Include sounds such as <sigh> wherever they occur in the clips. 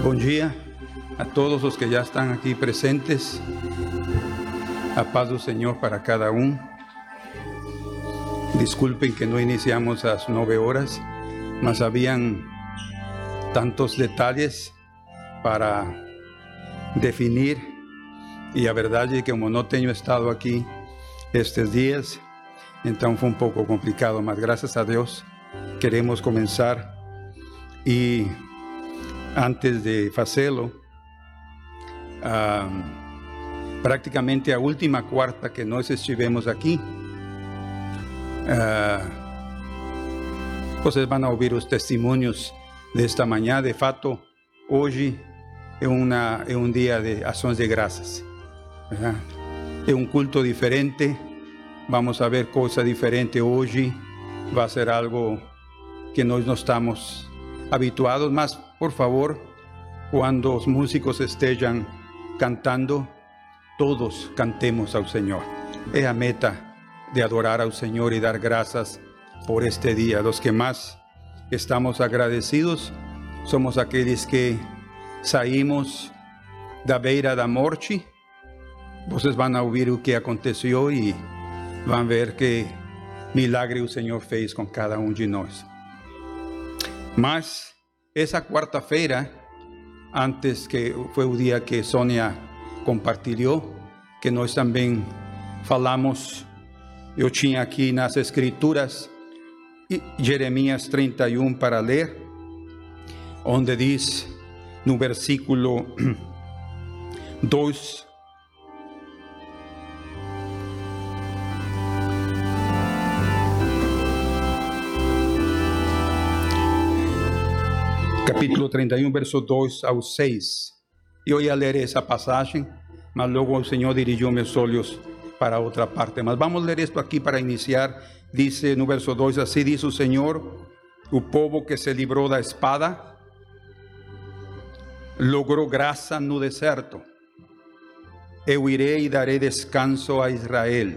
Bom dia a todos os que já estão aqui presentes. A paz do Senhor para cada um. Disculpen que não iniciamos às nove horas, mas haviam tantos detalhes para definir e a verdade é que como não tenho estado aqui estes dias, então foi um pouco complicado, mas graças a Deus queremos começar e antes de fazê-lo, ah, praticamente a última quarta que nós estivemos aqui, ah, vocês vão ouvir os testemunhos desta manhã. De fato, hoje é, uma, é um dia de ações de graças. ¿verdad? É um culto diferente. Vamos a ver coisa diferente hoje. Vai ser algo que nós não estamos habituados, mas por favor, quando os músicos estejam cantando, todos cantemos ao Senhor. É a meta de adorar ao Senhor e dar graças por este dia. Los que mais estamos agradecidos somos aqueles que saímos da beira da morte. Vocês vão ouvir o que aconteceu e vão ver que milagre o Senhor fez com cada um de nós. Essa quarta-feira, antes que foi o dia que Sônia compartilhou, que nós também falamos, eu tinha aqui nas Escrituras Jeremias 31 para ler, onde diz no versículo <clears throat> 2, capítulo 31, verso 2 ao 6. Eu ia ler essa passagem, mas logo o Senhor dirigiu meus olhos para outra parte. Mas vamos ler isto aqui para iniciar. Dice no verso 2: Assim diz o Senhor, o povo que se livrou da espada logrou graça no deserto. Eu irei e darei descanso a Israel.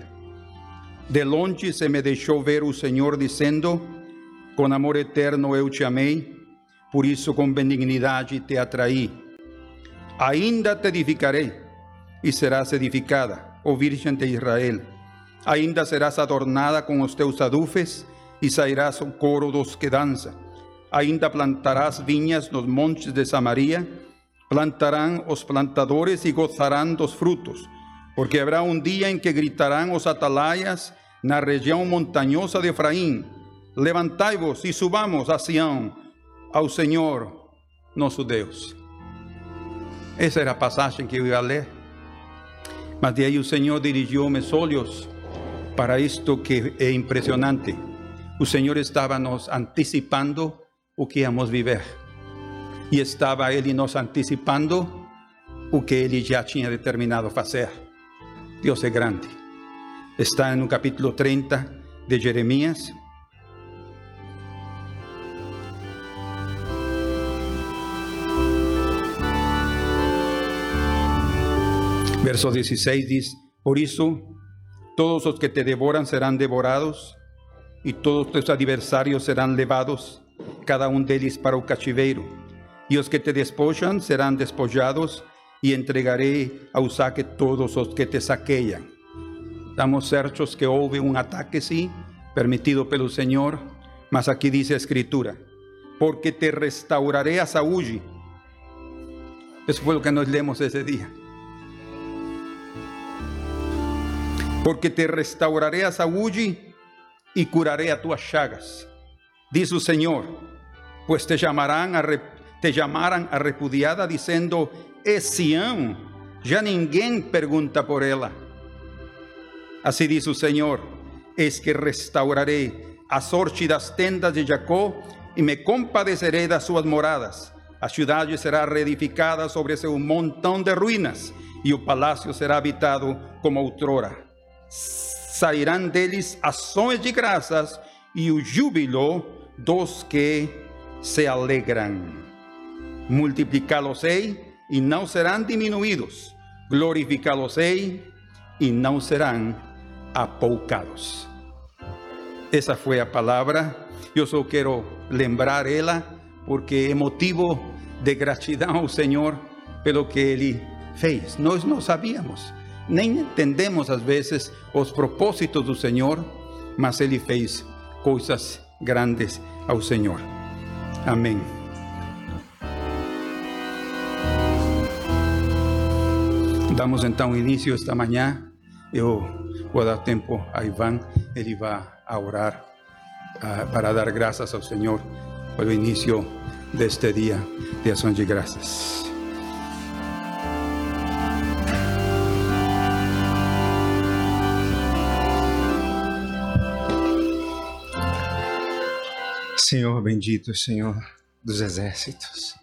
De longe se me deixou ver o Senhor, dizendo: Com amor eterno eu te amei por isso com benignidade te atraí. Ainda te edificarei e serás edificada, ó Virgem de Israel. Ainda serás adornada com os teus adufes e sairás o coro dos que dançam. Ainda plantarás vinhas nos montes de Samaria, plantarão os plantadores e gozarão dos frutos, porque haverá um dia em que gritarão os atalaias na região montanhosa de Efraim: Levantai-vos e subamos a Sião ao Senhor nosso Deus. Essa era a passagem que eu ia ler. Mas de aí o Senhor dirigiu meus olhos para isto que é impressionante. O Senhor estava nos antecipando o que íamos viver. E estava Ele nos antecipando o que Ele já tinha determinado fazer. Deus é grande. Está no capítulo 30 de Jeremias. Verso 16 dice, por eso todos los que te devoran serán devorados y todos tus adversarios serán levados, cada uno de ellos para el cachiveiro. Y los que te despojan serán despojados y entregaré a saque todos los que te saquean. Estamos certos que hubo un ataque, sí, permitido pelo Señor, mas aquí dice Escritura, porque te restauraré a Saúl. Eso fue lo que nos leemos ese día. Porque te restauraré a Saúl y curaré a tus chagas. Dice el Señor, pues te llamarán a, te llamarán a repudiada diciendo, es Sião, ya ninguém pergunta por ella. Así dice el Señor, es que restauraré a sorte das tendas de Jacob y me compadeceré de sus moradas. A ciudad será reedificada sobre un montón de ruínas y el palacio será habitado como outrora sairão deles ações de graças e o júbilo dos que se alegram. Multiplicá-los-ei e não serão diminuídos, glorificá-los-ei e não serão apoucados. Essa foi a palavra. Eu só quero lembrar ela porque é motivo de gratidão ao Senhor pelo que Ele fez. Nós não sabíamos, nem entendemos às vezes os propósitos do Senhor, mas Ele fez coisas grandes ao Senhor. Amém. Damos então início esta manhã. Eu vou dar tempo a Ivan, ele vai orar uh, para dar graças ao Senhor pelo início deste dia de ação de graças. Senhor bendito, Senhor dos exércitos.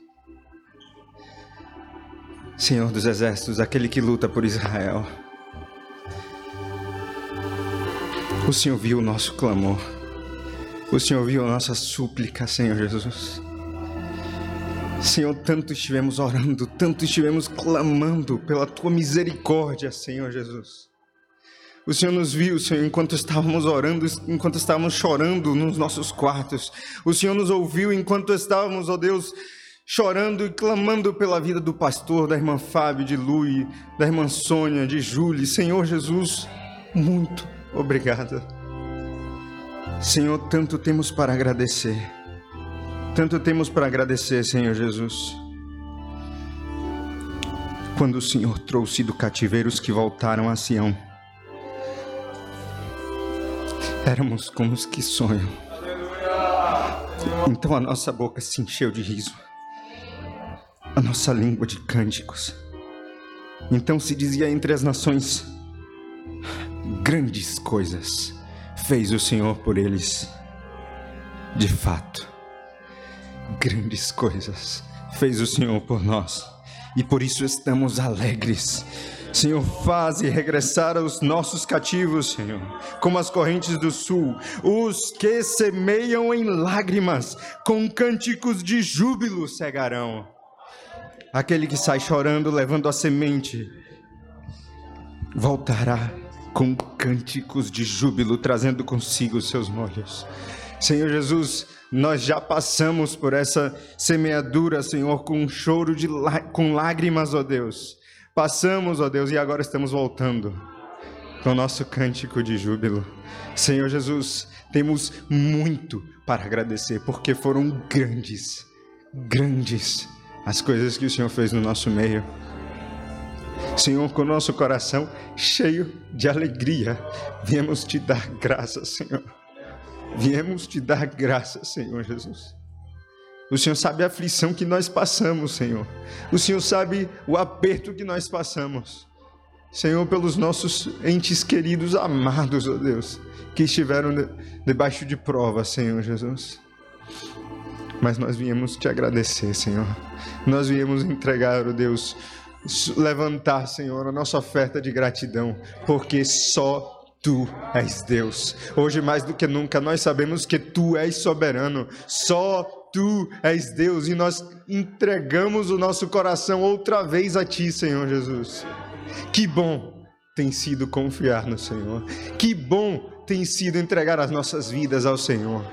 Senhor dos exércitos, aquele que luta por Israel. O Senhor viu o nosso clamor. O Senhor viu a nossa súplica, Senhor Jesus. Senhor, tanto estivemos orando, tanto estivemos clamando pela tua misericórdia, Senhor Jesus. O Senhor nos viu, Senhor, enquanto estávamos orando, enquanto estávamos chorando nos nossos quartos. O Senhor nos ouviu enquanto estávamos, ó Deus, chorando e clamando pela vida do pastor, da irmã Fábio, de Lui, da irmã Sônia, de Júlia. Senhor Jesus, muito obrigado. Senhor, tanto temos para agradecer. Tanto temos para agradecer, Senhor Jesus. Quando o Senhor trouxe do cativeiro os que voltaram a Sião Éramos como os que sonham. Então a nossa boca se encheu de riso, a nossa língua de cânticos. Então se dizia entre as nações: grandes coisas fez o Senhor por eles. De fato, grandes coisas fez o Senhor por nós, e por isso estamos alegres Senhor, faze regressar os nossos cativos, Senhor, como as correntes do sul, os que semeiam em lágrimas, com cânticos de júbilo cegarão. Aquele que sai chorando, levando a semente, voltará com cânticos de júbilo, trazendo consigo seus molhos. Senhor Jesus, nós já passamos por essa semeadura, Senhor, com um choro de com lágrimas, ó Deus Passamos, ó Deus, e agora estamos voltando com o nosso cântico de júbilo. Senhor Jesus, temos muito para agradecer, porque foram grandes, grandes as coisas que o Senhor fez no nosso meio. Senhor, com o nosso coração cheio de alegria, viemos te dar graças, Senhor. Viemos te dar graças, Senhor Jesus. O Senhor sabe a aflição que nós passamos, Senhor. O Senhor sabe o aperto que nós passamos. Senhor, pelos nossos entes queridos, amados, ó oh Deus, que estiveram debaixo de prova, Senhor Jesus. Mas nós viemos te agradecer, Senhor. Nós viemos entregar, ó oh Deus, levantar, Senhor, a nossa oferta de gratidão, porque só Tu és Deus. Hoje mais do que nunca nós sabemos que Tu és soberano. Só tu és Deus e nós entregamos o nosso coração outra vez a ti, Senhor Jesus. Que bom tem sido confiar no Senhor. Que bom tem sido entregar as nossas vidas ao Senhor.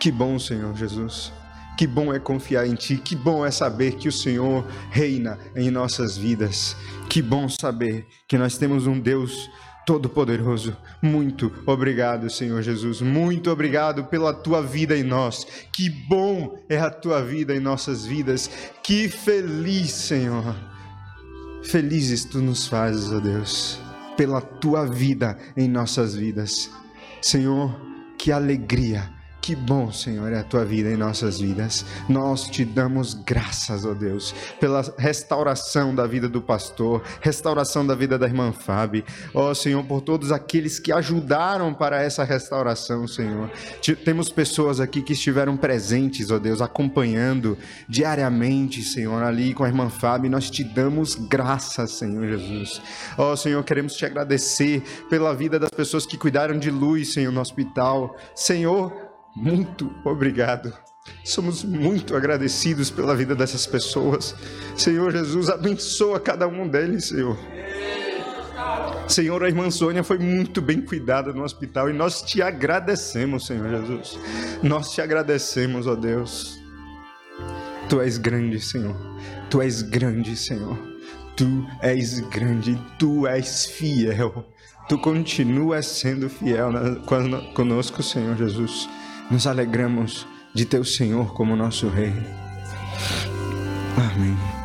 Que bom, Senhor Jesus. Que bom é confiar em Ti, que bom é saber que o Senhor reina em nossas vidas. Que bom saber que nós temos um Deus Todo-Poderoso, muito obrigado, Senhor Jesus. Muito obrigado pela tua vida em nós. Que bom é a tua vida em nossas vidas. Que feliz, Senhor. Felizes tu nos fazes, ó Deus, pela tua vida em nossas vidas. Senhor, que alegria que bom, Senhor, é a tua vida em nossas vidas. Nós te damos graças, ó Deus, pela restauração da vida do pastor, restauração da vida da irmã Fábio. Ó Senhor, por todos aqueles que ajudaram para essa restauração, Senhor. Temos pessoas aqui que estiveram presentes, ó Deus, acompanhando diariamente, Senhor, ali com a irmã Fábio. Nós te damos graças, Senhor Jesus. Ó Senhor, queremos te agradecer pela vida das pessoas que cuidaram de luz, Senhor, no hospital. Senhor, muito obrigado. Somos muito agradecidos pela vida dessas pessoas. Senhor Jesus, abençoa cada um deles, Senhor. Senhor, a irmã Sônia foi muito bem cuidada no hospital e nós te agradecemos, Senhor Jesus. Nós te agradecemos, ó Deus. Tu és grande, Senhor. Tu és grande, Senhor. Tu és grande, tu és fiel. Tu continuas sendo fiel conosco, Senhor Jesus. Nos alegramos de teu Senhor como nosso Rei. Amém.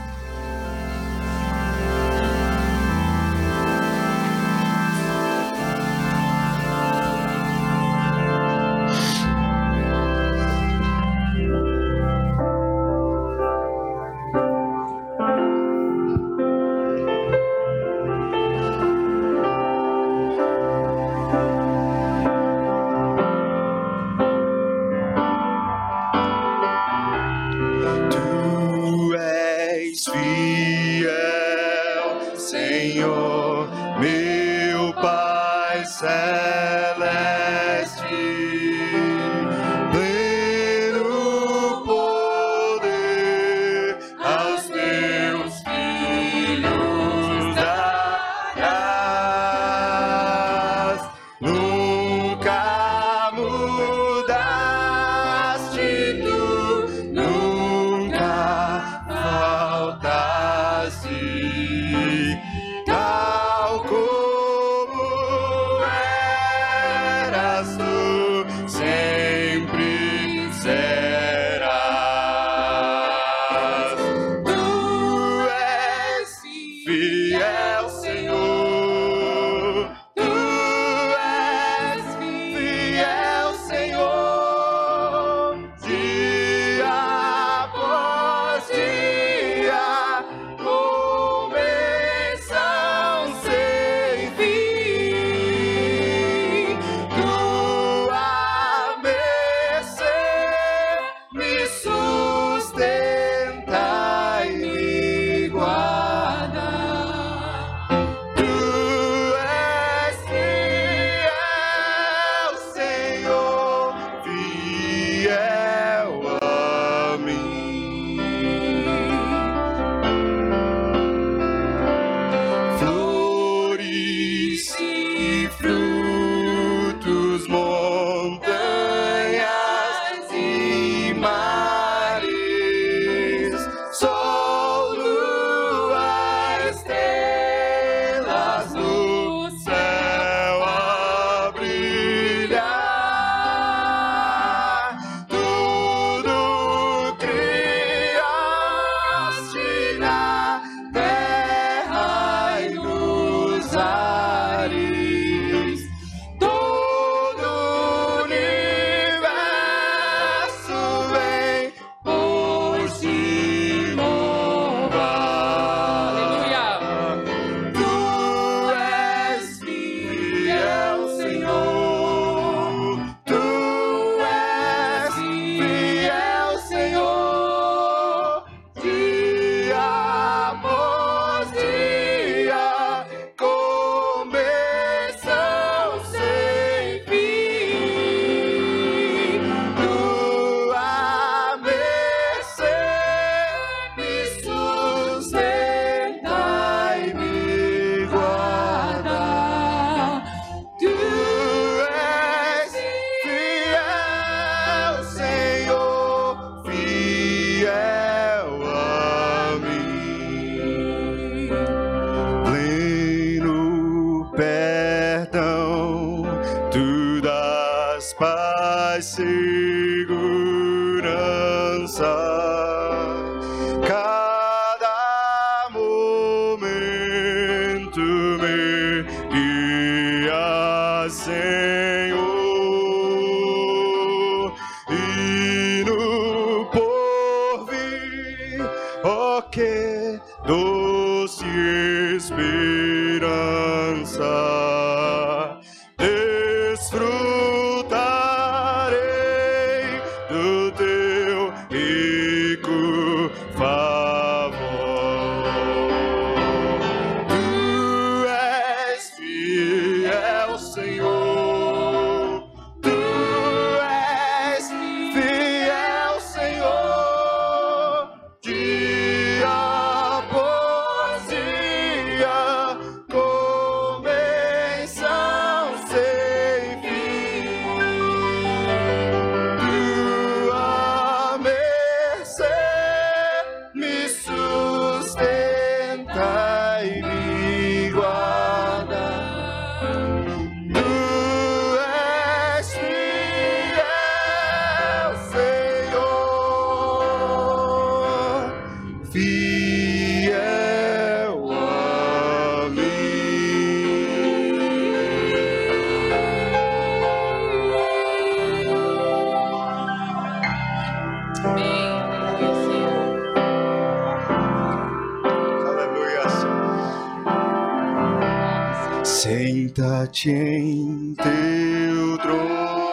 Senta-te em teu trono,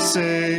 Senhor,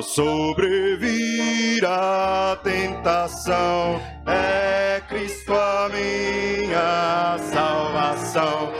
ao sobrevir a tentação. É Cristo a minha salvação.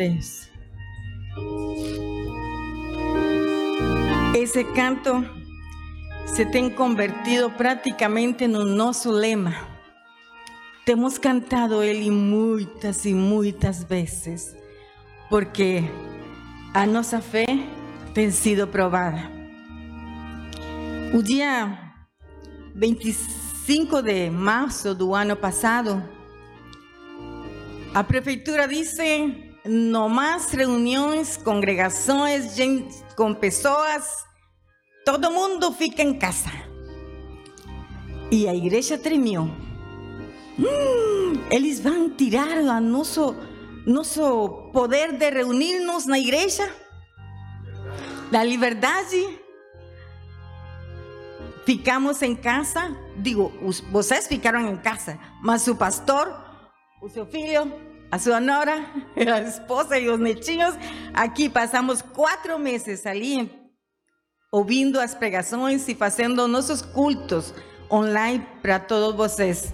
Deus. Esse canto se tem convertido praticamente no nosso lema. Temos cantado ele muitas e muitas vezes, porque a nossa fé tem sido provada. O dia 25 de março do ano passado, a prefeitura disse no mais reuniões, congregações, gente, com pessoas, todo mundo fica em casa. E a igreja tremeu. Hum, eles vão tirar a nosso, nosso poder de reunir-nos na igreja? Da liberdade? Ficamos em casa, digo, vocês ficaram em casa, mas o pastor o seu filho, a sua nora, <laughs> a esposa e os netinhos. Aqui passamos quatro meses ali ouvindo as pregações e fazendo nossos cultos online para todos vocês.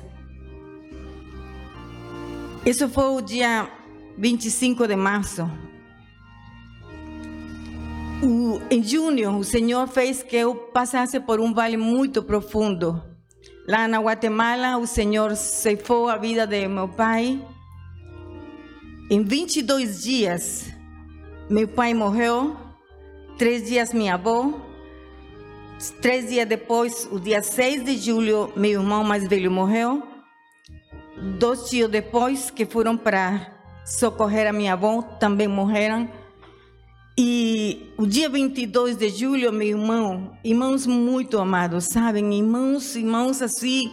Isso foi o dia 25 de março. O- em junho, o Senhor fez que eu passasse por um vale muito profundo. Lá na Guatemala, o Senhor ceifou a vida de meu pai. Em 22 dias, meu pai morreu. Três dias, minha avó. Três dias depois, o dia 6 de julho, meu irmão mais velho morreu. Dois dias depois, que foram para socorrer a minha avó, também morreram. E o dia 22 de julho, meu irmão, irmãos muito amados, sabem? Irmãos, irmãos assim.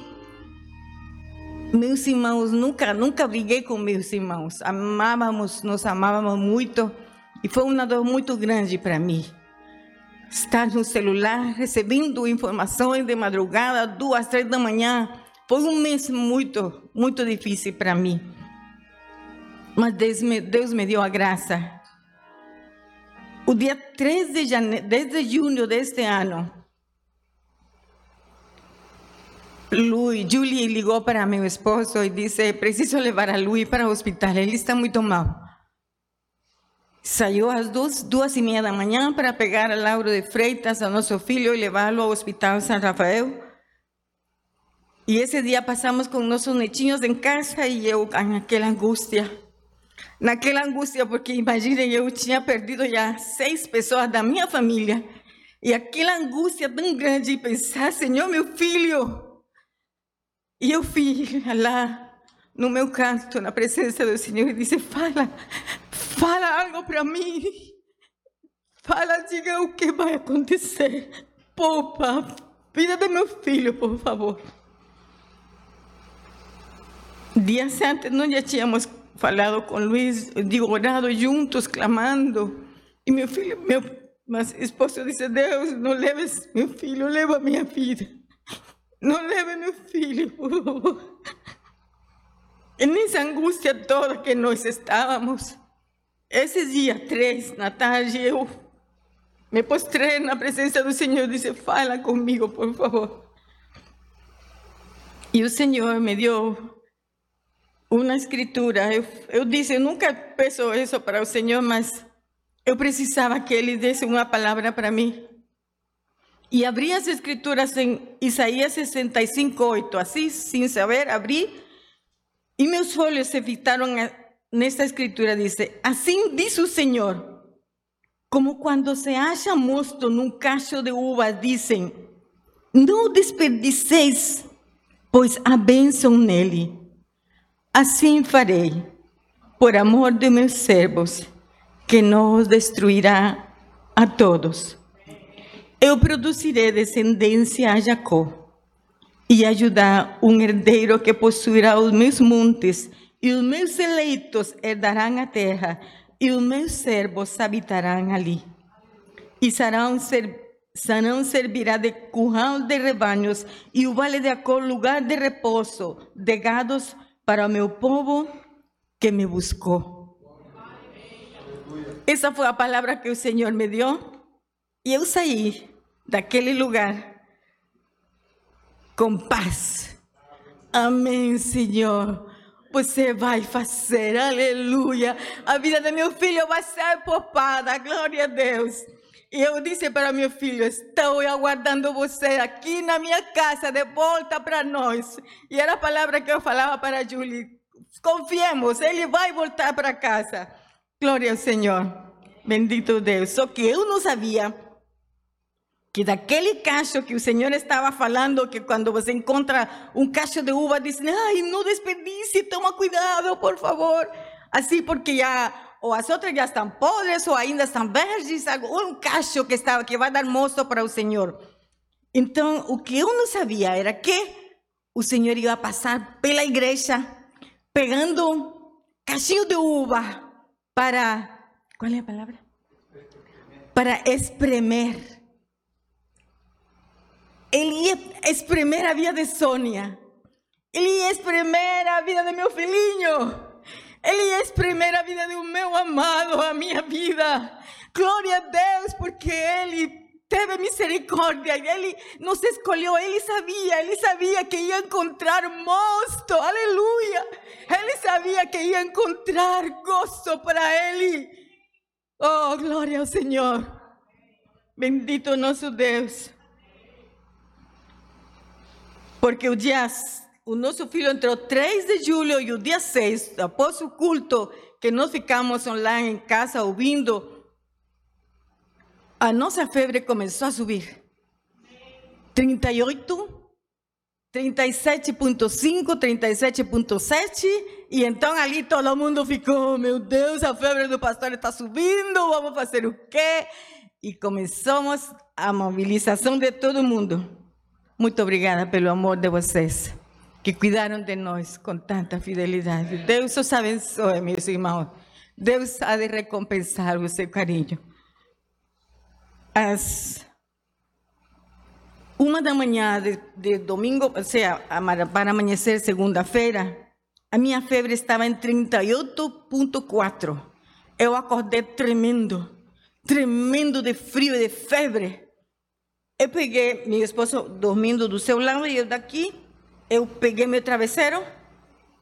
Meus irmãos, nunca, nunca briguei com meus irmãos. Amávamos, nos amávamos muito. E foi uma dor muito grande para mim. Estar no celular, recebendo informações de madrugada, duas, três da manhã. Foi um mês muito, muito difícil para mim. Mas Deus me, Deus me deu a graça o dia 3 de, desde junho deste ano, Luiz, Julie ligou para meu esposo e disse: Preciso levar a Luiz para o hospital, ele está muito mal. Saiu às duas, duas e meia da manhã para pegar a Lauro de Freitas, a nosso filho, e levá-lo ao Hospital São Rafael. E esse dia passamos com nossos netinhos em casa e eu naquela angústia. Naquela angústia, porque imaginem, eu tinha perdido já seis pessoas da minha família. E aquela angústia tão grande de pensar, Senhor, meu filho. E eu fui <laughs> lá no meu canto, na presença do Senhor, e disse: Fala, fala algo para mim. Fala, diga o que vai acontecer. Poupa vida do meu filho, por favor. Dias antes nós já tínhamos falado com Luiz, digo, orado juntos, clamando. E meu filho, meu mas esposo disse: Deus, não leves meu filho, leva minha vida. Não leve meu filho, por favor. E nessa angústia toda que nós estávamos, esse dia 3, na tarde, eu me postrei na presença do Senhor e disse: Fala comigo, por favor. E o Senhor me deu uma escritura. Eu, eu disse: nunca peço isso para o Senhor, mas eu precisava que Ele desse uma palavra para mim. E abri as escrituras em Isaías 65, 8, assim, sem saber, abri. E meus olhos se fitaram nesta escritura, diz: Assim diz o Senhor, como quando se acha mosto num cacho de uvas, dizem: Não desperdiceis, pois há bênção nele. Assim farei, por amor de meus servos, que nos destruirá a todos. Eu produzirei descendência a Jacó e a Judá um herdeiro que possuirá os meus montes, e os meus eleitos herdarão a terra, e os meus servos habitarão ali. E Sarão, ser, servirá de curral de rebanhos, e o vale de Acor lugar de repouso, de gados para o meu povo que me buscou. Essa foi a palavra que o Senhor me deu, e eu saí daquele lugar com paz. Amém, Senhor. Você vai fazer, aleluia. A vida do meu filho vai ser poupada, glória a Deus. E eu disse para meu filho: Estou aguardando você aqui na minha casa, de volta para nós. E era a palavra que eu falava para Julie: Confiemos, ele vai voltar para casa. Glória ao Senhor. Bendito Deus. Só que eu não sabia que daquele cacho que o Senhor estava falando, que quando você encontra um cacho de uva, dizem, ai, não desperdice, toma cuidado, por favor. Assim, porque já, ou as outras já estão podres, ou ainda estão verdes, ou um cacho que, estava, que vai dar moço para o Senhor. Então, o que eu não sabia era que o Senhor ia passar pela igreja, pegando cachinho de uva para, qual é a palavra? Para espremer ele ia espremer a vida de Sônia. Ele ia espremer a vida de meu filhinho. Ele ia espremer a vida do meu amado, a minha vida. Glória a Deus, porque Ele teve misericórdia. Ele nos escolheu. Ele sabia, Ele sabia que ia encontrar mosto. Aleluia. Ele sabia que ia encontrar gozo para Ele. Oh, glória ao Senhor. Bendito nosso Deus. Porque o dia, o nosso filho entrou 3 de julho e o dia 6, após o culto, que nós ficamos online em casa ouvindo, a nossa febre começou a subir. 38, 37.5, 37.7, e então ali todo mundo ficou, meu Deus, a febre do pastor está subindo, vamos fazer o quê? E começamos a mobilização de todo mundo. Muito obrigada pelo amor de vocês, que cuidaram de nós com tanta fidelidade. Deus os abençoe, meus irmãos. Deus há de recompensar o seu carinho. Às uma da manhã de, de domingo, ou seja, para amanhecer segunda-feira, a minha febre estava em 38.4. Eu acordei tremendo, tremendo de frio e de febre. Eu peguei, meu esposo dormindo do seu lado e eu daqui, eu peguei meu travesseiro,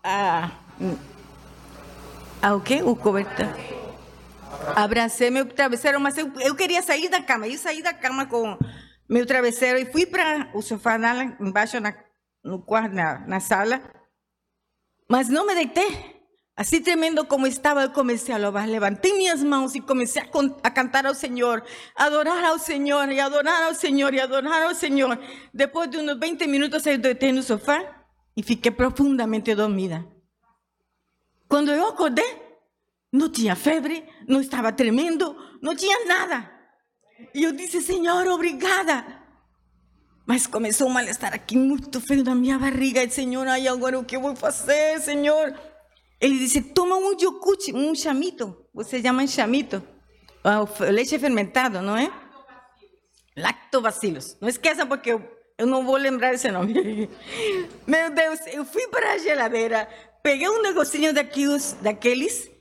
a, a o quê? O cobertor. Abracei meu travesseiro, mas eu, eu queria sair da cama. Eu saí da cama com meu travesseiro e fui para o sofá lá embaixo na, no quarto, na, na sala. Mas não me deitei. Así tremendo como estaba, yo comencé a louvar, levanté mis manos y comencé a, a, cantar al Señor, a adorar al Señor y adorar al Señor y adorar al Señor. Después de unos 20 minutos eu deitei el sofá y fiquei profundamente dormida. Cuando yo acordé, no tenía febre, no estaba tremendo, no tenía nada. E eu disse, Senhor, obrigada. Mas começou um mal-estar aqui muito feio na minha barriga. E, Senhor, aí agora o que eu vou fazer, Senhor? Ele disse: toma um yogurt, um chamito. Vocês chamam chamito. Ah, leite fermentado, não é? Lactobacilos. Não esqueçam, porque eu, eu não vou lembrar esse nome. Meu <laughs> Deus, eu fui para a geladeira, peguei um negocinho daqueles, daqueles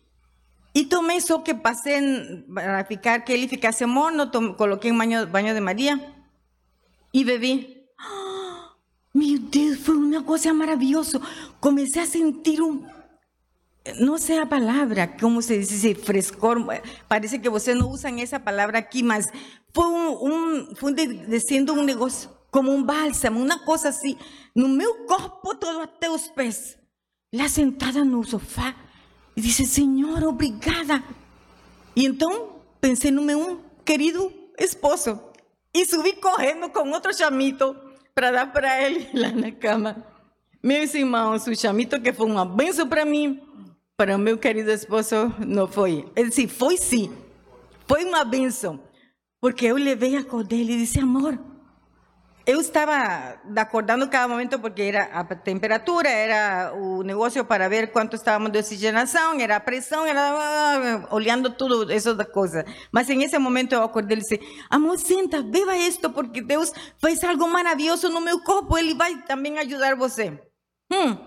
e tomei só que passei para ficar, que ele ficasse morno, coloquei um banho, banho de Maria e bebi. meu Deus, foi uma coisa maravilhosa. Comecei a sentir um não sei a palavra, como se diz, frescor, parece que você não usa essa palavra aqui, mas foi um, um foi descendo um negócio como um bálsamo, uma coisa assim, no meu corpo todo até os pés. Lá sentada no sofá, e disse, Senhor, obrigada. E então pensei no meu querido esposo, e subi correndo com outro chamito para dar para ele lá na cama. Meus irmãos, o chamito que foi uma benção para mim, para o meu querido esposo não foi. Ele disse, foi sim. Foi uma benção. Porque eu levei a cor dele e disse, amor, eu estava acordando cada momento porque era a temperatura, era o negócio para ver quanto estávamos de oxigenação, era a pressão, era olhando tudo essas coisas. Mas em esse momento eu acordei e disse: Amor, senta, beba isto, porque Deus fez algo maravilhoso no meu corpo, Ele vai também ajudar você. Hum.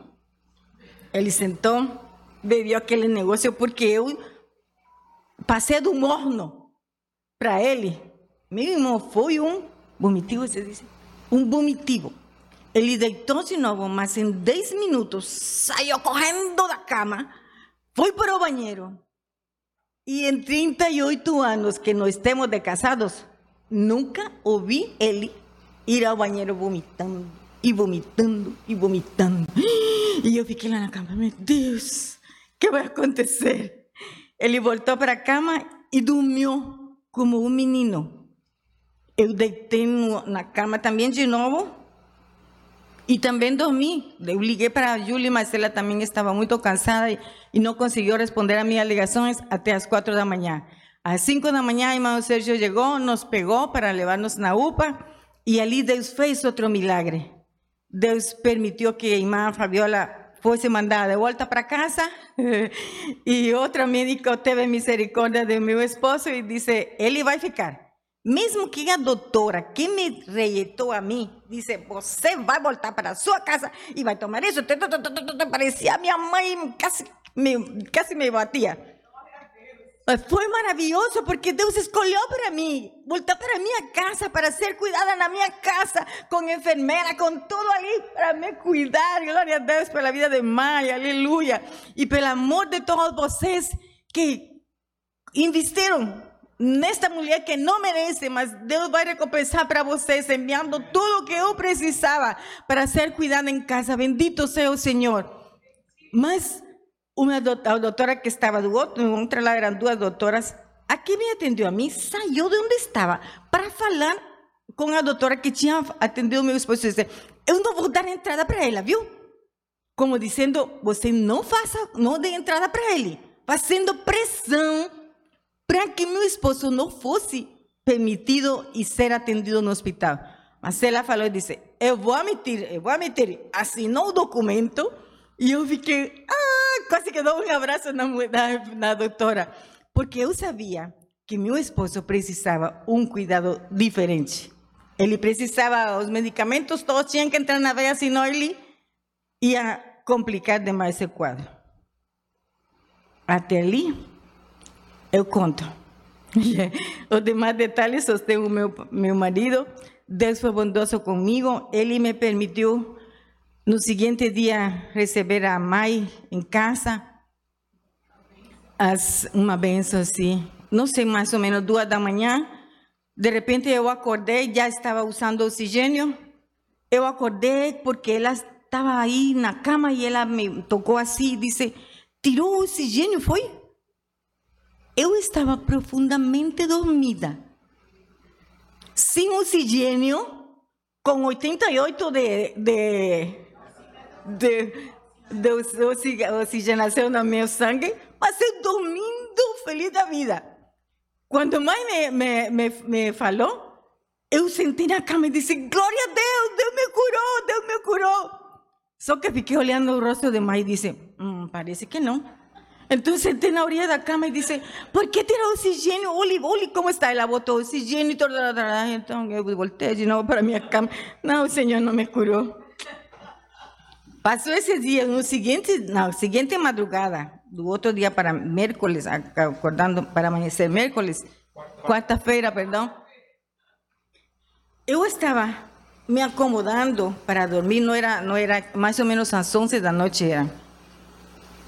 Ele sentou, bebeu aquele negócio, porque eu passei do morno para ele. Meu irmão, foi um vomitivo, você disse um vomitivo. Ele deitou-se de novo, mas em 10 minutos saiu correndo da cama, foi para o banheiro. E em 38 anos que nós temos de casados, nunca ouvi ele ir ao banheiro vomitando, e vomitando, e vomitando. <gasps> E eu fiquei lá na cama, meu Deus, que vai acontecer? Ele voltou para a cama e dormiu como um menino. Eu deitei no, na cama também de novo e também dormi. Eu liguei para a Julie, mas ela também estava muito cansada e, e não conseguiu responder a minhas ligações até as quatro da manhã. Às cinco da manhã, irmão Sérgio chegou, nos pegou para levar-nos na UPA e ali Deus fez outro milagre. Deus permitiu que a irmã Fabiola fosse mandada de volta para casa <laughs> e outro médico teve misericórdia de meu esposo e disse: ele vai ficar. Mesmo que a doutora que me rejeitou a mim, disse, você vai voltar para a sua casa e vai tomar isso. Parecia a minha mãe, quase me, quase me batia. Mas foi maravilhoso porque Deus escolheu para mim voltar para minha casa, para ser cuidada na minha casa, com enfermeira, com tudo ali para me cuidar. Glória a Deus pela vida de mãe, aleluia. E pelo amor de todos vocês que investiram nesta mulher que não merece, mas Deus vai recompensar para vocês, enviando tudo o que eu precisava para ser cuidada em casa. Bendito seja o Senhor. Mas uma doutora que estava do outro, outra lá eram duas doutoras, a que me atendeu a mim saiu de onde estava para falar com a doutora que tinha atendido meu esposo e disse: Eu não vou dar entrada para ela, viu? Como dizendo: Você não faça, não dê entrada para ele, fazendo pressão para que meu esposo não fosse permitido e ser atendido no hospital. Mas ela falou e disse: Eu vou admitir, eu vou admitir. Assinou o documento e eu fiquei, ah, quase que dou um abraço na, na, na doutora, porque eu sabia que meu esposo precisava um cuidado diferente. Ele precisava, os medicamentos todos tinham que entrar na veia, senão ele ia complicar demais esse quadro. Até ali, eu conto. <laughs> Os demais detalhes os tem o meu, meu marido. Deus foi bondoso comigo. Ele me permitiu, no seguinte dia, receber a mãe em casa. As, uma benção assim. Não sei, mais ou menos duas da manhã. De repente eu acordei, já estava usando oxigênio. Eu acordei porque ela estava aí na cama e ela me tocou assim e disse: Tirou o oxigênio, foi? Eu estava profundamente dormida, sem oxigênio, com 88 de, de, de, de oxigenação no meu sangue, mas eu dormindo feliz da vida. Quando a mãe me, me, me, me falou, eu senti na cama e disse: Glória a Deus, Deus me curou, Deus me curou. Só que fiquei olhando o rosto de mãe e disse: mm, Parece que não. Entonces senté na orilla da cama e disse, por que tirar oxigênio? Olhe, olhe como está. Ela botou oxigênio e tudo. Então eu voltei de novo para minha cama. Não, o Senhor não me curou. Passou esse dia, no seguinte, na seguinte madrugada, do outro dia para miércoles, acordando para amanhecer miércoles, quarta-feira, perdão, eu estava me acomodando para dormir, não era, não era mais ou menos às 11 da noite era.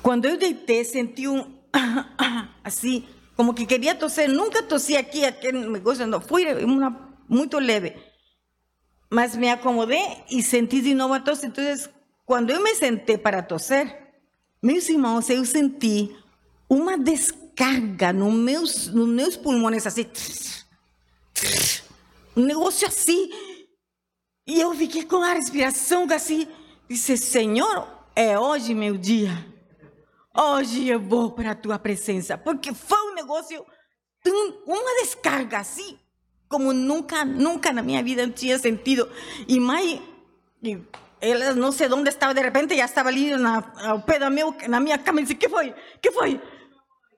Quando eu deitei, senti um <coughs> assim, como que queria toser. Nunca tossi aqui, aquele negócio, não. Foi uma, muito leve. Mas me acomodei e senti de novo a tosse. Então, quando eu me sentei para toser, meus irmãos, eu senti uma descarga nos meus, nos meus pulmões, assim. Um negócio assim. E eu fiquei com a respiração assim. Disse, Senhor, é hoje meu dia. hoje eu vou para a tua presença, porque foi um negócio, um- uma descarga assim, como nunca, nunca na minha vida tinha sentido. E mãe, e ela não sei onde estava, de repente já estava ali na, ao pé da meu, na minha cama e disse: Que foi? Que foi?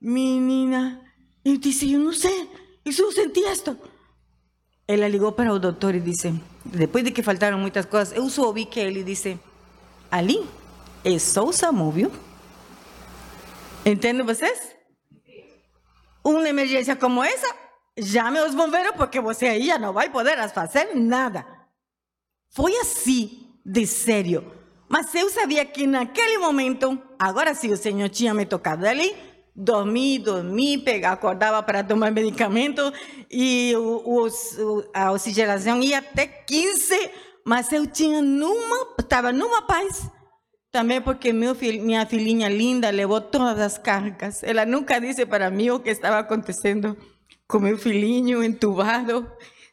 Menina, eu disse: Eu não sei, eu senti isto. Ela para o doutor e disse: Depois de que faltaram muitas coisas, eu só ouvi que ele disse: Ali é só o SAMU, viu? Entendem vocês? Uma emergência como essa, chame os bombeiros porque você aí já não vai poder fazer nada. Foi assim, de sério. Mas eu sabia que naquele momento, agora sim o Senhor tinha me tocado ali, dormi, dormi, pegar, acordava para tomar medicamento e o, o- a oxigenação ia até 15, mas eu tinha numa, estava numa paz. Também porque meu fil- minha filhinha linda levou todas as cargas. Ela nunca disse para mim o que estava acontecendo com meu filhinho entubado.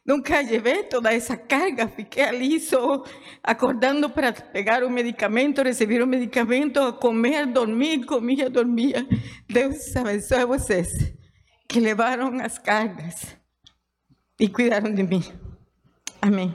Nunca llevé toda esa carga, fiqué liso, acordando para pegar un medicamento, recibir un medicamento, comer, dormir, comía, dormía. Deus abençoe a vocês que levaram as cargas e cuidaram de mim. Amém.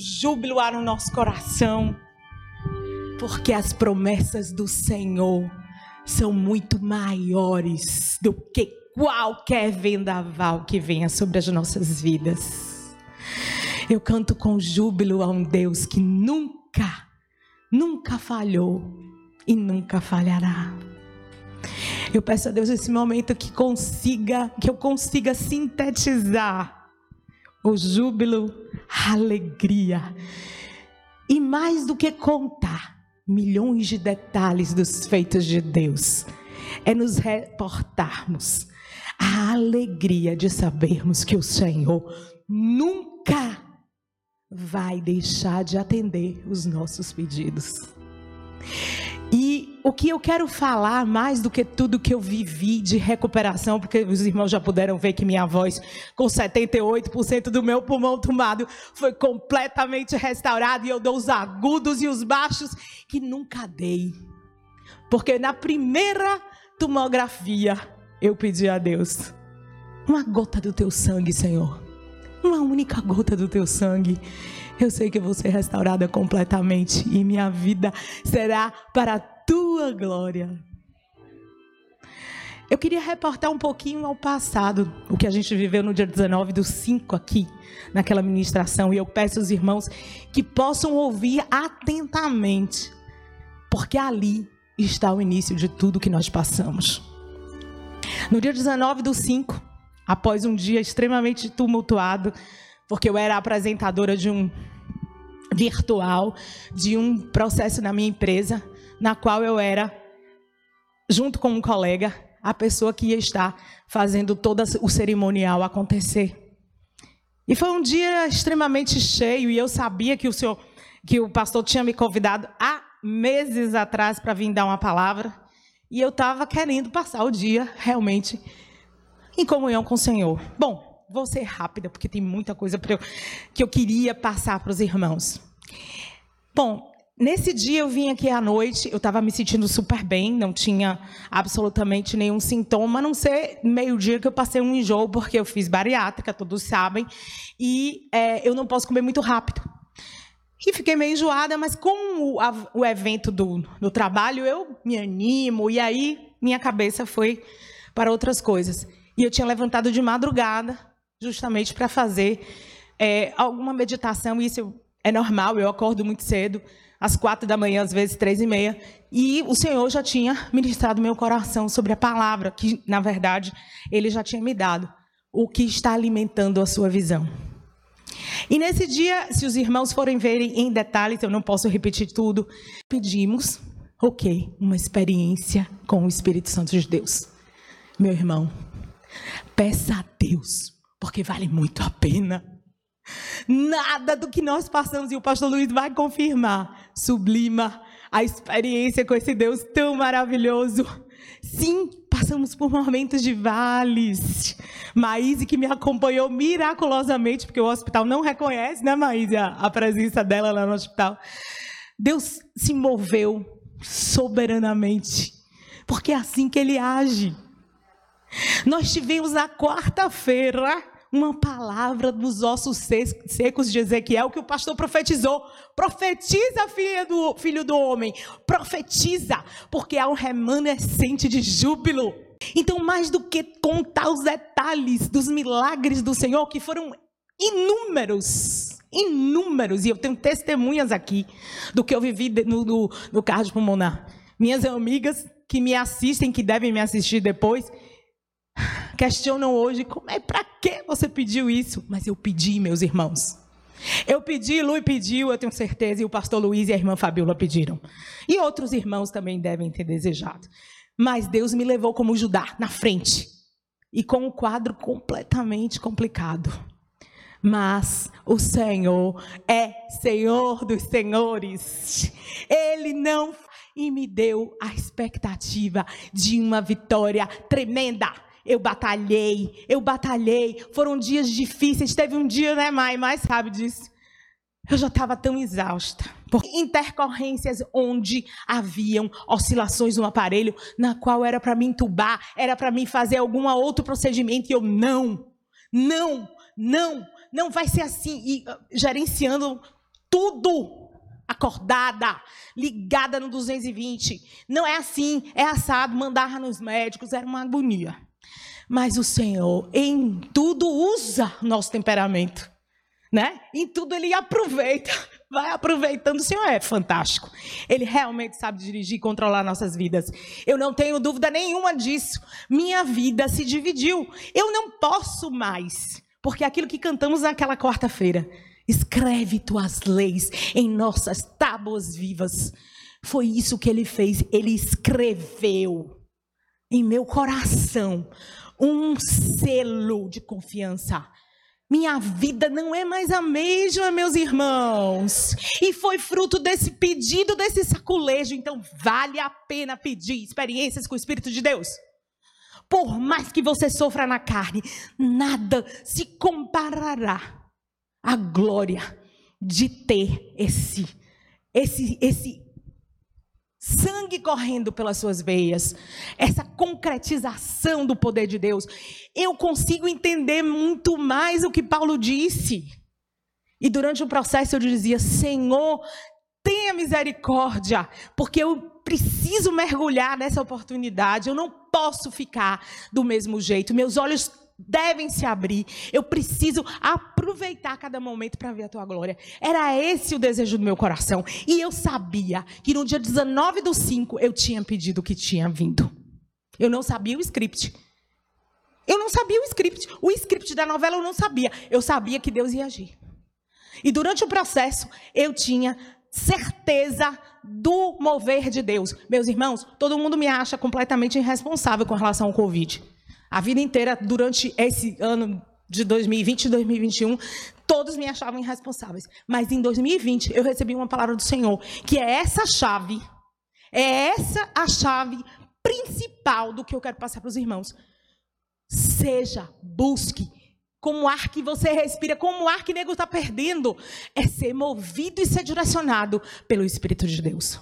Júbilo há no nosso coração, porque as promessas do Senhor são muito maiores do que qualquer vendaval que venha sobre as nossas vidas. Eu canto com júbilo a um Deus que nunca, nunca falhou e nunca falhará. Eu peço a Deus nesse momento que consiga, que eu consiga sintetizar o júbilo, a alegria. E mais do que contar milhões de detalhes dos feitos de Deus, é nos reportarmos a alegria de sabermos que o Senhor nunca vai deixar de atender os nossos pedidos. E o que eu quero falar, mais do que tudo que eu vivi de recuperação, porque os irmãos já puderam ver que minha voz, com 78% do meu pulmão tomado, foi completamente restaurada e eu dou os agudos e os baixos que nunca dei. Porque na primeira tomografia eu pedi a Deus uma gota do teu sangue, Senhor. Uma única gota do teu sangue. Eu sei que eu vou ser restaurada completamente e minha vida será para tua glória. Eu queria reportar um pouquinho ao passado, o que a gente viveu no dia 19 do 5 aqui, naquela ministração, e eu peço aos irmãos que possam ouvir atentamente, porque ali está o início de tudo que nós passamos. No dia 19 do 5, após um dia extremamente tumultuado, porque eu era apresentadora de um virtual, de um processo na minha empresa, na qual eu era, junto com um colega, a pessoa que ia estar fazendo todo o cerimonial acontecer. E foi um dia extremamente cheio e eu sabia que o senhor, que o pastor tinha me convidado há meses atrás para vir dar uma palavra. E eu estava querendo passar o dia realmente em comunhão com o Senhor. Bom, vou ser rápida, porque tem muita coisa eu, que eu queria passar para os irmãos. Bom, nesse dia eu vim aqui à noite, eu estava me sentindo super bem, não tinha absolutamente nenhum sintoma, a não ser meio-dia que eu passei um enjoo, porque eu fiz bariátrica, todos sabem, e é, eu não posso comer muito rápido. E fiquei meio enjoada, mas com o, a, o evento do, do trabalho, eu me animo, e aí minha cabeça foi para outras coisas. E eu tinha levantado de madrugada, justamente para fazer é, alguma meditação, e isso é normal, eu acordo muito cedo, às quatro da manhã, às vezes três e meia, e o Senhor já tinha ministrado meu coração sobre a palavra, que, na verdade, Ele já tinha me dado, o que está alimentando a sua visão. E nesse dia, se os irmãos forem verem em detalhes, eu não posso repetir tudo, pedimos, ok, uma experiência com o Espírito Santo de Deus. Meu irmão, peça a Deus, porque vale muito a pena. Nada do que nós passamos, e o pastor Luiz vai confirmar, sublima a experiência com esse Deus tão maravilhoso. Sim, passamos por momentos de vales. Maíse, que me acompanhou miraculosamente, porque o hospital não reconhece, né, Maíse, a, a presença dela lá no hospital. Deus se moveu soberanamente, porque é assim que ele age. Nós tivemos na quarta-feira uma palavra dos ossos secos de Ezequiel que o pastor profetizou. Profetiza, filho do, filho do homem. Profetiza, porque há um remanescente de júbilo. Então, mais do que contar os detalhes dos milagres do Senhor, que foram inúmeros, inúmeros, e eu tenho testemunhas aqui do que eu vivi no, no, no cardiopulmonar. Minhas amigas que me assistem, que devem me assistir depois, questionam hoje como é para que você pediu isso? Mas eu pedi, meus irmãos. Eu pedi, Lu pediu, eu tenho certeza, e o pastor Luiz e a irmã Fabiola pediram. E outros irmãos também devem ter desejado. Mas Deus me levou como Judá, na frente. E com um quadro completamente complicado. Mas o Senhor é Senhor dos senhores. Ele não e me deu a expectativa de uma vitória tremenda. Eu batalhei, eu batalhei. Foram dias difíceis. Teve um dia, né, Mai? Mais sabe disso. Eu já estava tão exausta. Por intercorrências onde haviam oscilações no aparelho, na qual era para me entubar, era para mim fazer algum outro procedimento, e eu não, não, não, não vai ser assim, e, uh, gerenciando tudo, acordada, ligada no 220. Não é assim, é assado, mandar nos médicos, era uma agonia. Mas o Senhor, em tudo, usa nosso temperamento. Né? Em tudo ele aproveita, <laughs> vai aproveitando. O Senhor é fantástico. Ele realmente sabe dirigir e controlar nossas vidas. Eu não tenho dúvida nenhuma disso. Minha vida se dividiu. Eu não posso mais, porque aquilo que cantamos naquela quarta-feira, escreve tuas leis em nossas tábuas vivas. Foi isso que ele fez. Ele escreveu em meu coração um selo de confiança. Minha vida não é mais a mesma, meus irmãos. E foi fruto desse pedido, desse saculejo. Então, vale a pena pedir experiências com o Espírito de Deus. Por mais que você sofra na carne, nada se comparará à glória de ter esse, esse, esse sangue correndo pelas suas veias, essa concretização do poder de Deus, eu consigo entender muito mais o que Paulo disse. E durante o processo eu dizia: Senhor, tenha misericórdia, porque eu preciso mergulhar nessa oportunidade, eu não posso ficar do mesmo jeito, meus olhos devem se abrir. Eu preciso aproveitar cada momento para ver a tua glória. Era esse o desejo do meu coração. E eu sabia que no dia 19 do 5 eu tinha pedido que tinha vindo. Eu não sabia o script. Eu não sabia o script. O script da novela eu não sabia. Eu sabia que Deus ia agir. E durante o processo eu tinha certeza do mover de Deus. Meus irmãos, todo mundo me acha completamente irresponsável com relação ao Covid. A vida inteira, durante esse ano de 2020 e 2021, todos me achavam irresponsáveis. Mas em 2020, eu recebi uma palavra do Senhor, que é essa chave, é essa a chave principal do que eu quero passar para os irmãos. Seja, busque, como o ar que você respira, como o ar que o nego está perdendo, é ser movido e ser direcionado pelo Espírito de Deus.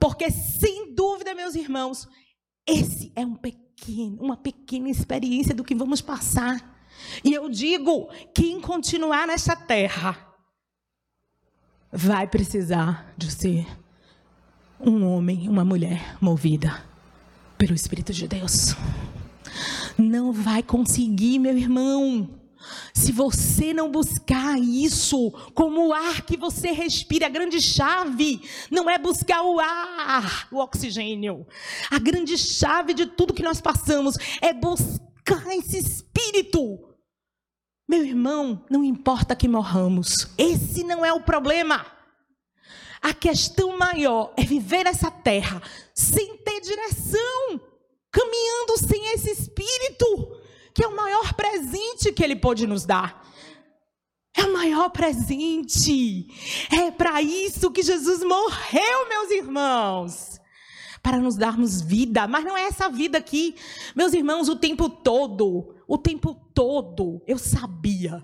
Porque, sem dúvida, meus irmãos, esse é um pequeno pequeno, uma pequena experiência do que vamos passar. E eu digo: quem continuar nessa terra vai precisar de ser um homem, uma mulher movida pelo Espírito de Deus. Não vai conseguir, meu irmão. Se você não buscar isso como o ar que você respira, a grande chave não é buscar o ar, o oxigênio. A grande chave de tudo que nós passamos é buscar esse espírito. Meu irmão, não importa que morramos, esse não é o problema. A questão maior é viver nessa terra sem ter direção, caminhando sem esse espírito que é o maior presente que Ele pode nos dar. É o maior presente. É para isso que Jesus morreu, meus irmãos. Para nos darmos vida. Mas não é essa vida aqui, meus irmãos, o tempo todo. O tempo todo eu sabia.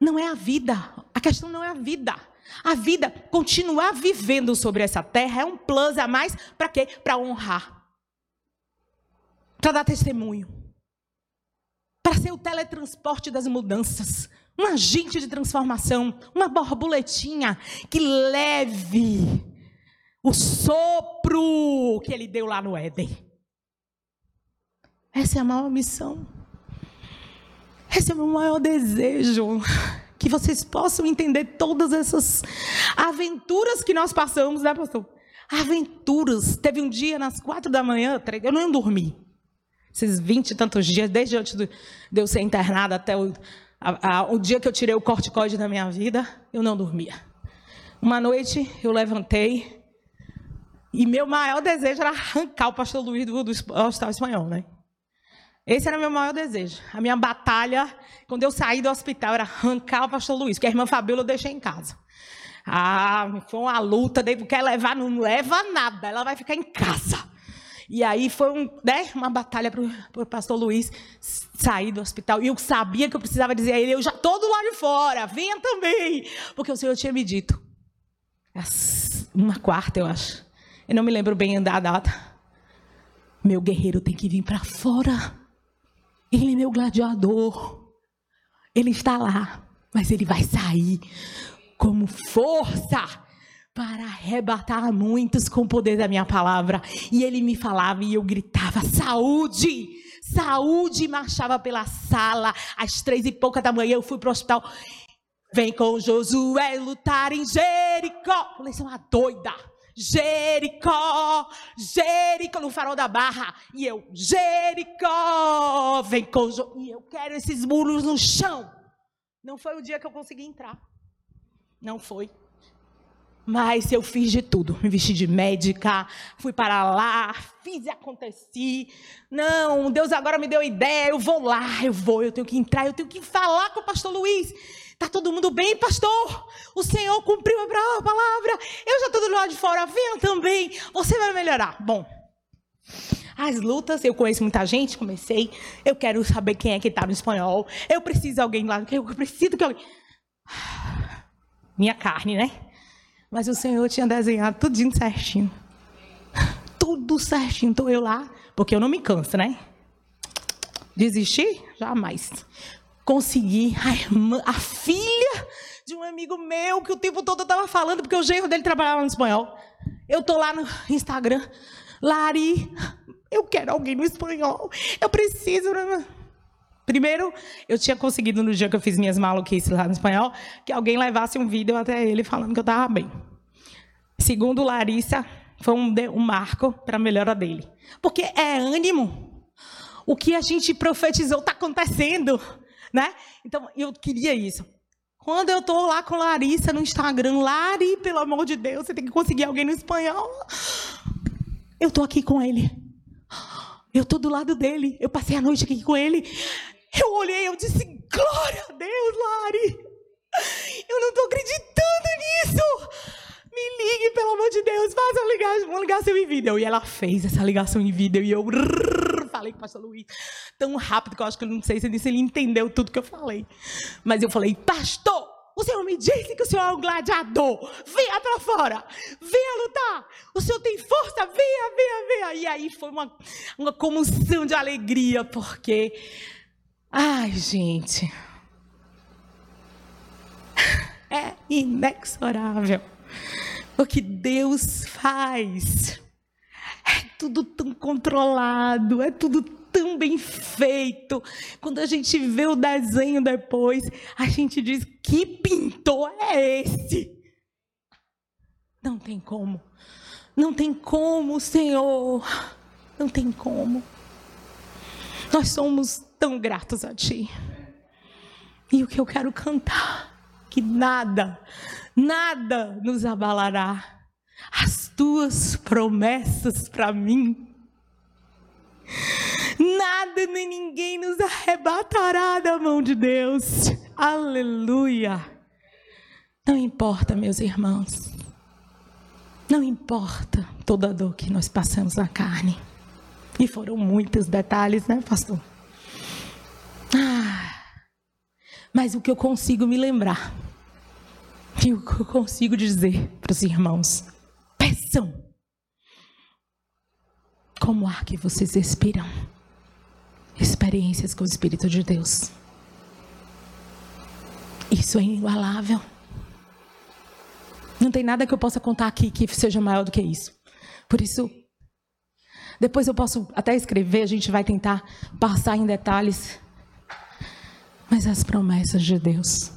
Não é a vida. A questão não é a vida. A vida, continuar vivendo sobre essa terra, é um plus a mais para quê? Para honrar. Para dar testemunho para ser o teletransporte das mudanças, um agente de transformação, uma borboletinha que leve o sopro que ele deu lá no Éden. Essa é a maior missão. Esse é o meu maior desejo. Que vocês possam entender todas essas aventuras que nós passamos, né, pastor? Aventuras. Teve um dia nas quatro da manhã, eu não dormi. Esses vinte e tantos dias, desde antes de eu ser internada até o, a, a, o dia que eu tirei o corticoide da minha vida, eu não dormia. Uma noite eu levantei e meu maior desejo era arrancar o pastor Luiz do, do Hospital Espanhol, né? Esse era meu maior desejo. A minha batalha, quando eu saí do hospital, era arrancar o pastor Luiz, porque a irmã Fabíola eu deixei em casa. Ah, foi uma luta, daí quer levar, não leva nada, ela vai ficar em casa. E aí foi um, né, uma batalha para o pastor Luiz sair do hospital. E eu sabia que eu precisava dizer a ele: eu já estou do lado de fora, venha também. Porque o Senhor tinha me dito. Uma quarta, eu acho. Eu não me lembro bem da data. Meu guerreiro tem que vir para fora. Ele é meu gladiador. Ele está lá. mas ele vai sair como força para arrebatar muitos com o poder da minha palavra. E ele me falava e eu gritava: saúde! Saúde! E marchava pela sala. Às três e pouca da manhã eu fui para o hospital. Vem com Josué lutar em Jericó. Falei, você é uma doida. Jericó, Jericó, no farol da barra. E eu, Jericó, vem com Jo- E eu quero esses muros no chão. Não foi o dia que eu consegui entrar. Não foi. Mas eu fiz de tudo. Me vesti de médica, fui para lá, fiz e aconteci. Não, Deus agora me deu ideia. Eu vou lá, eu vou, eu tenho que entrar, eu tenho que falar com o pastor Luiz. Tá todo mundo bem, pastor? O Senhor cumpriu a palavra. Eu já estou do lado de fora, venha também. Você vai melhorar. Bom, as lutas, eu conheço muita gente, comecei. Eu quero saber quem é que está no espanhol. Eu preciso de alguém lá. Eu preciso que alguém. Minha carne, né? Mas o Senhor tinha desenhado tudinho certinho. <laughs> Tudo certinho. Estou eu lá, porque eu não me canso, né? Desistir? Jamais. Consegui a irmã, a filha de um amigo meu que o tempo todo eu estava falando, porque o genro dele trabalhava no espanhol. Eu tô lá no Instagram. Lari, eu quero alguém no espanhol. Eu preciso. né? Primeiro, eu tinha conseguido no dia que eu fiz minhas maluquices lá no espanhol, que alguém levasse um vídeo até ele falando que eu estava bem. Segundo Larissa, foi um, um marco para a melhora dele. Porque é ânimo. O que a gente profetizou está acontecendo. Né? Então, eu queria isso. Quando eu estou lá com Larissa no Instagram, Lari, pelo amor de Deus, você tem que conseguir alguém no espanhol. Eu estou aqui com ele. Eu estou do lado dele. Eu passei a noite aqui com ele. Eu olhei, eu disse, glória a Deus, Lari. Eu não estou acreditando nisso. Me ligue, pelo amor de Deus. Faça uma ligação, uma ligação em vídeo. E ela fez essa ligação em vídeo. E eu falei com o pastor Luiz tão rápido que eu acho que eu não sei se ele entendeu tudo que eu falei. Mas eu falei, pastor, o senhor me disse que o senhor é um gladiador. Venha para fora. Venha lutar. O senhor tem força. Venha, venha, venha. E aí foi uma, uma comoção de alegria, porque. Ai, gente. <laughs> É inexorável. O que Deus faz. É tudo tão controlado, é tudo tão bem feito. Quando a gente vê o desenho depois, a gente diz: que pintor é esse? Não tem como. Não tem como, Senhor. Não tem como. Nós somos tão gratos a Ti. E o que eu quero cantar, que nada, nada nos abalará. As tuas promessas para mim. Nada nem ninguém nos arrebatará da mão de Deus. Aleluia. Não importa, meus irmãos. Não importa toda a dor que nós passamos na carne. E foram muitos detalhes, né, pastor? Ah, mas o que eu consigo me lembrar, e o que eu consigo dizer para os irmãos, peçam. Como ar que vocês respiram. Experiências com o Espírito de Deus. Isso é inigualável. Não tem nada que eu possa contar aqui que seja maior do que isso. Por isso, depois eu posso até escrever, a gente vai tentar passar em detalhes. Mas as promessas de Deus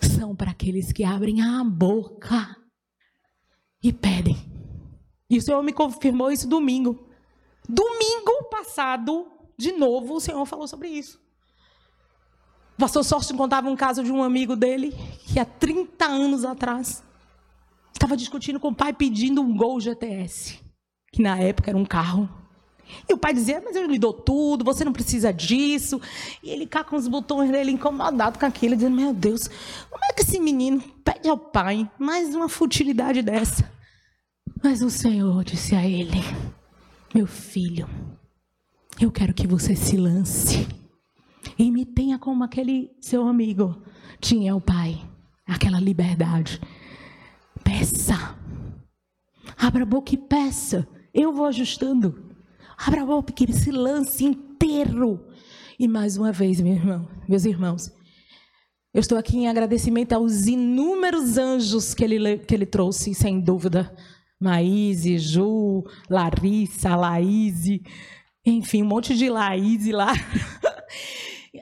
são para aqueles que abrem a boca e pedem. E o Senhor me confirmou isso domingo. Domingo passado, de novo, o Senhor falou sobre isso. O pastor Sorte contava um caso de um amigo dele que há 30 anos atrás estava discutindo com o pai pedindo um Gol GTS, que na época era um carro. E o pai dizia, mas eu lhe dou tudo, você não precisa disso. E ele cá com os botões dele incomodado com aquilo, dizendo, meu Deus, como é que esse menino pede ao pai mais uma futilidade dessa? Mas o Senhor disse a ele, meu filho, eu quero que você se lance e me tenha como aquele seu amigo tinha o pai, aquela liberdade. Peça. Abra a boca e peça. Eu vou ajustando. Abra a boca ele se lance inteiro. E mais uma vez, meu irmão, meus irmãos, Eu estou aqui em agradecimento aos inúmeros anjos que ele, que ele trouxe, sem dúvida. Maíse, Ju, Larissa, Laíse, enfim, um monte de Laíse lá. <laughs>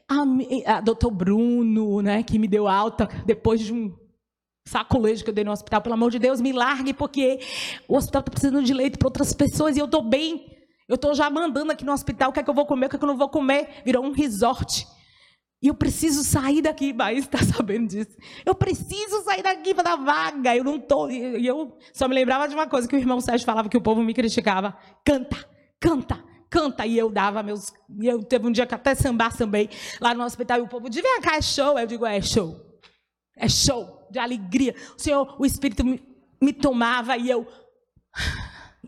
A, a doutor Bruno, né, que me deu alta depois de um sacolejo que eu dei no hospital. Pelo amor de Deus, me largue, porque o hospital está precisando de leito para outras pessoas e eu estou bem. Eu estou já mandando aqui no hospital o que é que eu vou comer, o que é que eu não vou comer. Virou um resort. E eu preciso sair daqui, Baís está <laughs> sabendo disso. Eu preciso sair daqui para dar vaga. Eu não estou. E eu só me lembrava de uma coisa que o irmão Sérgio falava que o povo me criticava. Canta, canta, canta. E eu dava meus. Eu teve um dia que até sambar também lá no hospital. E o povo dizia, vem cá, é show. Eu digo, é show. É show de alegria. O Senhor, o Espírito me, me tomava e eu.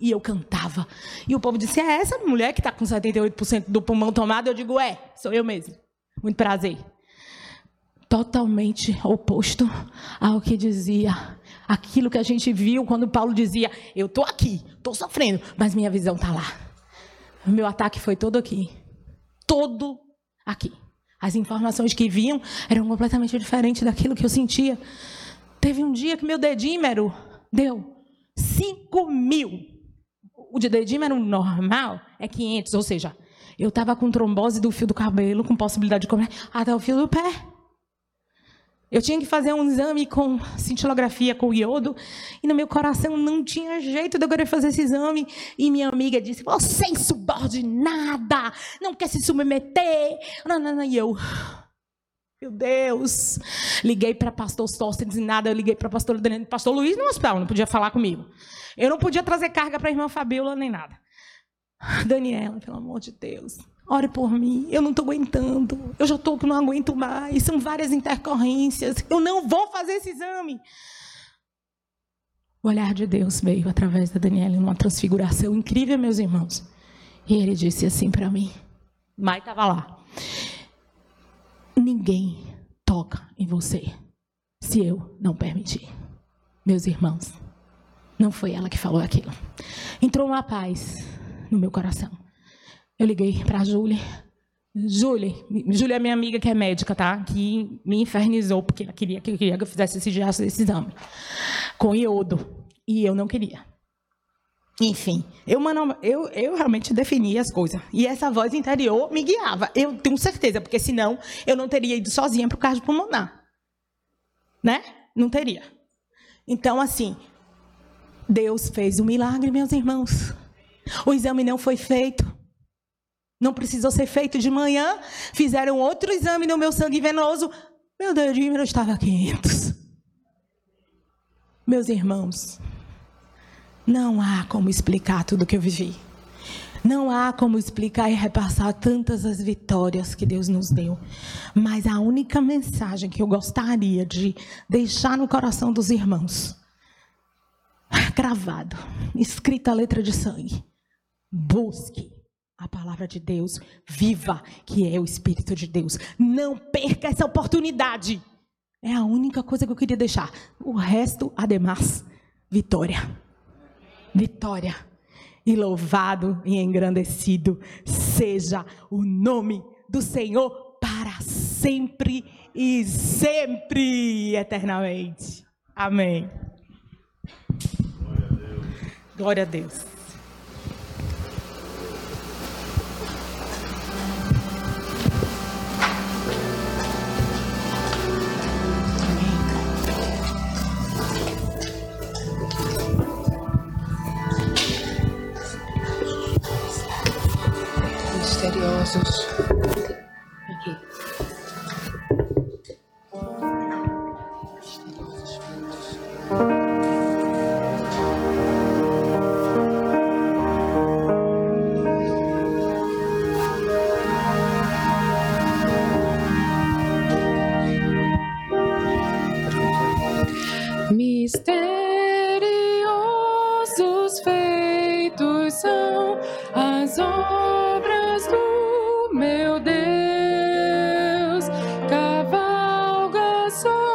E eu cantava. E o povo disse: É essa mulher que está com 78% do pulmão tomado? Eu digo: É, sou eu mesmo. Muito prazer. Totalmente oposto ao que dizia, aquilo que a gente viu quando Paulo dizia: Eu estou aqui, estou sofrendo, mas minha visão está lá. Meu ataque foi todo aqui. Todo aqui. As informações que vinham eram completamente diferentes daquilo que eu sentia. Teve um dia que meu dedímero deu 5 mil. O de dedímero normal é 500, ou seja, eu estava com trombose do fio do cabelo, com possibilidade de comer até o fio do pé. Eu tinha que fazer um exame com cintilografia, com iodo, e no meu coração não tinha jeito de eu querer fazer esse exame. E minha amiga disse: Você é insubordinada, não quer se submeter. Não, não, não. E eu, meu Deus. Liguei para pastor Sóstenes e nada, eu liguei para pastor, pastor Luiz no hospital, não podia falar comigo. Eu não podia trazer carga para a irmã Fabiola nem nada. Daniela, pelo amor de Deus, ore por mim. Eu não estou aguentando. Eu já estou que não aguento mais. São várias intercorrências. Eu não vou fazer esse exame. O olhar de Deus veio através da Daniela em uma transfiguração incrível, meus irmãos. E ele disse assim para mim: Mai estava lá. Ninguém toca em você se eu não permitir. Meus irmãos, não foi ela que falou aquilo. Entrou uma paz no meu coração. Eu liguei para a Júlia. Júlia, Júlia é minha amiga que é médica, tá? Que me infernizou porque ela queria que eu, queria que eu fizesse esse, esse exame com iodo. E eu não queria. Enfim, eu, mano, eu, eu realmente definia as coisas. E essa voz interior me guiava. Eu tenho certeza, porque senão eu não teria ido sozinha para o cardiopulmonar. Né? Não teria. Então, assim, Deus fez um milagre, meus irmãos. O exame não foi feito. Não precisou ser feito de manhã. Fizeram outro exame no meu sangue venoso. Meu dedímero estava 500. Meus irmãos, não há como explicar tudo que eu vivi. Não há como explicar e repassar tantas as vitórias que Deus nos deu. Mas a única mensagem que eu gostaria de deixar no coração dos irmãos, gravado, escrita a letra de sangue, Busque a palavra de Deus viva, que é o Espírito de Deus. Não perca essa oportunidade. É a única coisa que eu queria deixar. O resto, ademais, vitória. Vitória. E louvado e engrandecido seja o nome do Senhor para sempre e sempre eternamente. Amém. Glória a Deus. Misteriosos. so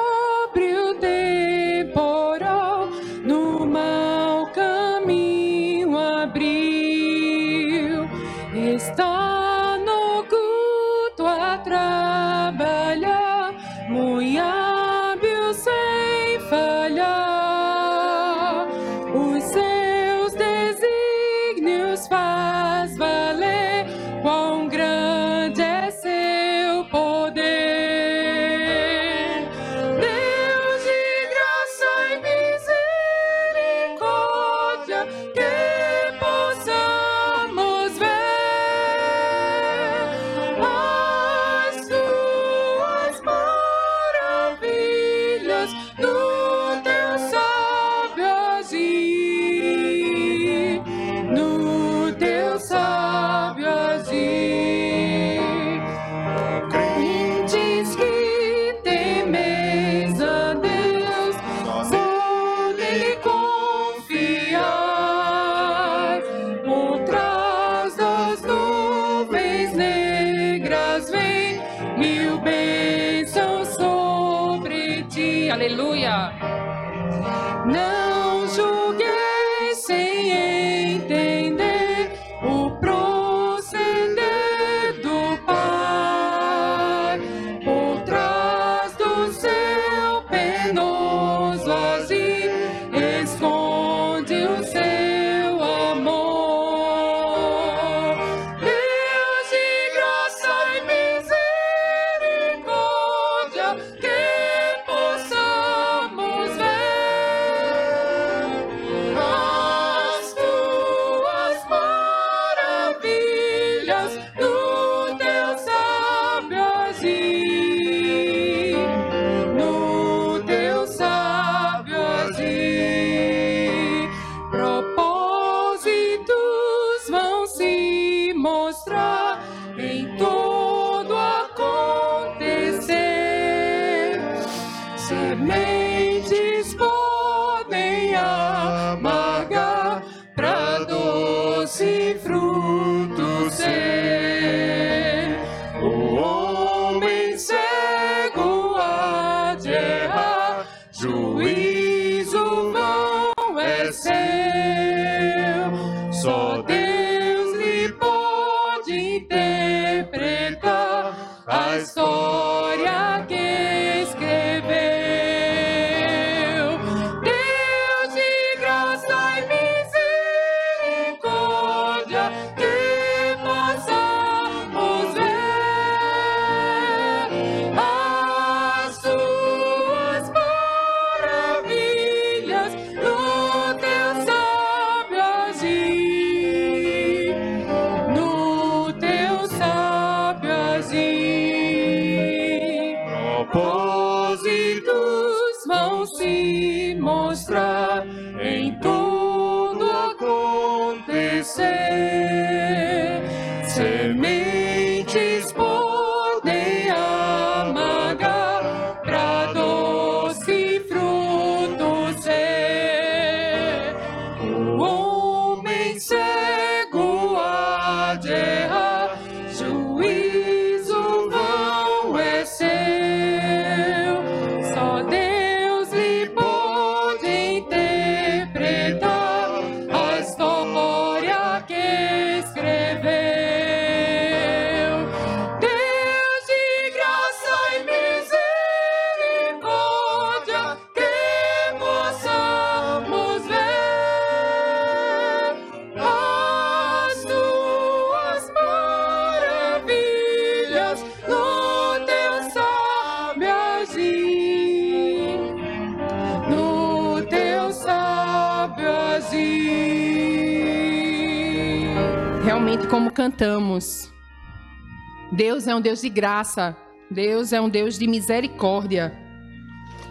É um Deus de graça, Deus é um Deus de misericórdia.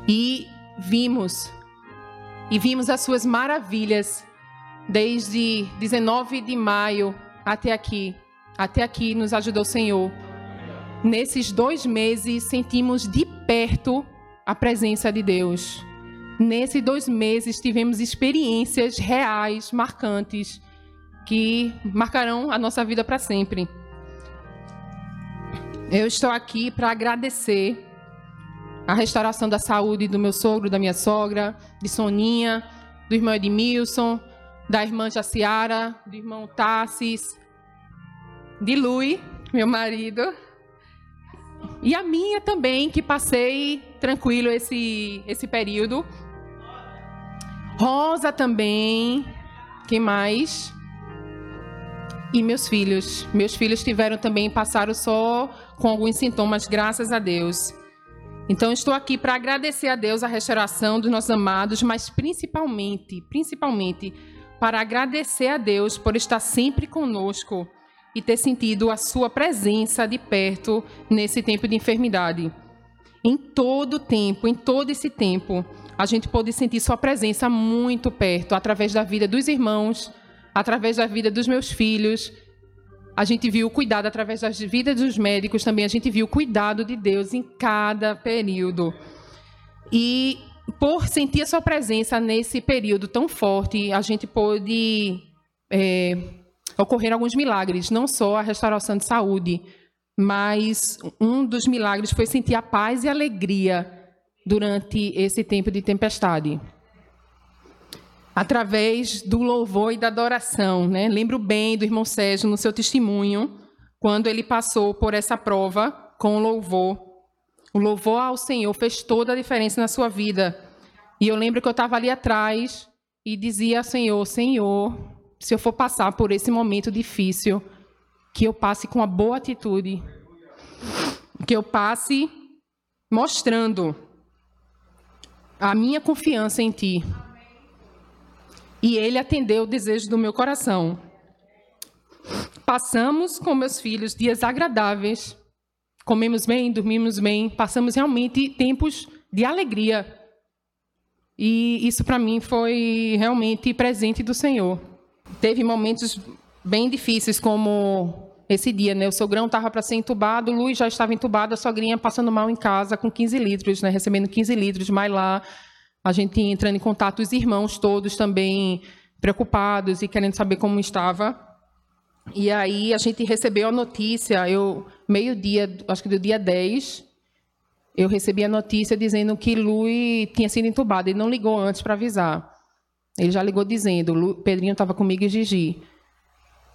E vimos, e vimos as suas maravilhas desde 19 de maio até aqui. Até aqui nos ajudou o Senhor. Nesses dois meses sentimos de perto a presença de Deus. Nesses dois meses tivemos experiências reais, marcantes, que marcarão a nossa vida para sempre. Eu estou aqui para agradecer a restauração da saúde do meu sogro, da minha sogra, de Soninha, do irmão Edmilson, da irmã Jaciara, do irmão Tassis, de Lui, meu marido, e a minha também, que passei tranquilo esse, esse período. Rosa também. Quem mais? E meus filhos. Meus filhos tiveram também, passaram só com alguns sintomas, graças a Deus. Então, estou aqui para agradecer a Deus a restauração dos nossos amados, mas principalmente, principalmente, para agradecer a Deus por estar sempre conosco e ter sentido a sua presença de perto nesse tempo de enfermidade. em todo o tempo, em todo esse tempo, a gente pôde sentir Sua presença muito perto, através da vida dos irmãos, através da vida dos meus filhos. A gente viu o cuidado através das vidas dos médicos também, a gente viu o cuidado de Deus em cada período. E por sentir a sua presença nesse período tão forte, a gente pôde é, ocorrer alguns milagres, não só a restauração de saúde, mas um dos milagres foi sentir a paz e a alegria durante esse tempo de tempestade. Através do louvor e da adoração. Né? Lembro bem do irmão Sérgio no seu testemunho, quando ele passou por essa prova com louvor. O louvor ao Senhor fez toda a diferença na sua vida. E eu lembro que eu estava ali atrás e dizia ao Senhor: Senhor, se eu for passar por esse momento difícil, que eu passe com uma boa atitude, que eu passe mostrando a minha confiança em Ti. E Ele atendeu o desejo do meu coração. Passamos com meus filhos dias agradáveis, comemos bem, dormimos bem, passamos realmente tempos de alegria. E isso para mim foi realmente presente do Senhor. Teve momentos bem difíceis, como esse dia, né? O sogrão estava para ser entubado, Luiz já estava entubado, a sogrinha passando mal em casa com 15 litros, né? Recebendo 15 litros, mas lá a gente entrando em contato, os irmãos todos também preocupados e querendo saber como estava. E aí a gente recebeu a notícia, eu meio-dia, acho que do dia 10, eu recebi a notícia dizendo que Luiz tinha sido entubado. Ele não ligou antes para avisar. Ele já ligou dizendo, Pedrinho estava comigo e Gigi.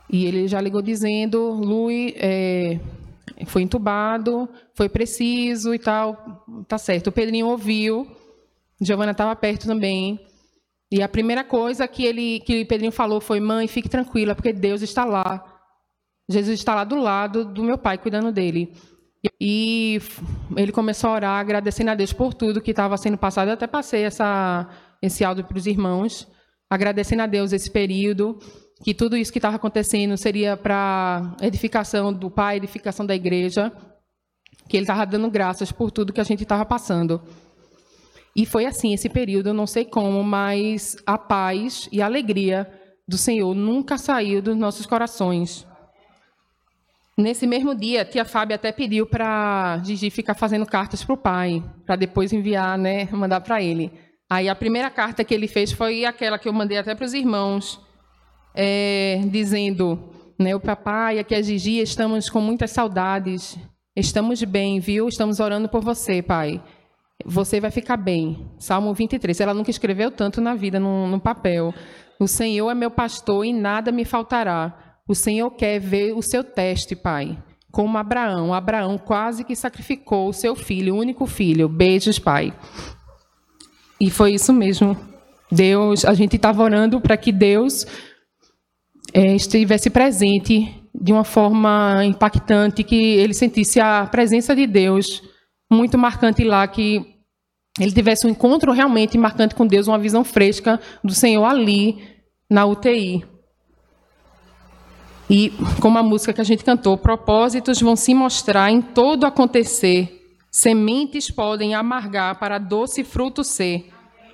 E ele já ligou dizendo, Lui é, foi entubado, foi preciso e tal, tá certo. O Pedrinho ouviu, Giovana estava perto também. E a primeira coisa que ele, que Pedrinho falou foi: mãe, fique tranquila, porque Deus está lá. Jesus está lá do lado do meu pai, cuidando dele. E ele começou a orar, agradecendo a Deus por tudo que estava sendo passado. Eu até passei essa, esse áudio para os irmãos, agradecendo a Deus esse período que tudo isso que estava acontecendo seria para edificação do Pai, edificação da igreja, que ele estava dando graças por tudo que a gente estava passando. E foi assim esse período, eu não sei como, mas a paz e a alegria do Senhor nunca saiu dos nossos corações. Nesse mesmo dia, tia Fábia até pediu para Gigi ficar fazendo cartas para o pai, para depois enviar, né, mandar para ele. Aí a primeira carta que ele fez foi aquela que eu mandei até para os irmãos, é, dizendo, né, o papai, aqui a Gigi, estamos com muitas saudades, estamos bem, viu? Estamos orando por você, pai. Você vai ficar bem. Salmo 23. Ela nunca escreveu tanto na vida no, papel. O Senhor é meu pastor e nada me faltará. O Senhor quer ver o seu teste, pai. Como Abraão. Abraão quase que sacrificou o seu filho, o único filho. Beijos, pai. E foi isso mesmo. Deus, a gente estava orando para que Deus é, estivesse presente de uma forma impactante, que ele sentisse a presença de Deus muito marcante lá, que ele tivesse um encontro realmente marcante com Deus, uma visão fresca do Senhor ali na UTI. E como a música que a gente cantou, propósitos vão se mostrar em todo acontecer, sementes podem amargar para doce fruto ser.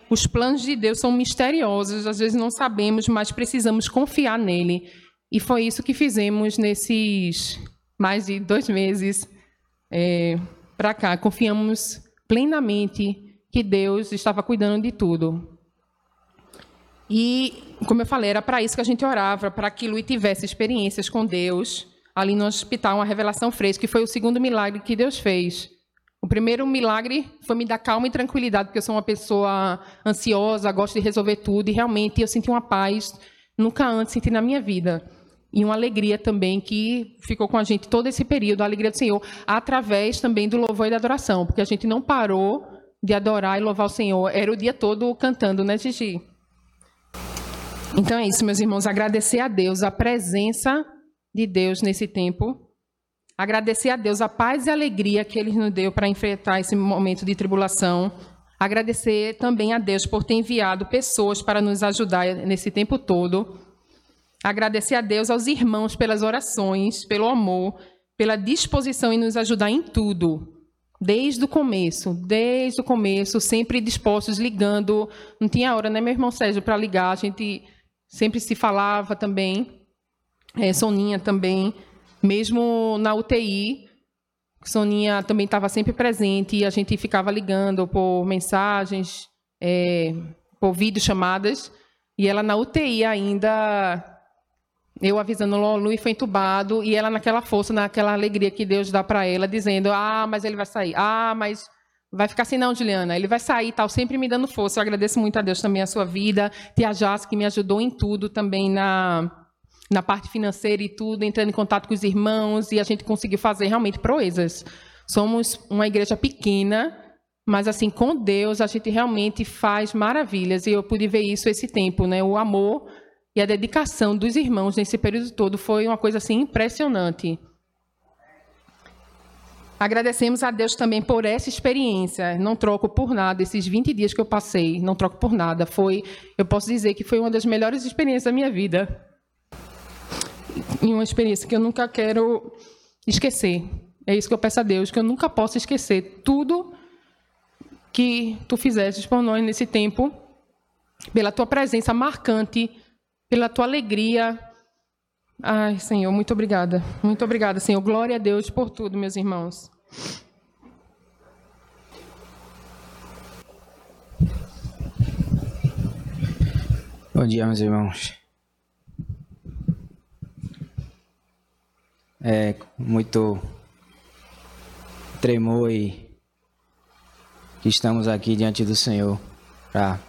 Os planos de Deus são misteriosos, às vezes não sabemos, mas precisamos confiar nele. E foi isso que fizemos nesses mais de dois meses é, para cá. Confiamos plenamente que Deus estava cuidando de tudo. E, como eu falei, era para isso que a gente orava, para que Luiz tivesse experiências com Deus ali no hospital, uma revelação fresca, que foi o segundo milagre que Deus fez. O primeiro milagre foi me dar calma e tranquilidade, porque eu sou uma pessoa ansiosa, gosto de resolver tudo, e realmente eu senti uma paz nunca antes senti na minha vida. E uma alegria também que ficou com a gente todo esse período, a alegria do Senhor, através também do louvor e da adoração, porque a gente não parou de adorar e louvar o Senhor. Era o dia todo cantando, né, Gigi? Então é isso, meus irmãos, agradecer a Deus a presença de Deus nesse tempo Agradecer a Deus a paz e a alegria que Ele nos deu para enfrentar esse momento de tribulação. Agradecer também a Deus por ter enviado pessoas para nos ajudar nesse tempo todo. Agradecer a Deus aos irmãos pelas orações, pelo amor, pela disposição em nos ajudar em tudo. Desde o começo, desde o começo, sempre dispostos, ligando. Não tinha hora, né, meu irmão Sérgio, para ligar. A gente sempre se falava também. É, Soninha também. Mesmo na UTI, Soninha também estava sempre presente e a gente ficava ligando por mensagens, é, por videochamadas. E ela na UTI ainda, eu avisando, o Luiz foi entubado, e ela naquela força, naquela alegria que Deus dá para ela, dizendo: Ah, mas ele vai sair. Ah, mas vai ficar assim, não, Juliana. Ele vai sair tal, sempre me dando força. Eu agradeço muito a Deus também a sua vida. Tia Jás, que me ajudou em tudo também na, na parte financeira e tudo, entrando em contato com os irmãos, e a gente conseguiu fazer realmente proezas. Somos uma igreja pequena, mas assim, com Deus a gente realmente faz maravilhas e eu pude ver isso esse tempo, né? O amor e a dedicação dos irmãos nesse período todo foi uma coisa assim impressionante. Agradecemos a Deus também por essa experiência. Não troco por nada esses 20 dias que eu passei, não troco por nada. Foi, eu posso dizer que foi uma das melhores experiências da minha vida. E uma experiência que eu nunca quero esquecer. É isso que eu peço a Deus, que eu nunca possa esquecer tudo que tu fizeste por nós nesse tempo, pela tua presença marcante, pela tua alegria. Ai, Senhor, muito obrigada. Muito obrigada, Senhor. Glória a Deus por tudo, meus irmãos. Bom dia, meus irmãos. É muito tremor e que estamos aqui diante do Senhor para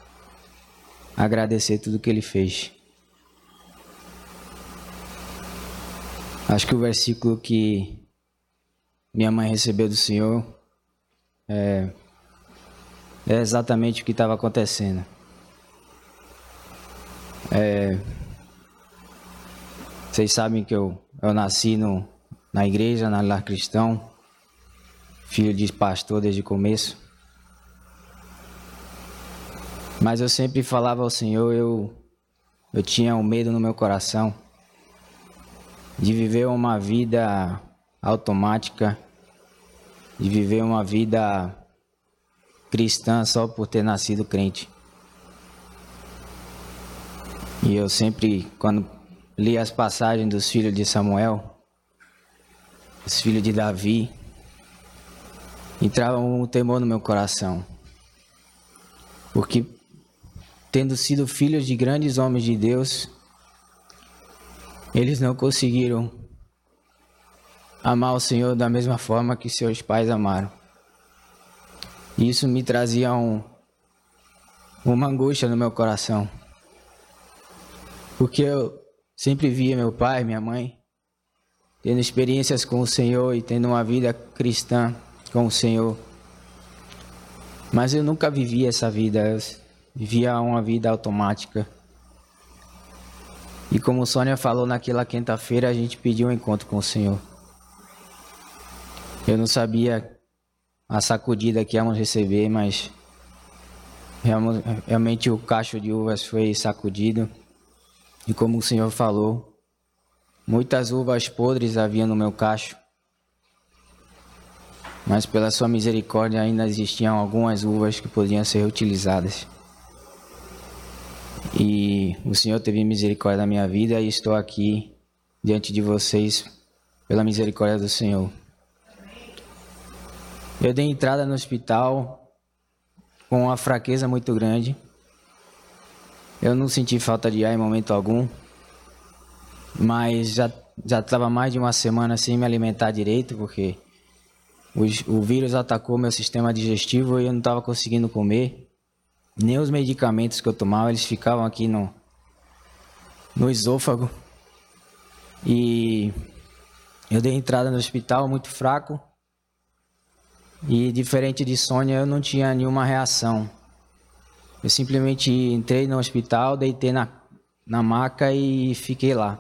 agradecer tudo que Ele fez. Acho que o versículo que minha mãe recebeu do Senhor é, é exatamente o que estava acontecendo. É, vocês sabem que eu, eu nasci no, na igreja, na lar cristão, filho de pastor desde o começo. Mas eu sempre falava ao Senhor, eu, eu tinha um medo no meu coração de viver uma vida automática, de viver uma vida cristã só por ter nascido crente. E eu sempre, quando li as passagens dos filhos de Samuel, os filhos de Davi, entrava um temor no meu coração. Porque tendo sido filhos de grandes homens de Deus, eles não conseguiram amar o Senhor da mesma forma que seus pais amaram. Isso me trazia um, uma angústia no meu coração. Porque eu sempre via meu pai, minha mãe, tendo experiências com o Senhor e tendo uma vida cristã com o Senhor. Mas eu nunca vivi essa vida. Eu vivia uma vida automática. E como Sônia falou naquela quinta-feira, a gente pediu um encontro com o Senhor. Eu não sabia a sacudida que íamos receber, mas realmente o cacho de uvas foi sacudido. E como o Senhor falou, muitas uvas podres havia no meu cacho. Mas pela sua misericórdia ainda existiam algumas uvas que podiam ser utilizadas. E o Senhor teve misericórdia da minha vida e estou aqui diante de vocês pela misericórdia do Senhor. Eu dei entrada no hospital com uma fraqueza muito grande. Eu não senti falta de ar em momento algum, mas já já estava mais de uma semana sem me alimentar direito, porque o, o vírus atacou meu sistema digestivo e eu não estava conseguindo comer nem os medicamentos que eu tomava, eles ficavam aqui no, no esôfago. E eu dei entrada no hospital muito fraco. E diferente de Sônia, eu não tinha nenhuma reação. Eu simplesmente entrei no hospital, deitei na, na maca e fiquei lá.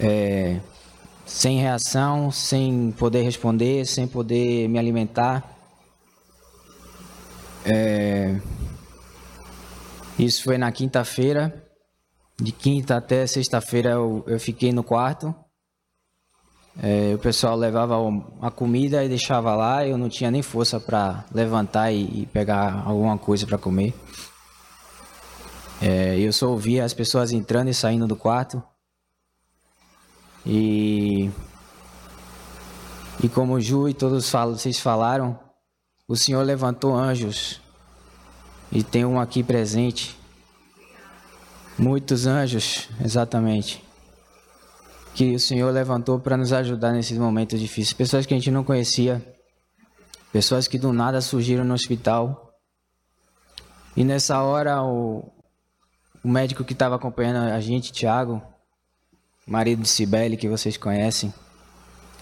É, sem reação, sem poder responder, sem poder me alimentar. É... Isso foi na quinta-feira. De quinta até sexta-feira eu, eu fiquei no quarto. É, o pessoal levava a comida e deixava lá, eu não tinha nem força para levantar e, e, pegar alguma coisa para comer. É, eu só ouvia as pessoas entrando e saindo do quarto. E, e como o Ju e todos falam, vocês falaram, o Senhor levantou anjos. E tem um aqui presente. Muitos anjos, exatamente que o Senhor levantou para nos ajudar nesses momentos difíceis. Pessoas que a gente não conhecia, pessoas que do nada surgiram no hospital. E nessa hora, o, o médico que estava acompanhando a gente, Tiago, marido de Cibele, que vocês conhecem,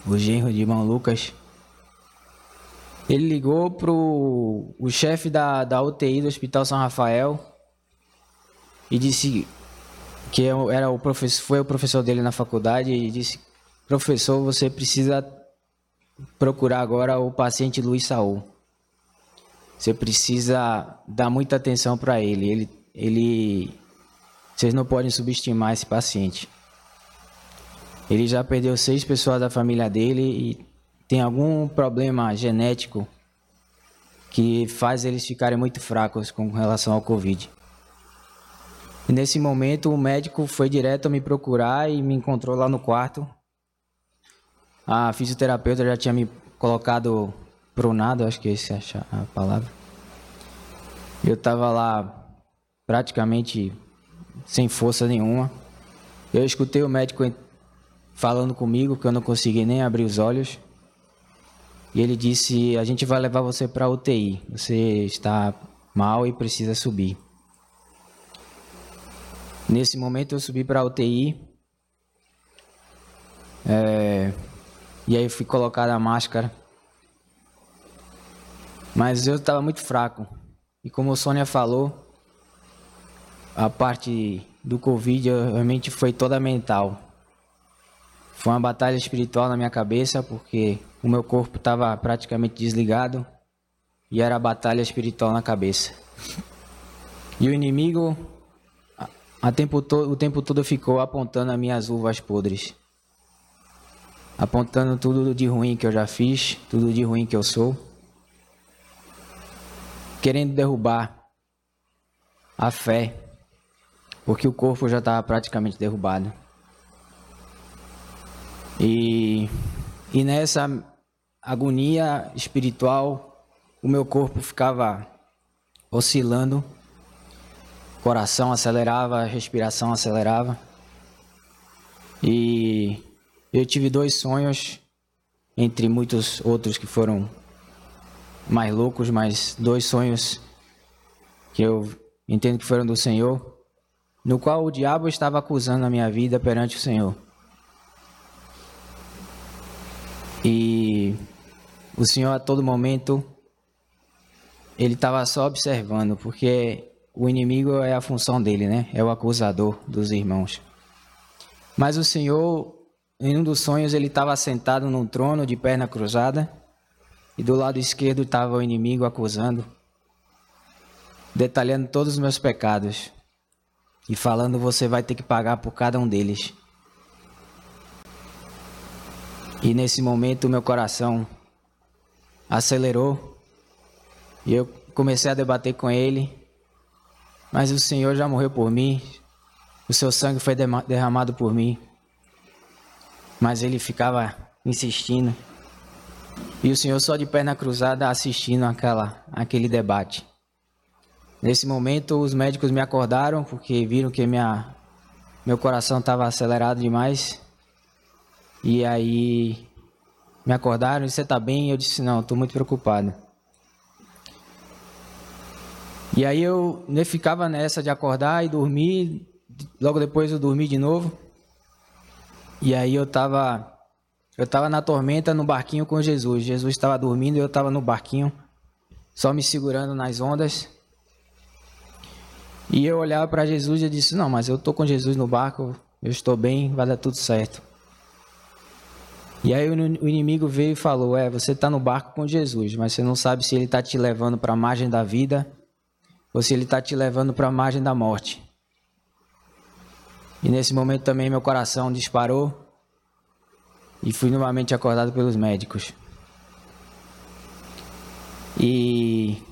o genro de irmão Lucas, ele ligou pro o chefe da, da UTI do Hospital São Rafael e disse que é era o professor, foi o professor dele na faculdade e disse: "Professor, você precisa procurar agora o paciente Luiz Saul. Você precisa dar muita atenção para ele. Ele ele vocês não podem subestimar esse paciente. Ele já perdeu seis pessoas da família dele e tem algum problema genético que faz eles ficarem muito fracos com relação ao Covid. E nesse momento o médico foi direto me procurar e me encontrou lá no quarto. A fisioterapeuta já tinha me colocado pronado, acho que essa é a palavra. Eu estava lá praticamente sem força nenhuma. Eu escutei o médico falando comigo que eu não consegui nem abrir os olhos. E ele disse: "A gente vai levar você para UTI. Você está mal e precisa subir". Nesse momento eu subi para UTI. É, e aí fui colocar a máscara. Mas eu estava muito fraco. E como a Sônia falou, a parte do Covid realmente foi toda mental. Foi uma batalha espiritual na minha cabeça, porque o meu corpo estava praticamente desligado e era a batalha espiritual na cabeça. E o inimigo Tempo o tempo todo ficou apontando as minhas uvas podres. Apontando tudo de ruim que eu já fiz, tudo de ruim que eu sou. Querendo derrubar a fé, porque o corpo já estava praticamente derrubado. E, e nessa agonia espiritual, o meu corpo ficava oscilando coração acelerava, respiração acelerava. E eu tive dois sonhos, entre muitos outros que foram mais loucos, mas dois sonhos que eu entendo que foram do Senhor, no qual o diabo estava acusando a minha vida perante o Senhor. E o Senhor a todo momento ele estava só observando, porque o inimigo é a função dele, né? É o acusador dos irmãos. Mas o Senhor, em um dos sonhos, ele estava sentado num trono de perna cruzada e do lado esquerdo estava o inimigo acusando, detalhando todos os meus pecados e falando: você vai ter que pagar por cada um deles. E nesse momento, meu coração acelerou e eu comecei a debater com ele mas o Senhor já morreu por mim, o seu sangue foi derramado por mim. Mas ele ficava insistindo. E o Senhor só de perna cruzada assistindo aquela, aquele debate. Nesse momento, os médicos me acordaram porque viram que minha, meu coração estava acelerado demais. E aí me acordaram, você está bem? Eu disse, não, estou muito preocupado. E aí eu né, ficava nessa de acordar e dormir, logo depois eu dormi de novo. E aí eu estava eu tava na tormenta no barquinho com Jesus. Jesus estava dormindo e eu estava no barquinho, só me segurando nas ondas. E eu olhava para Jesus e disse: "Não, mas eu tô com Jesus no barco, eu estou bem, vai dar tudo certo". E aí o inimigo veio e falou: "É, você está no barco com Jesus, mas você não sabe se ele está te levando para a margem da vida ou se ele está te levando para a margem da morte. E nesse momento também meu coração disparou. e fui novamente acordado pelos médicos. E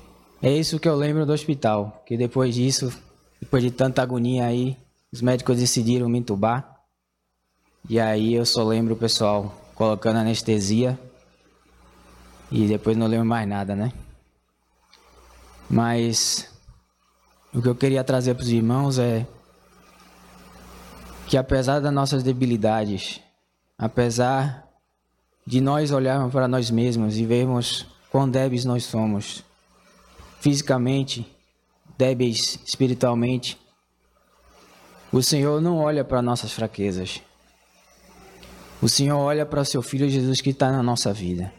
é isso que eu lembro do hospital, que depois disso, depois de tanta agonia aí, os médicos decidiram me entubar. E aí eu só lembro pessoal colocando anestesia e depois não lembro mais nada, né? Mas o que eu queria trazer para os irmãos é que apesar das nossas debilidades, apesar de nós olharmos para nós mesmos e vermos quão débeis nós somos, fisicamente, débeis espiritualmente, o Senhor não olha para nossas fraquezas. O Senhor olha para o seu Filho Jesus que está na nossa vida.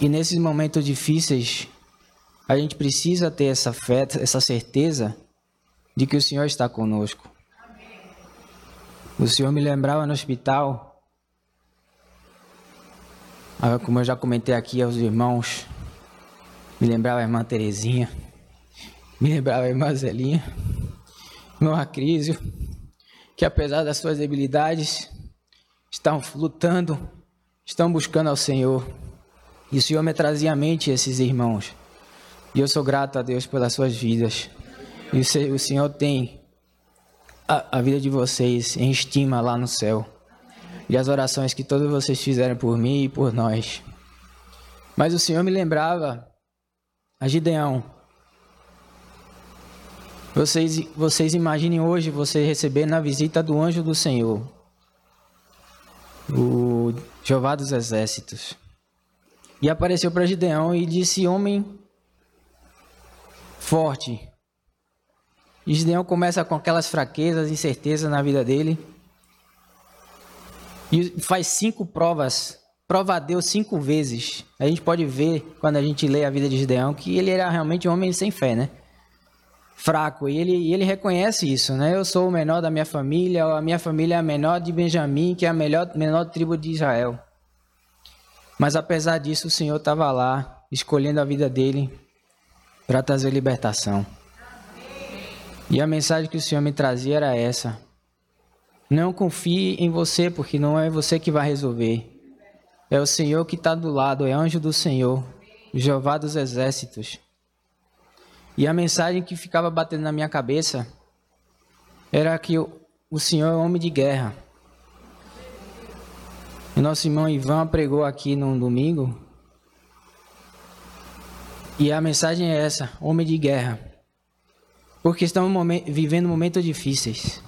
E nesses momentos difíceis, a gente precisa ter essa fé, essa certeza de que o Senhor está conosco. O Senhor me lembrava no hospital, ah, como eu já comentei aqui aos irmãos, me lembrava a irmã Terezinha, me lembrava a irmã Zelinha, irmão Acrísio, que apesar das suas debilidades, estão lutando, estão buscando ao Senhor. E o Senhor me trazia à mente esses irmãos. E eu sou grato a Deus pelas suas vidas. E o Senhor tem a, a vida de vocês em estima lá no céu. E as orações que todos vocês fizeram por mim e por nós. Mas o Senhor me lembrava a Gideão. Vocês, vocês imaginem hoje você recebendo a visita do anjo do Senhor, o Jeová dos Exércitos. E apareceu para Gideão e disse: Homem forte. E Gideão começa com aquelas fraquezas, incertezas na vida dele. E faz cinco provas. Prova a Deus cinco vezes. A gente pode ver, quando a gente lê a vida de Gideão, que ele era realmente um homem sem fé, né? Fraco. E ele, ele reconhece isso, né? Eu sou o menor da minha família, a minha família é a menor de Benjamim, que é a melhor, menor tribo de Israel. Mas apesar disso, o Senhor estava lá, escolhendo a vida dele para trazer libertação. E a mensagem que o Senhor me trazia era essa: Não confie em você, porque não é você que vai resolver. É o Senhor que está do lado, é anjo do Senhor, Jeová dos exércitos. E a mensagem que ficava batendo na minha cabeça era que o Senhor é homem de guerra. O nosso irmão Ivan pregou aqui num domingo. E a mensagem é essa: homem de guerra. Porque estamos vivendo momentos difíceis.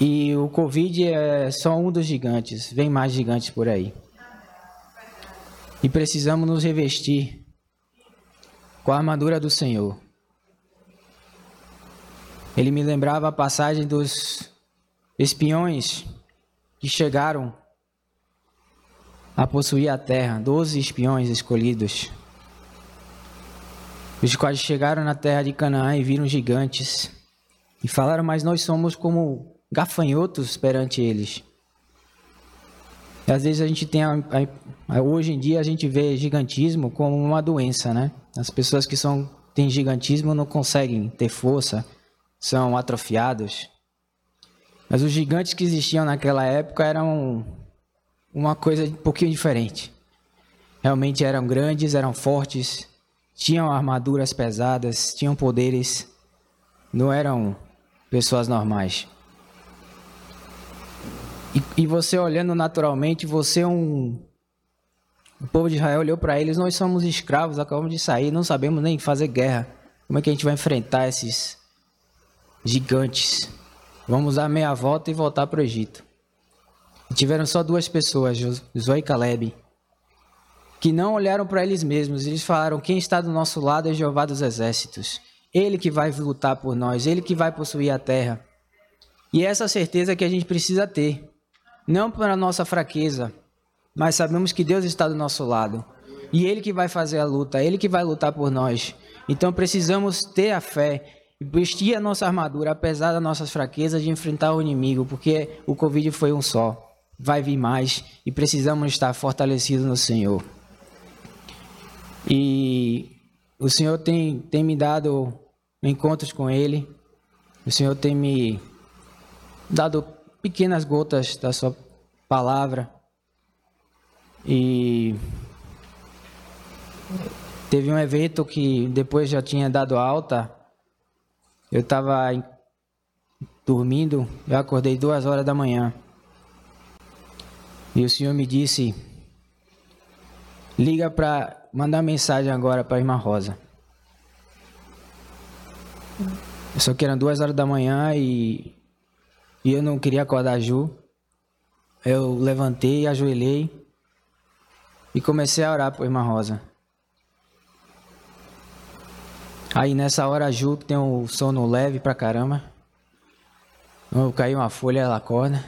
E o Covid é só um dos gigantes, vem mais gigantes por aí. E precisamos nos revestir com a armadura do Senhor. Ele me lembrava a passagem dos espiões que chegaram a possuir a terra, doze espiões escolhidos, os quais chegaram na terra de Canaã e viram gigantes, e falaram, mas nós somos como gafanhotos perante eles. E às vezes a gente tem, a, hoje em dia a gente vê gigantismo como uma doença, né? As pessoas que são, têm gigantismo não conseguem ter força, são atrofiados. Mas os gigantes que existiam naquela época eram uma coisa um pouquinho diferente. Realmente eram grandes, eram fortes, tinham armaduras pesadas, tinham poderes, não eram pessoas normais. E, e você olhando naturalmente, você é um. O povo de Israel olhou para eles: nós somos escravos, acabamos de sair, não sabemos nem fazer guerra. Como é que a gente vai enfrentar esses gigantes? Vamos dar meia volta e voltar para o Egito. E tiveram só duas pessoas, Josué e Caleb, que não olharam para eles mesmos. Eles falaram: Quem está do nosso lado é Jeová dos exércitos. Ele que vai lutar por nós, ele que vai possuir a terra. E é essa certeza que a gente precisa ter. Não para nossa fraqueza, mas sabemos que Deus está do nosso lado. E Ele que vai fazer a luta, Ele que vai lutar por nós. Então precisamos ter a fé vestir a nossa armadura, apesar das nossas fraquezas, de enfrentar o inimigo, porque o Covid foi um só vai vir mais e precisamos estar fortalecidos no Senhor. E o Senhor tem, tem me dado encontros com Ele, o Senhor tem me dado pequenas gotas da sua palavra. E teve um evento que depois já tinha dado alta. Eu estava dormindo, eu acordei duas horas da manhã. E o Senhor me disse: liga para mandar mensagem agora para a irmã Rosa. Só que eram duas horas da manhã e, e eu não queria acordar a Ju. Eu levantei, ajoelhei e comecei a orar por irmã Rosa. Aí nessa hora a Ju tem o sono leve pra caramba. Eu caiu uma folha, ela acorda.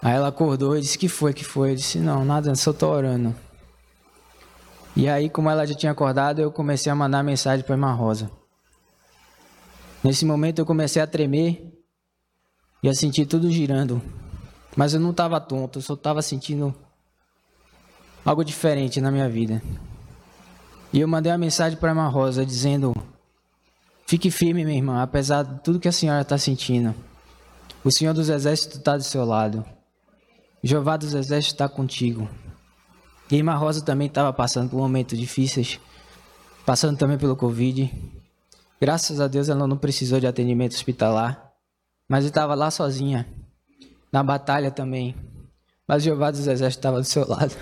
Aí ela acordou e disse: Que foi? Que foi? Eu disse: Não, nada, só tô orando. E aí, como ela já tinha acordado, eu comecei a mandar mensagem para irmã Rosa. Nesse momento eu comecei a tremer e a sentir tudo girando. Mas eu não estava tonto, eu só estava sentindo algo diferente na minha vida. E eu mandei uma mensagem para irmã Rosa dizendo: Fique firme, minha irmã, apesar de tudo que a senhora está sentindo. O Senhor dos Exércitos está do seu lado. Jeová dos Exércitos está contigo. E irmã Rosa também estava passando por momentos difíceis, passando também pelo Covid. Graças a Deus ela não precisou de atendimento hospitalar, mas estava lá sozinha, na batalha também. Mas Jeová dos Exércitos estava do seu lado.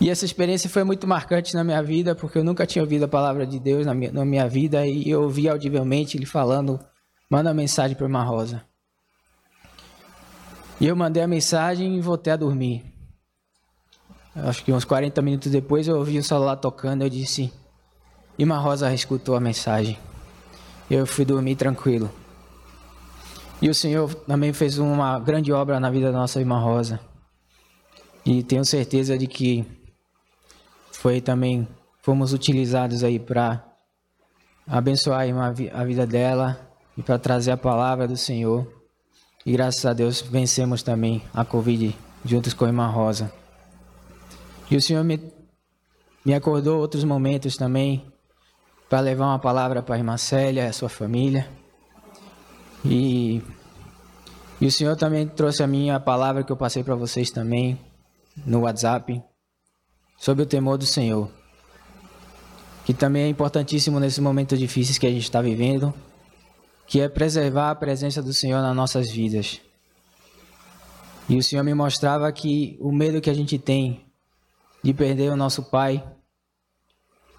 E essa experiência foi muito marcante na minha vida, porque eu nunca tinha ouvido a palavra de Deus na minha, na minha vida e eu ouvi audivelmente ele falando: manda mensagem para irmã Rosa. E eu mandei a mensagem e voltei a dormir. Acho que uns 40 minutos depois eu ouvi o celular tocando. Eu disse: Irmã Rosa escutou a mensagem. Eu fui dormir tranquilo. E o Senhor também fez uma grande obra na vida da nossa irmã Rosa. E tenho certeza de que foi também fomos utilizados aí para abençoar a vida dela e para trazer a palavra do Senhor. E graças a Deus vencemos também a Covid juntos com a irmã Rosa. E o Senhor me, me acordou outros momentos também para levar uma palavra para a irmã Célia e a sua família. E, e o Senhor também trouxe a minha palavra que eu passei para vocês também no WhatsApp sobre o temor do Senhor, que também é importantíssimo nesses momentos difíceis que a gente está vivendo, que é preservar a presença do Senhor nas nossas vidas. E o Senhor me mostrava que o medo que a gente tem de perder o nosso Pai,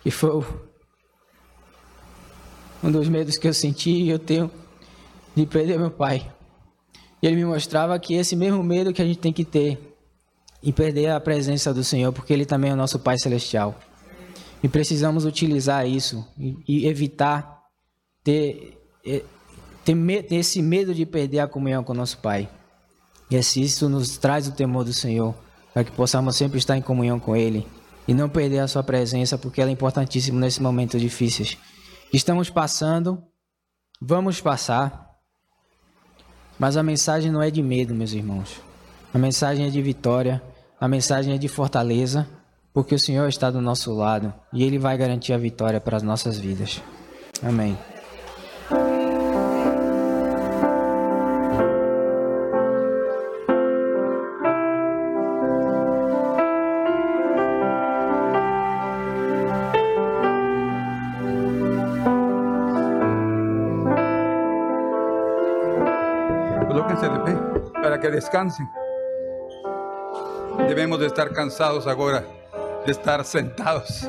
que foi um dos medos que eu senti e eu tenho de perder meu Pai. E ele me mostrava que esse mesmo medo que a gente tem que ter e perder a presença do Senhor, porque Ele também é o nosso Pai Celestial. E precisamos utilizar isso e, evitar ter, ter, me, ter, esse medo de perder a comunhão com o nosso Pai. E assim isso nos traz o temor do Senhor, para que possamos sempre estar em comunhão com Ele e não perder a Sua presença, porque ela é importantíssima nesses momentos difíceis. Estamos passando, vamos passar, mas a mensagem não é de medo, meus irmãos. A mensagem é de vitória, a mensagem é de fortaleza, porque o Senhor está do nosso lado e Ele vai garantir a vitória para as nossas vidas. Amém. Colóquense de pé para que descansen. Debemos de estar cansados ahora de estar sentados.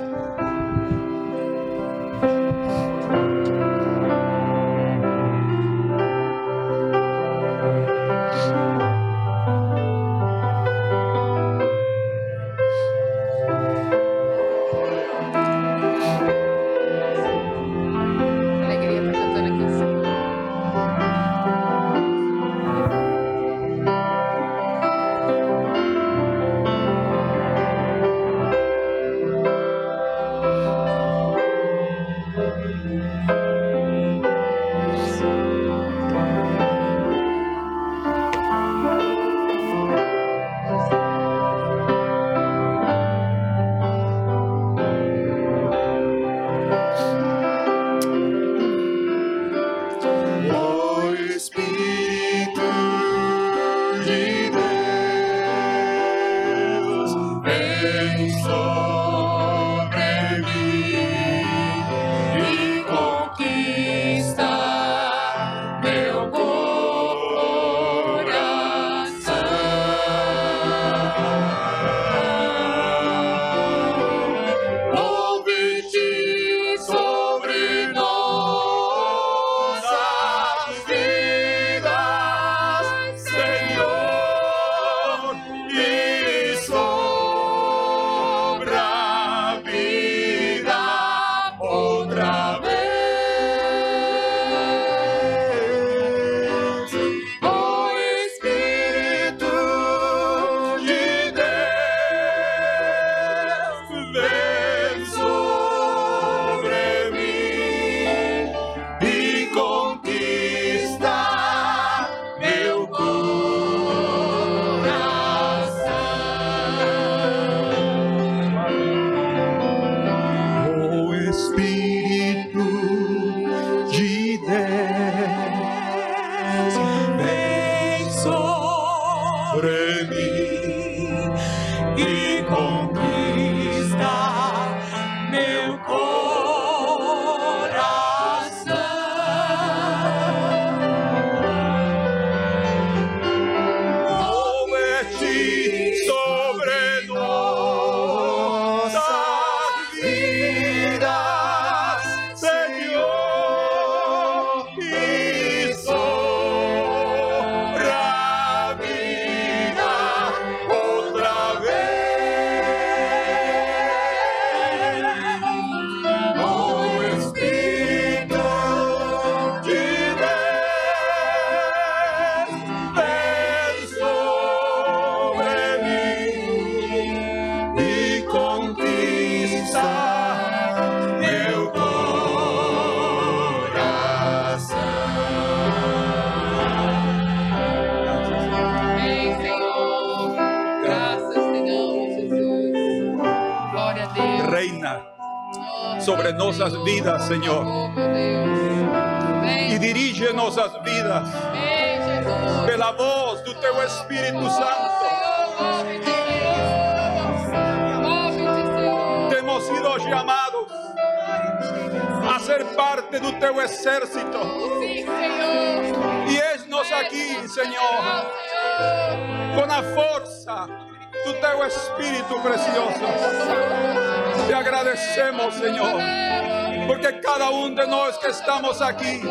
estamos aquí.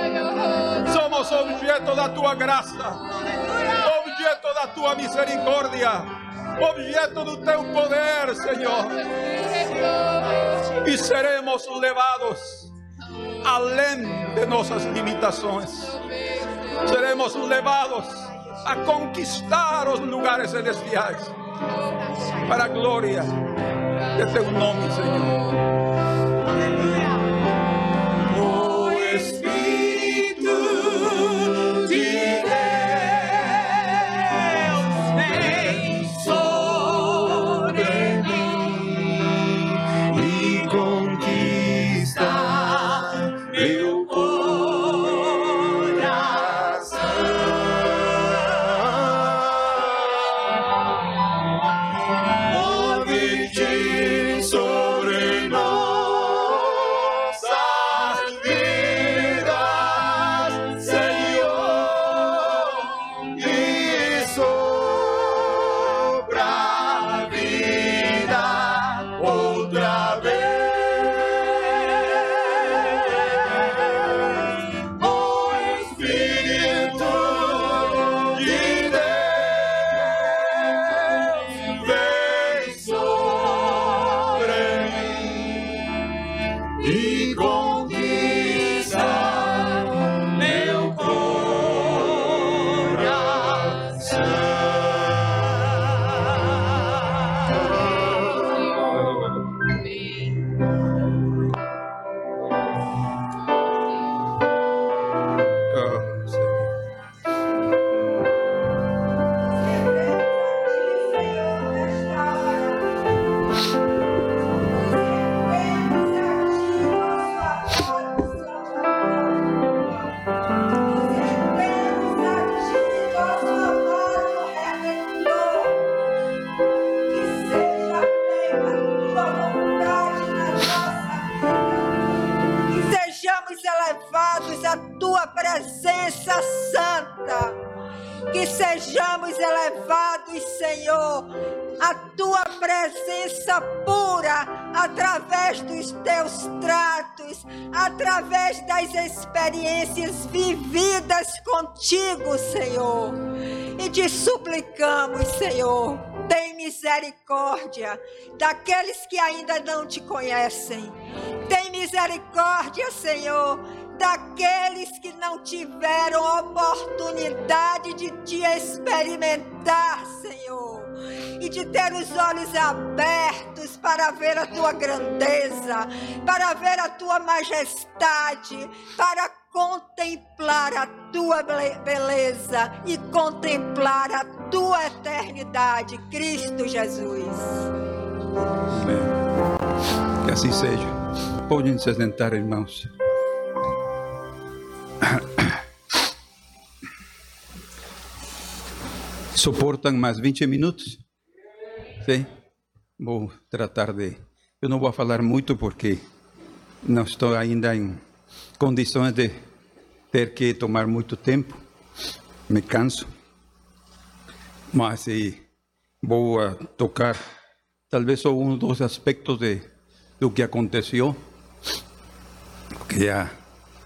Somos objeto da tua gracia, objeto da tua misericórdia, objeto do teu poder, Señor. Y seremos levados além de nossas limitações. Seremos levados a conquistar os lugares celestiais para a glória de teu nome, Senhor. Senhor, daqueles que não tiveram oportunidade de te experimentar, Senhor, e de ter os olhos abertos para ver a tua grandeza, para ver a tua majestade, para contemplar a tua beleza e contemplar a tua eternidade, Cristo Jesus. Amém. Que assim seja. Podem se sentar, irmãos. ¿Soportan más 20 minutos? Voy a tratar de... Yo no voy a hablar mucho porque no estoy ainda en condiciones de ter que tomar muito tempo. Me canso. Mas eh, vou tocar talvez só um dos aspectos de, do que aconteceu. Porque já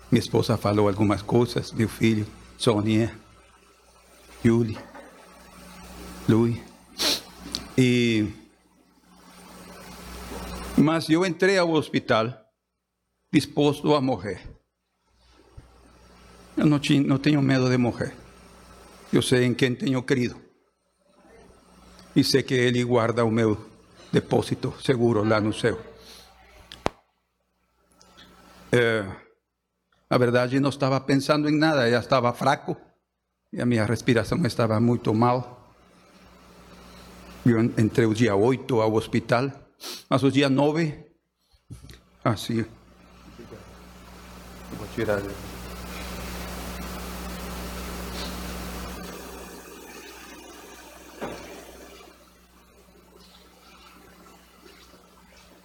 minha esposa falou algumas coisas, meu filho, Sonia, Yuli, Luiz. E, mas eu entrei ao hospital disposto a morrer. Eu não, tinha, não tenho medo de morrer. Eu sei em quem tenho crido. E sei que Ele guarda o meu depósito seguro lá no céu. É, na verdade, não estava pensando em nada, já estava fraco e a minha respiração estava muito mal. Eu entrei o dia 8 ao hospital, mas o dia 9, assim, vou tirar.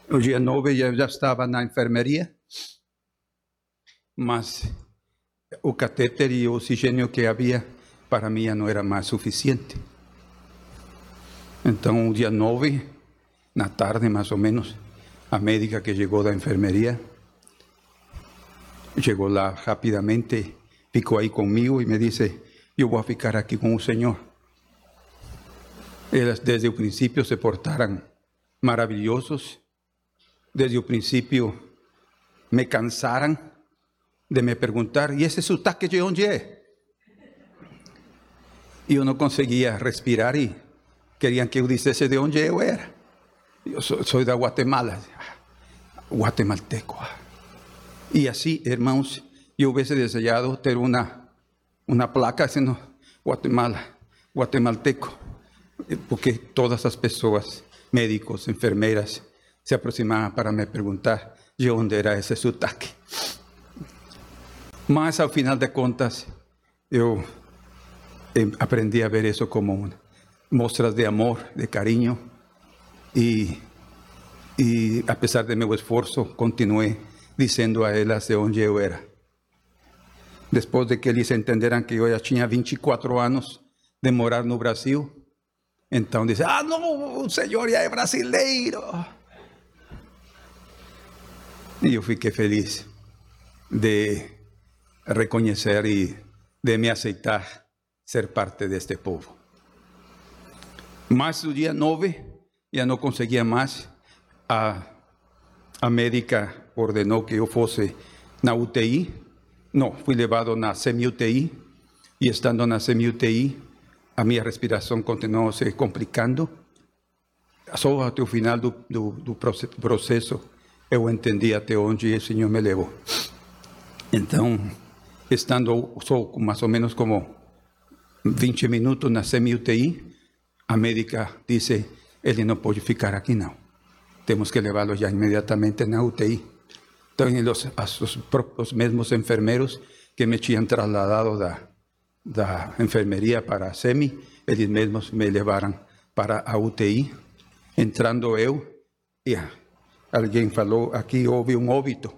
O dia 9 eu já estava na enfermeria, mas o catéter e oxigênio que havia para mim não era mais suficiente. Então, o dia 9, na tarde mais ou menos, a médica que chegou da enfermeria chegou lá rapidamente, ficou aí comigo e me disse: Eu vou ficar aqui com o Senhor. Elas desde o princípio se portaram maravilhosos desde o princípio me cansaram de me perguntar: e esse sotaque de onde é? E eu não conseguia respirar e queriam que eu dissesse de onde eu era. Sou, sou da Guatemala, guatemalteco. E assim, irmãos, eu hubiese desejado ter uma, uma placa dizendo Guatemala, guatemalteco, porque todas as pessoas, médicos, enfermeiras, se aproximaban para me preguntar de dónde era ese sotaque. Mas ao final de contas, eu aprendi a ver isso como mostras de amor, de carinho, e, e apesar de meu esforço, continuei dizendo a elas de onde eu era. Depois de que eles entenderam que eu já tinha 24 anos de morar no Brasil, então disse: Ah, não, o senhor já brasileiro. E eu fiquei feliz de reconhecer e de me aceitar ser parte deste povo. Mas no dia 9, já não conseguia mais. A, a médica ordenou que eu fosse na UTI. Não, fui levado na semi-UTI. E estando na semi-UTI, a minha respiração continuou se complicando. Só até o final do, do, do processo eu entendi até onde o Senhor me levou. Então, estando só mais ou menos como 20 minutos na semi-UTI, a médica disse, ele não pode ficar aqui não. Temos que levá-lo já imediatamente na UTI. Então, os, os, os mesmos enfermeiros que me tinham trasladado da, da enfermeria para a SEMI, eles mesmos me levaram para a UTI, entrando eu, e alguém falou, aqui houve um óbito.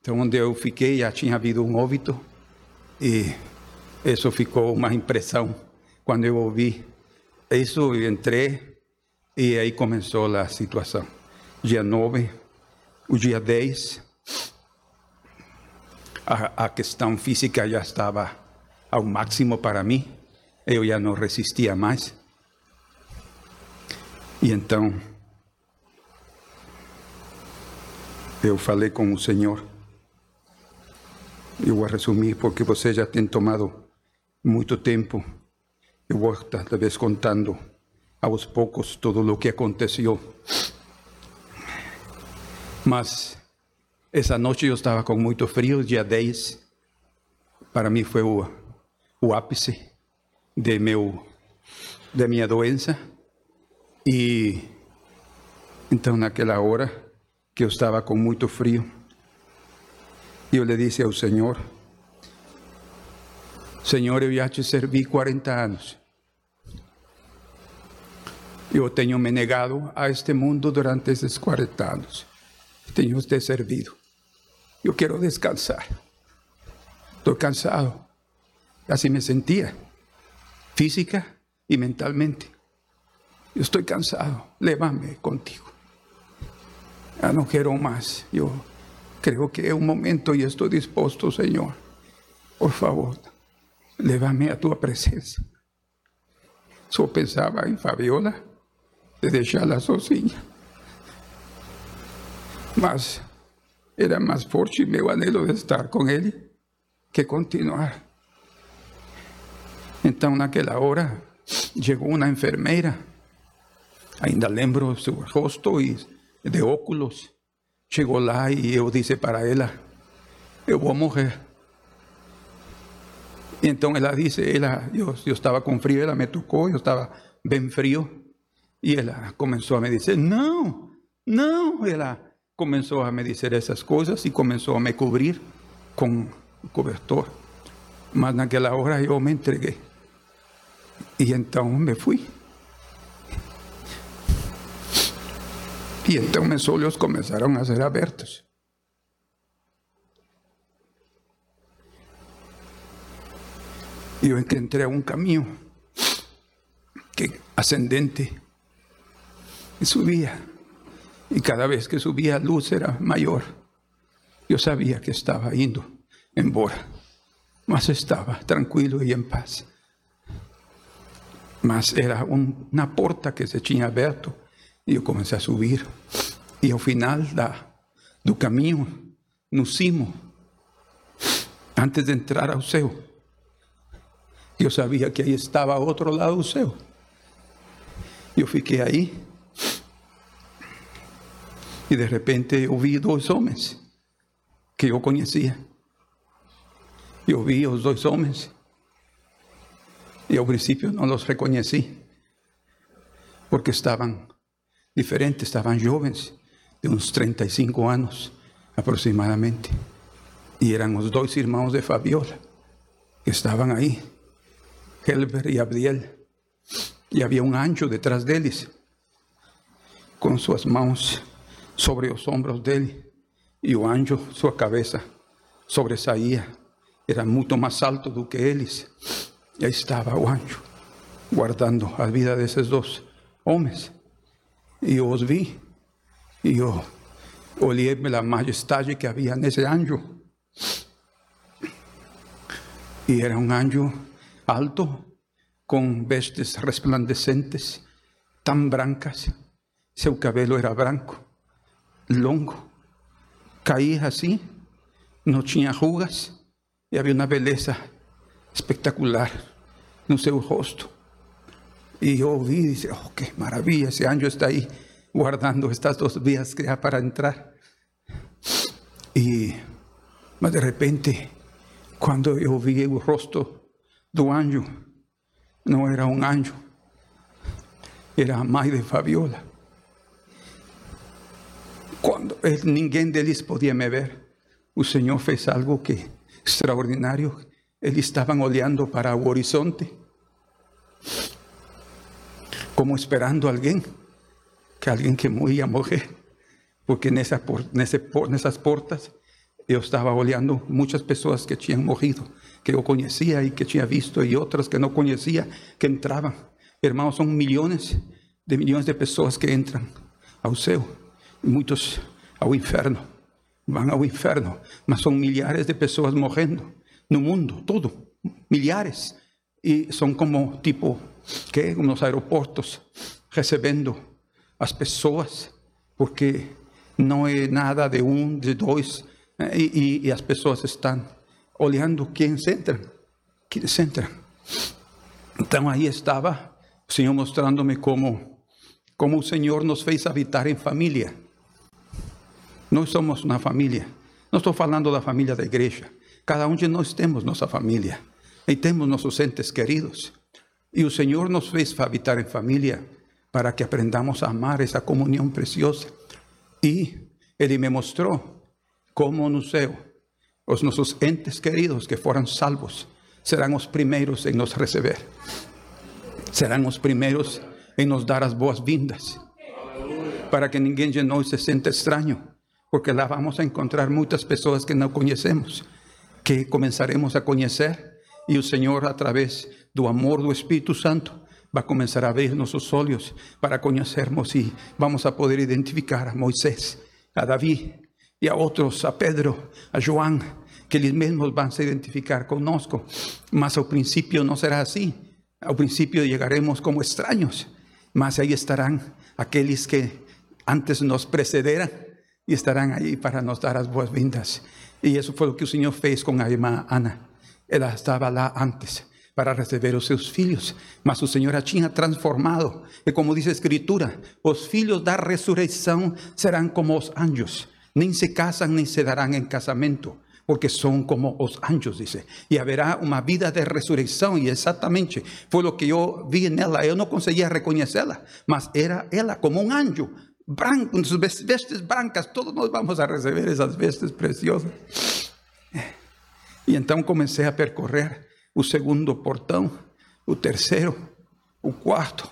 Então, onde eu fiquei, já tinha havido um óbito. E isso ficou uma impressão. Quando eu ouvi isso, eu entrei e aí começou a situação. Dia 9, o dia 10, a, a questão física já estava ao máximo para mim. Eu já não resistia mais. E então eu falei com o Senhor. Eu vou resumir porque você já tem tomado muito tempo. Eu vou talvez contando aos poucos tudo o que aconteceu. Mas essa noite eu estava com muito frio, dia 10. Para mim foi o, o ápice de, meu, de minha doença. E então naquela hora que eu estava com muito frio, Eu le disse ao Senhor, Senhor, eu já te servi 40 anos. Eu tenho me negado a este mundo durante esses 40 anos. Tenho te servido. Eu quero descansar. Estou cansado. Así me sentía, física y mentalmente. Yo estoy cansado. Lévame contigo. Ya no quiero más. Yo creo que es un momento y estoy dispuesto, Señor. Por favor, lévame a tu presencia. Só pensaba en Fabiola de dejarla sozinha. Mas era mais forte meu anelo de estar com ele que continuar. Então, naquela hora, chegou uma enfermeira, ainda lembro seu rosto e de óculos. Chegou lá e eu disse para ela: Eu vou morrer. Então ela disse: ela, eu, eu estava com frio, ela me tocou, eu estava bem frio. E ela começou a me dizer: Não, não. Ela começou a me dizer essas coisas e começou a me cobrir com o cobertor. Mas naquela hora eu me entreguei. E então me fui. E então meus olhos começaram a ser abertos. E eu encontrei um caminho que ascendente e subia. E cada vez que subia a luz era maior. Eu sabia que estava indo embora, mas estava tranquilo e em paz. Mas era uma porta que se tinha aberto e eu comecei a subir. E ao final da, do caminho, no antes de entrar ao céu, eu sabia que aí estava ao outro lado do céu. Eu fiquei aí e de repente eu vi dois homens que eu conhecia. Eu vi os dois homens e ao princípio não os reconheci, porque estavam diferentes, estavam jovens, de uns 35 anos aproximadamente. E eram os dois irmãos de Fabiola, que estavam aí, Helber e Abdiel. E havia um anjo detrás deles, com suas mãos sobre os ombros dele, e o anjo, sua cabeça, sobressaía, era muito mais alto do que eles. E aí estava o anjo, guardando a vida desses dois homens. E eu os vi, e eu olhei pela majestade que havia nesse anjo. E era um anjo alto, com vestes resplandecentes, tão brancas. Seu cabelo era branco, longo, caía assim, não tinha rugas, e havia uma beleza espectacular no seu rosto. E eu ouvi e disse, oh, que maravilha, esse anjo está aí guardando estas duas vias que há para entrar. E, mas de repente, quando eu vi o rosto do anjo, não era um anjo, era a mãe de Fabiola. Quando ninguém deles podia me ver, o Senhor fez algo que extraordinário. Eles estavam olhando para o horizonte, como esperando alguém, que alguém que ia morrer, porque nessa, nesse nessas portas eu estava olhando muitas pessoas que tinham morrido, que eu conhecia e que tinha visto, e outras que não conhecia, que entravam. Irmãos, são milhões de milhões de pessoas que entram ao céu, muitos ao inferno. Vão ao inferno, mas são milhares de pessoas morrendo no mundo todo, milhares. E são como tipo que nos aeroportos recebendo as pessoas, porque não é nada de um, de dois, eh, e, e- e as pessoas estão olhando quem entra, quem entra. Então aí estava o Senhor mostrando-me como, como o Senhor nos fez habitar em família. Nós somos uma família. Não estou falando da família da igreja. Cada um de nós temos nossa família. E temos nossos entes queridos. E o Senhor nos fez habitar em família para que aprendamos a amar essa comunhão preciosa. E Ele me mostrou como no céu os nossos entes queridos que foram salvos serão os primeiros em nos receber. Serão os primeiros em nos dar as boas-vindas. Para que ninguém de nós se sinta estranho, porque lá vamos a encontrar muitas pessoas que não conhecemos, que começaremos a conhecer e o Senhor, através do amor do Espírito Santo, vai começar a abrir nossos olhos para conhecermos e vamos a poder identificar a Moisés, a Davi e a outros, a Pedro, a João, que eles mesmos vão se identificar conosco. Mas ao princípio não será assim. Ao princípio chegaremos como estranhos, mas aí estarão aqueles que antes nos precederam e estarão aí para nos dar as boas-vindas. E isso foi o que o Senhor fez com a irmã Ana. Ela estava lá antes para receber os seus filhos, mas o Senhor a tinha transformado. E como diz a Escritura, os filhos da ressurreição serão como os anjos, nem se casam nem se darão em casamento, porque são como os anjos, dice. E haverá uma vida de ressurreição, e exatamente foi o que eu vi nela. Eu não conseguia reconhecê-la, mas era ela como um anjo, branco, com suas vestes brancas. Todos nós vamos a receber essas vestes preciosas. E então comecei a percorrer o segundo portão, o terceiro, o quarto.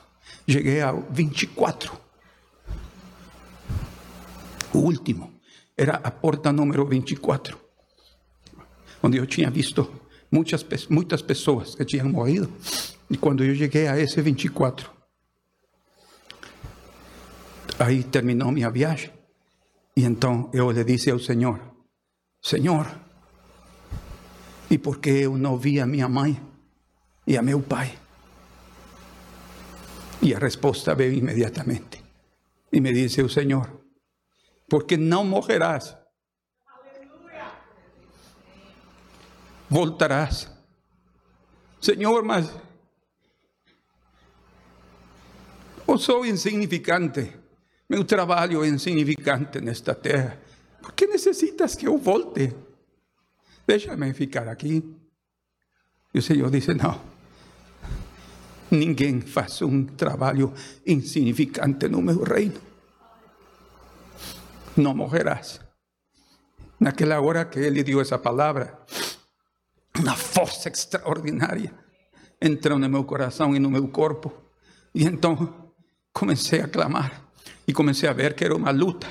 Cheguei ao 24. O último era a porta número 24, onde eu tinha visto muitas, muitas pessoas que tinham morrido. E quando eu cheguei a esse 24, aí terminou minha viagem. E então eu lhe disse ao Senhor: Senhor, e por que eu não vi a minha mãe e a meu pai? E a resposta veio imediatamente. E me disse o Senhor: Porque não morrerás. Voltarás. Senhor, mas eu sou insignificante. Meu trabalho é insignificante nesta terra. Por que necessitas que eu volte? Deixa-me ficar aqui. E o Senhor disse: Não. Ninguém faz um trabalho insignificante no meu reino. Não morrerás. Naquela hora que ele deu essa palavra, uma força extraordinária entrou no meu coração e no meu corpo. E então comecei a clamar e comecei a ver que era uma luta,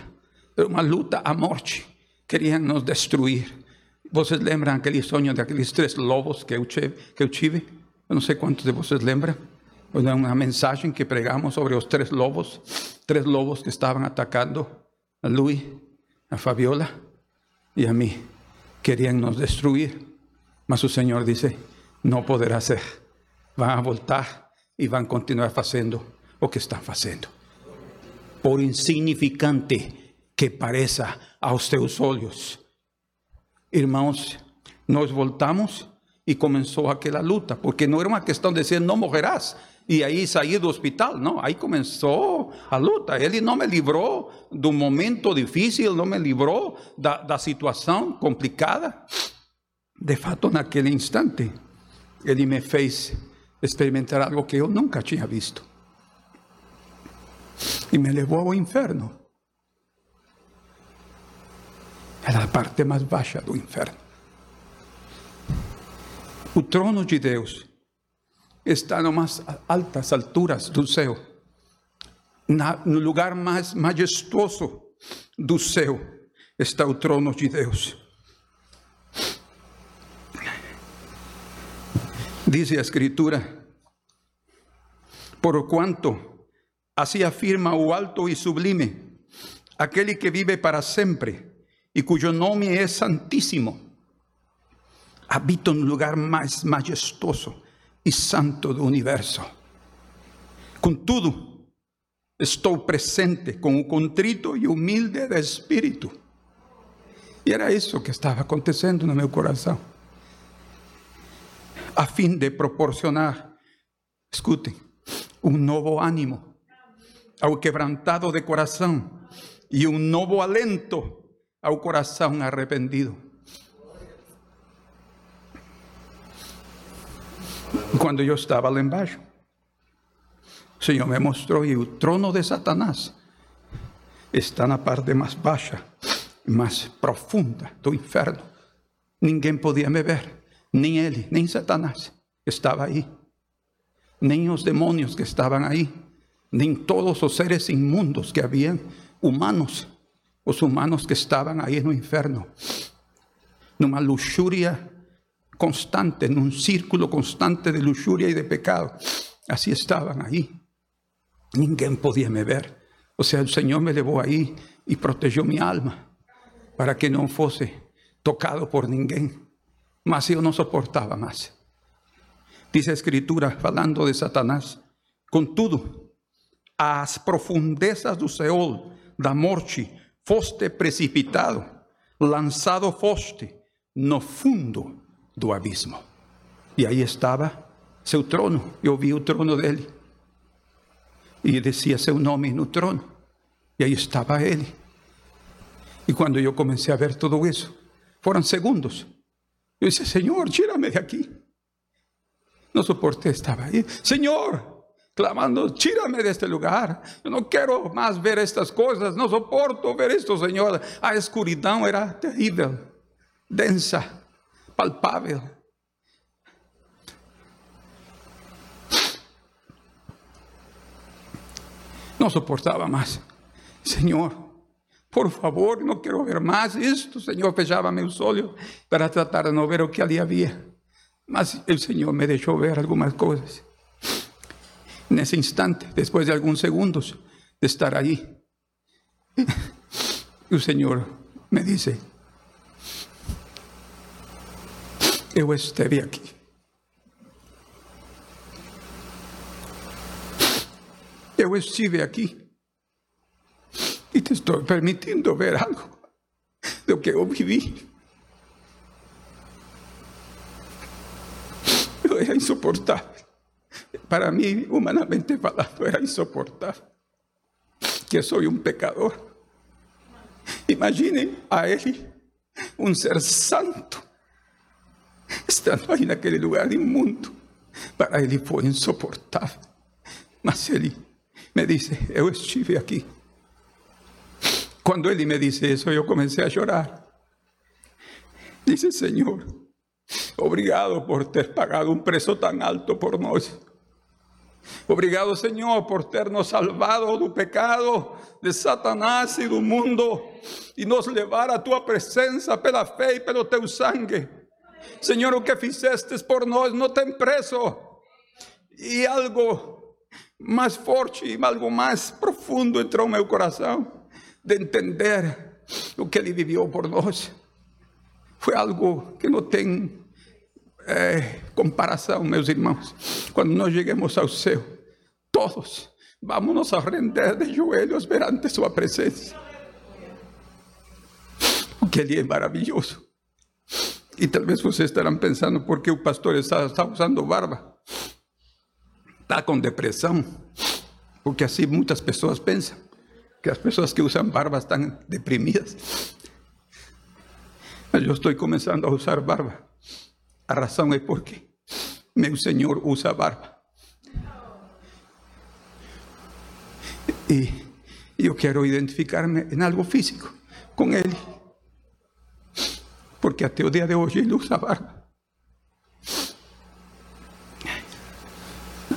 era uma luta à morte. Queriam nos destruir. Vocês lembram aquele sonho daqueles três lobos que eu tive? Que eu, tive? eu não sei quantos de vocês lembram. Uma que pregamos sobre os três lobos, três lobos que estavam atacando a Luis, a Fabiola e a mim. Queriam nos destruir, mas o Senhor disse: não poderá ser. Vão a voltar e vão continuar fazendo o que estão fazendo. Por insignificante que pareça aos teus olhos. Irmãos, nós voltamos e começou aquela luta, porque não era uma questão de dizer não morrerás e aí sair do hospital, não, aí começou a luta. Ele não me livrou do momento difícil, não me livrou da, da situação complicada. De fato, naquele instante, ele me fez experimentar algo que eu nunca tinha visto. E me levou ao inferno. Era a parte mais baixa do inferno. O trono de Deus está nas mais altas alturas do céu, Na, no lugar mais majestoso do céu está o trono de Deus. Diz a Escritura, por quanto assim afirma o alto e sublime, aquele que vive para sempre e cujo nome é Santíssimo, habita no lugar mais majestoso e santo do universo. Contudo, estou presente com o contrito e humilde de espírito. E era isso que estava acontecendo no meu coração. A fim de proporcionar, escutem, um novo ânimo ao quebrantado de coração e um novo alento ao coração arrependido. Quando eu estava lá embaixo, o Senhor me mostrou e o trono de Satanás está na parte mais baixa, mais profunda do inferno. Ninguém podia me ver, nem ele, nem Satanás estava aí, nem os demônios que estavam aí, nem todos os seres inmundos que haviam, humanos, os humanos que estavam aí no inferno, numa luxúria constante, num círculo constante de luxúria e de pecado. Assim estavam aí. Ninguém podia me ver. O sea, el Señor me llevó ahí y protegió mi alma para que no fuese tocado por ninguém. Mas eu não soportava mais. Diz a Escritura, falando de Satanás: Contudo, às profundezas do Seol, da morte, foste precipitado, lançado foste no fundo do abismo. E aí estava seu trono, eu vi o trono dele. E decía seu nome no trono. E aí estava ele. E quando eu comecei a ver tudo isso, foram segundos. Eu disse, Senhor, tira-me de aqui. Não suportei, estava aí. Senhor, clamando, tira-me deste lugar. Eu não quero mais ver estas coisas, não suporto ver isto, Senhor. A escuridão era terrível, densa, palpável. Não suportava mais. Senhor, por favor, não quero ver mais isto. O Senhor fechava meus olhos para tratar de não ver o que ali havia. Mas o Senhor me deixou ver algumas coisas. Nesse instante, depois de alguns segundos de estar aí, o Senhor me disse: Eu estive aqui. Eu estive aqui e te estou permitindo ver algo do que eu vivi. Eu era insuportável. Para mim, humanamente falando, era insuportável. Que sou um pecador. Imaginem a ele, um ser santo, estando aí naquele lugar imundo. Para ele foi insuportável. Mas ele me disse: Eu estive aqui. Quando ele me disse isso, eu comecei a chorar. Disse: Senhor, obrigado por ter pagado um preço tão alto por nós. Obrigado, Senhor, por ter nos salvado do pecado, de Satanás e do mundo, e nos levar à tua presença pela fé e pelo teu sangue. Senhor, o que fizestes por nós não tem preço. E algo mais forte algo mais profundo entrou no meu coração, de entender o que ele viveu por nós. Foi algo que não tem é, comparação, meus irmãos. Quando nós chegamos ao céu, todos vamos nos render de joelhos perante Sua presença. Porque Ele é maravilhoso. E talvez vocês estarão pensando por que o pastor está, está usando barba. Está com depressão. Porque assim muitas pessoas pensam que as pessoas que usam barba estão deprimidas. Mas eu estou começando a usar barba. A razão é porque meu Senhor usa barba. E eu quero identificar-me em algo físico com Ele. Porque até o dia de hoje Ele usa barba.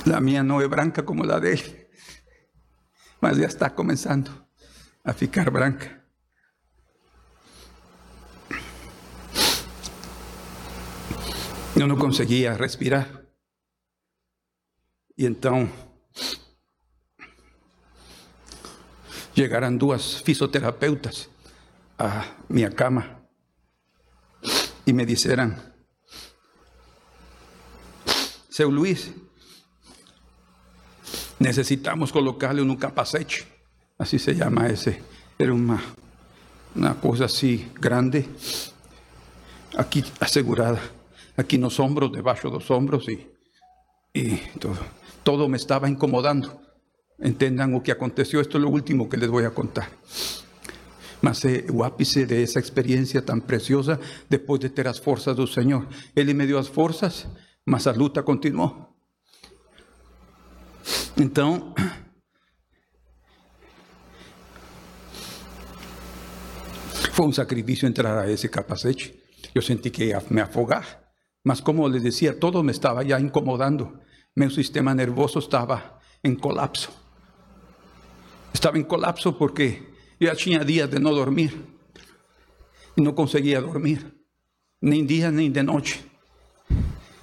La minha não é branca como a dele, mas já está começando a ficar branca. Eu não conseguia respirar. E então chegaram duas fisioterapeutas à minha cama e me disseram: Seu Luiz, necessitamos colocá-lo no capacete. Assim se chama esse. Era uma, uma coisa assim grande, aqui assegurada aqui nos ombros, debaixo dos ombros e, e todo, me estava incomodando. Entendam o que aconteceu, isto é o último que les vou a contar. Mas é o ápice de essa experiência tão preciosa depois de ter as forças do Senhor. Ele me deu as forças, mas a luta continuou. Então, foi um sacrifício entrar a esse capacete. Yo sentí que me afogar. Mas como les decía, todo me estaba ya incomodando. Mi sistema nervioso estaba en colapso. Estaba en colapso porque ya tenía días de no dormir. No conseguía dormir. Ni día ni de noche.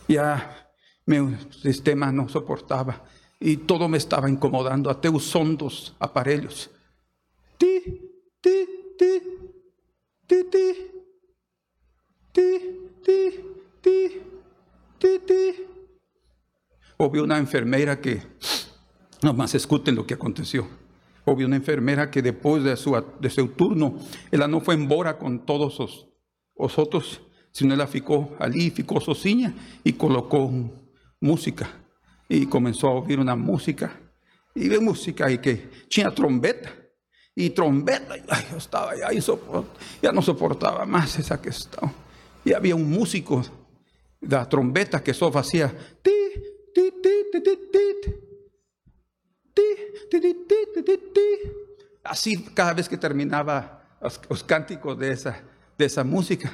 Ya mi sistema no soportaba. Y todo me estaba incomodando. Até som dos aparelhos. Ti, ti, ti, ti, ti, ti, ti, ti, ti, ti. O vi una enfermera que, nomás escuchen lo que aconteció. O vi una enfermera que después de su, de su turno, ella no fue embora con todos os, otros, sino ella ficó allí, ficó sociña y colocó música. Y comenzó a oír una música, y de música, y que tinha trombeta y trombeta. Estaba ya, y ya no soportaba más esa que estaba. Y había un músico las trombetas que Sof hacía. Ti, ti, ti, Así cada vez que terminaba los, los cánticos de esa, de esa música,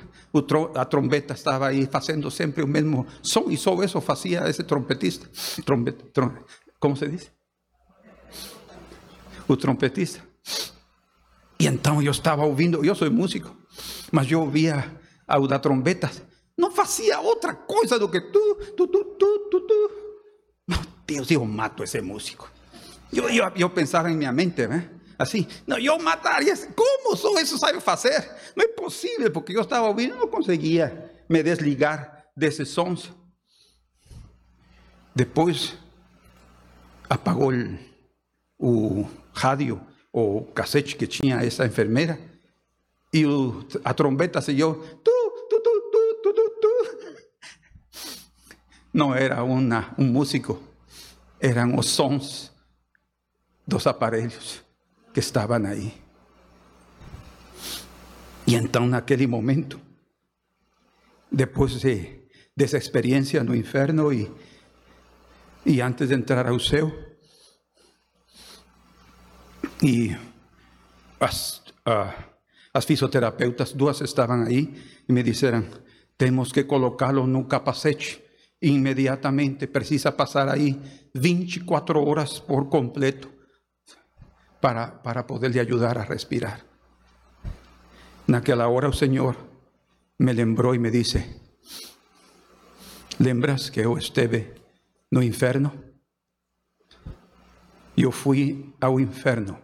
la trombeta estaba ahí haciendo siempre un mismo son y sobre eso hacía ese trompetista. Trompet, trom, ¿Cómo se dice? Un trompetista. Y entonces yo estaba oyendo, yo soy músico, mas yo oía a una trombetas não fazia outra coisa do que tu, tu, tu, tu, tu, tu. Meu Deus, eu mato esse músico. Eu, eu, eu pensava em minha mente, né? Assim, não, eu mataria. esse- Como só isso sabe fazer? Não é possível, porque eu estava ouvindo não conseguia me desligar desses sons. Depois apagou o, rádio, o cassete que tinha essa enfermeira, e a trombeta tu, tu, tu, tu, tu, tu. Não era uma, um músico, eram os sons dos aparelhos que estavam aí. E então, naquele momento, depois de, dessa experiência no inferno e, e antes de entrar ao céu, e as, ah, as fisioterapeutas, duas estavam aí e me disseram: temos que colocá-lo no capacete imediatamente, precisa passar aí 24 horas por completo para, para poder lhe ajudar a respirar. Naquela hora o Senhor me lembrou e me disse: Lembras que eu esteve no inferno? Eu fui ao inferno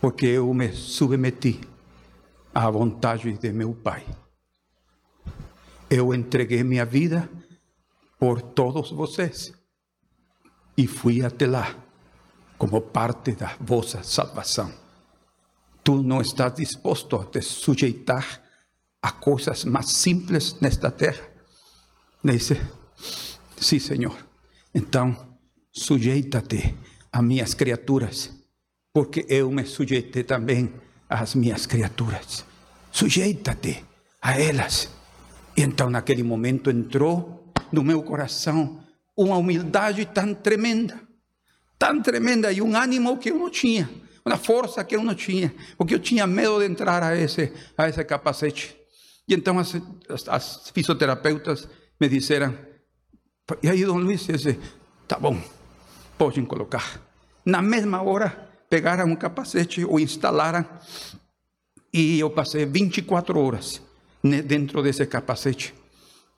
porque eu me submeti à vontade de meu Pai. Eu entreguei minha vida por todos vocês e fui até lá como parte da vossa salvação. Tu não estás disposto a te sujeitar a coisas mais simples nesta terra? Disse, sim, Senhor. Então, sujeita-te a minhas criaturas porque eu me sujeitei também às minhas criaturas. Sujeita-te a elas. E então, naquele momento, entrou no meu coração uma humildade tão tremenda, tão tremenda, e um ânimo que eu não tinha, uma força que eu não tinha, porque eu tinha medo de entrar a esse, a esse capacete. E então, as, as, as fisioterapeutas me disseram: e aí, Dom Luiz, disse, tá bom, podem colocar. Na mesma hora, pegaram um capacete, o instalaram e eu passei 24 horas dentro desse capacete.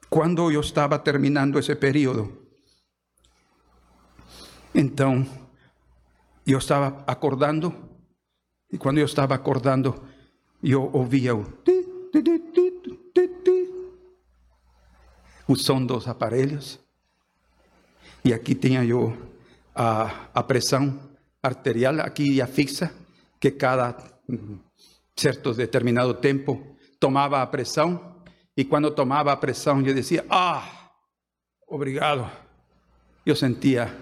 Quando eu estava terminando esse período, então eu estava acordando e quando eu estava acordando, eu ouvia o ti, dos aparelhos e aqui tinha eu a, a pressão arterial aqui já fixa, que cada hum, certo determinado tempo tomava a pressão, e quando tomava a pressão eu dizia, ah, obrigado. Eu sentia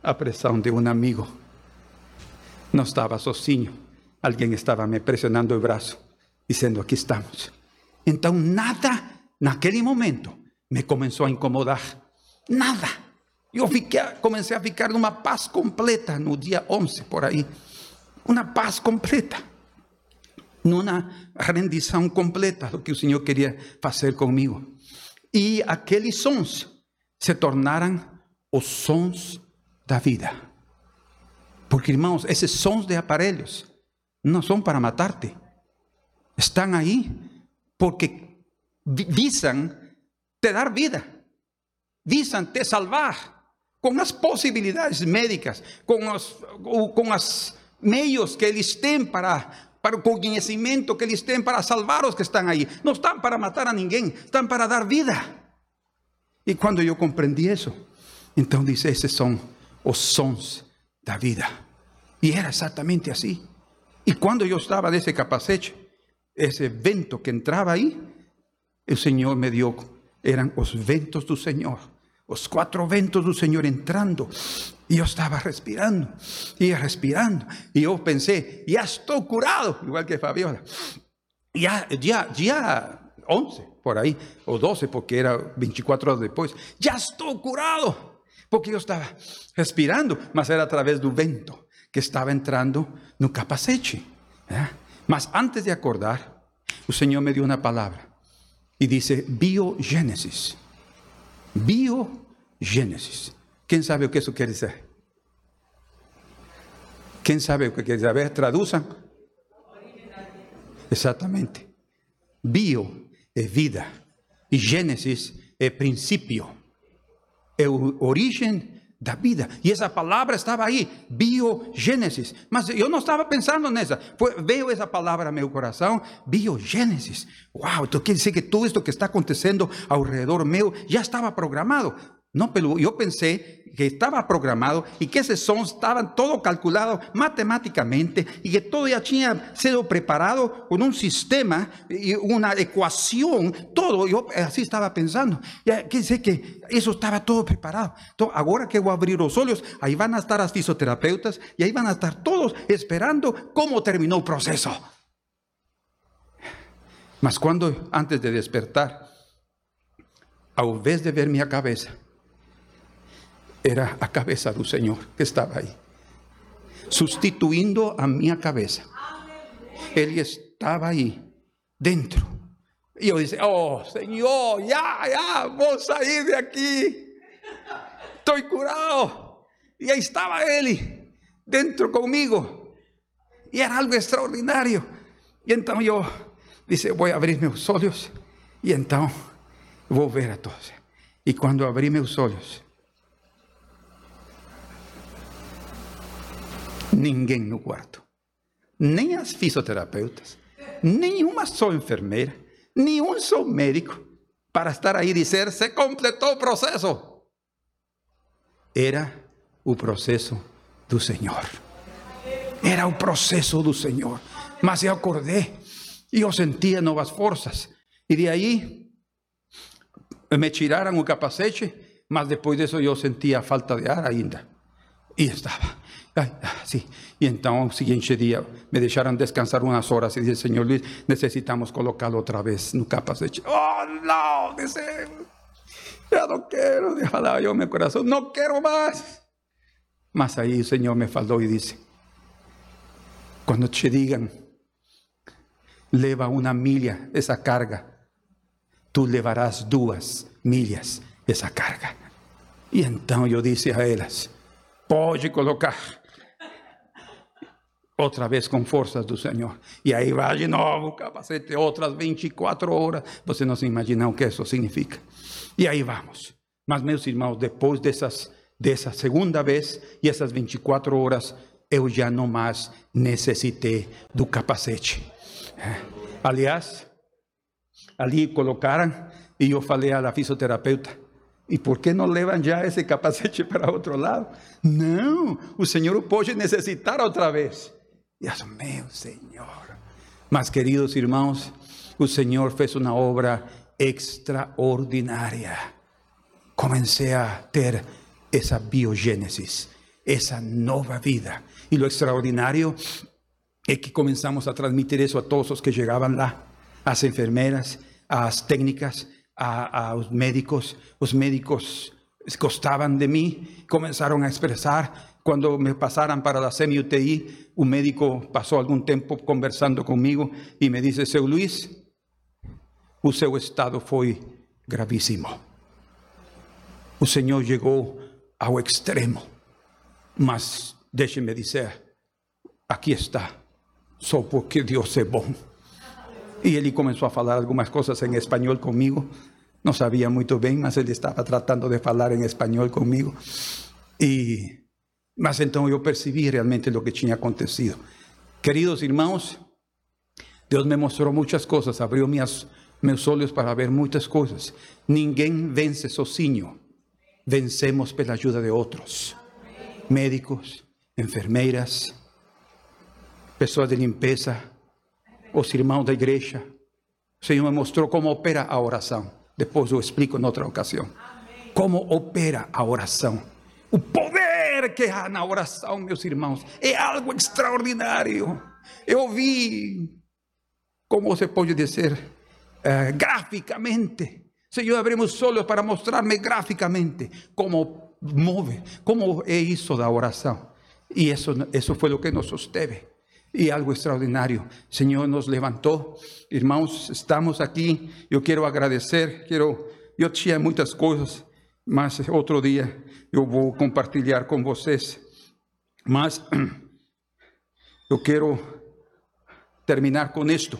a pressão de um amigo. Não estava sozinho, alguém estava me pressionando o braço, dizendo, aqui estamos. Então nada, naquele momento, me começou a incomodar. Nada. Eu fiquei, comecei a ficar numa paz completa no dia 11, por aí. Uma paz completa. Numa rendição completa do que o Senhor queria fazer comigo. E aqueles sons se tornaram os sons da vida. Porque, irmãos, esses sons de aparelhos não são para matar-te. Estão aí porque vi- visam te dar vida, visam te salvar com as possibilidades médicas, com os, o- com os meios que eles têm para, para o conhecimento que eles têm para salvar os que estão aí. Não estão para matar a ninguém, estão para dar vida. E quando eu compreendi isso, então disse: esses são os sons da vida. E era exatamente assim. E quando eu estava nesse capacete, esse vento que entrava aí, o Senhor me deu, eram os ventos do Senhor, os quatro ventos do Senhor entrando. E eu estava respirando, ia respirando. E eu pensei, já estou curado, igual que Fabiola. Ya, ya, ya 11 por ahí, o 12, porque era 24 horas después. Ya estoy curado, porque yo estaba respirando, mas era a través del vento que estaba entrando no capacete. ¿eh? Mas antes de acordar, el Señor me dio una palabra y dice biogénesis. Biogénesis. ¿Quién sabe lo que eso quiere decir? ¿Quién sabe lo que quiere decir? A ver, traduzcan. Exatamente. Bio é vida e Gênesis é princípio, é a origem da vida. E essa palavra estava aí, biogênesis. Mas eu não estava pensando nessa. Foi, veio essa palavra ao meu coração, biogênesis. Uau, então quer dizer que tudo isso que está acontecendo ao redor meu já estava programado. Não, pelo, eu pensei que estava programado e que esses sons estavam todo calculado matematicamente e que todo já tinha sido preparado com um sistema e uma equação, todo. Eu assim estava pensando. E, eh, quer dizer que isso estava todo preparado. Então, agora que eu vou abrir os olhos, aí vão estar as fisioterapeutas e aí vão estar todos esperando como terminou o processo. Mas quando, antes de despertar, ao invés de ver minha cabeça, era a cabeça do Senhor que estava aí, substituindo a minha cabeça. Ele estava aí, dentro. E eu disse: Oh, Senhor, já, já, vou sair de aqui. Estou curado. E aí estava ele, dentro comigo. E era algo extraordinário. E então eu disse: Vou abrir meus olhos. E então vou ver a todos. E quando abri meus olhos, ninguém no quarto. Nem as fisioterapeutas, nenhuma só enfermeira, nenhum só médico para estar aí e dizer se completou o processo. Era o processo do Senhor. Era o processo do Senhor. Mas eu acordei e eu sentia novas forças. E de aí me tiraram o capacete, mas depois disso eu sentia falta de ar ainda. E estava. Ai, assim. E então, no seguinte dia, me deixaram descansar umas horas e disse, Senhor Luiz, necessitamos colocá-lo outra vez no capacete. Oh, não, disse, eu não quero, falava eu no meu coração, não quero mais. Mas aí o Senhor me falou e disse, quando te digam, leva uma milha essa carga, tu levarás duas milhas essa carga. E então eu disse a elas, pode colocar. Outra vez com forças do Senhor. E aí vai de novo o capacete, outras 24 horas. Você não se imagina o que isso significa. E aí vamos. Mas, meus irmãos, depois dessas, dessa segunda vez e essas 24 horas, eu já não mais necessitei do capacete. Aliás, ali colocaram e eu falei à fisioterapeuta, e por que não levam já esse capacete <laughs> para outro lado? Não, o Senhor pode necessitar outra vez. Dios meu Senhor. Mas, queridos irmãos, o Senhor fez uma obra extraordinária. Comecei a ter essa biogênesis, essa nova vida. E o extraordinário é que começamos a transmitir isso a todos os que chegavam lá, as enfermeras, as técnicas, a, aos médicos. Os médicos gostavam de mim, começaram a expressar Cuando me pasaran para la semi-UTI, un médico pasó algún tiempo conversando conmigo y me dice, seu Luis, o seu estado foi gravíssimo. O Senhor chegou ao extremo, mas deixe-me dizer, aqui está, só porque Deus é bom. E ele começou a falar algumas coisas em espanhol comigo. Não sabia muito bem, mas ele estava tratando de falar em espanhol comigo. E mas então eu percebi realmente o que tinha acontecido. Queridos irmãos, Deus me mostrou muitas coisas, abriu minhas, meus olhos para ver muitas coisas. Ninguém vence sozinho, vencemos pela ajuda de outros. Médicos, enfermeiras, pessoas de limpeza, os irmãos da igreja. O Senhor me mostrou como opera a oração. Depois eu explico em outra ocasião. Como opera a oração. O poder que na oração, meus irmãos, é algo extraordinário. Eu vi, como você pode dizer, eh, graficamente. Senhor, abrimos olhos para mostrar-me graficamente como move, como é isso da oração. E isso, isso foi o que nos sosteve. Y algo extraordinario. Señor nos levantó. Hermanos, estamos aquí. Yo quiero agradecer. Quiero, yo tinha muitas coisas, mas outro dia eu vou compartilhar com vocês. Mas eu <clears throat> quero terminar com isto.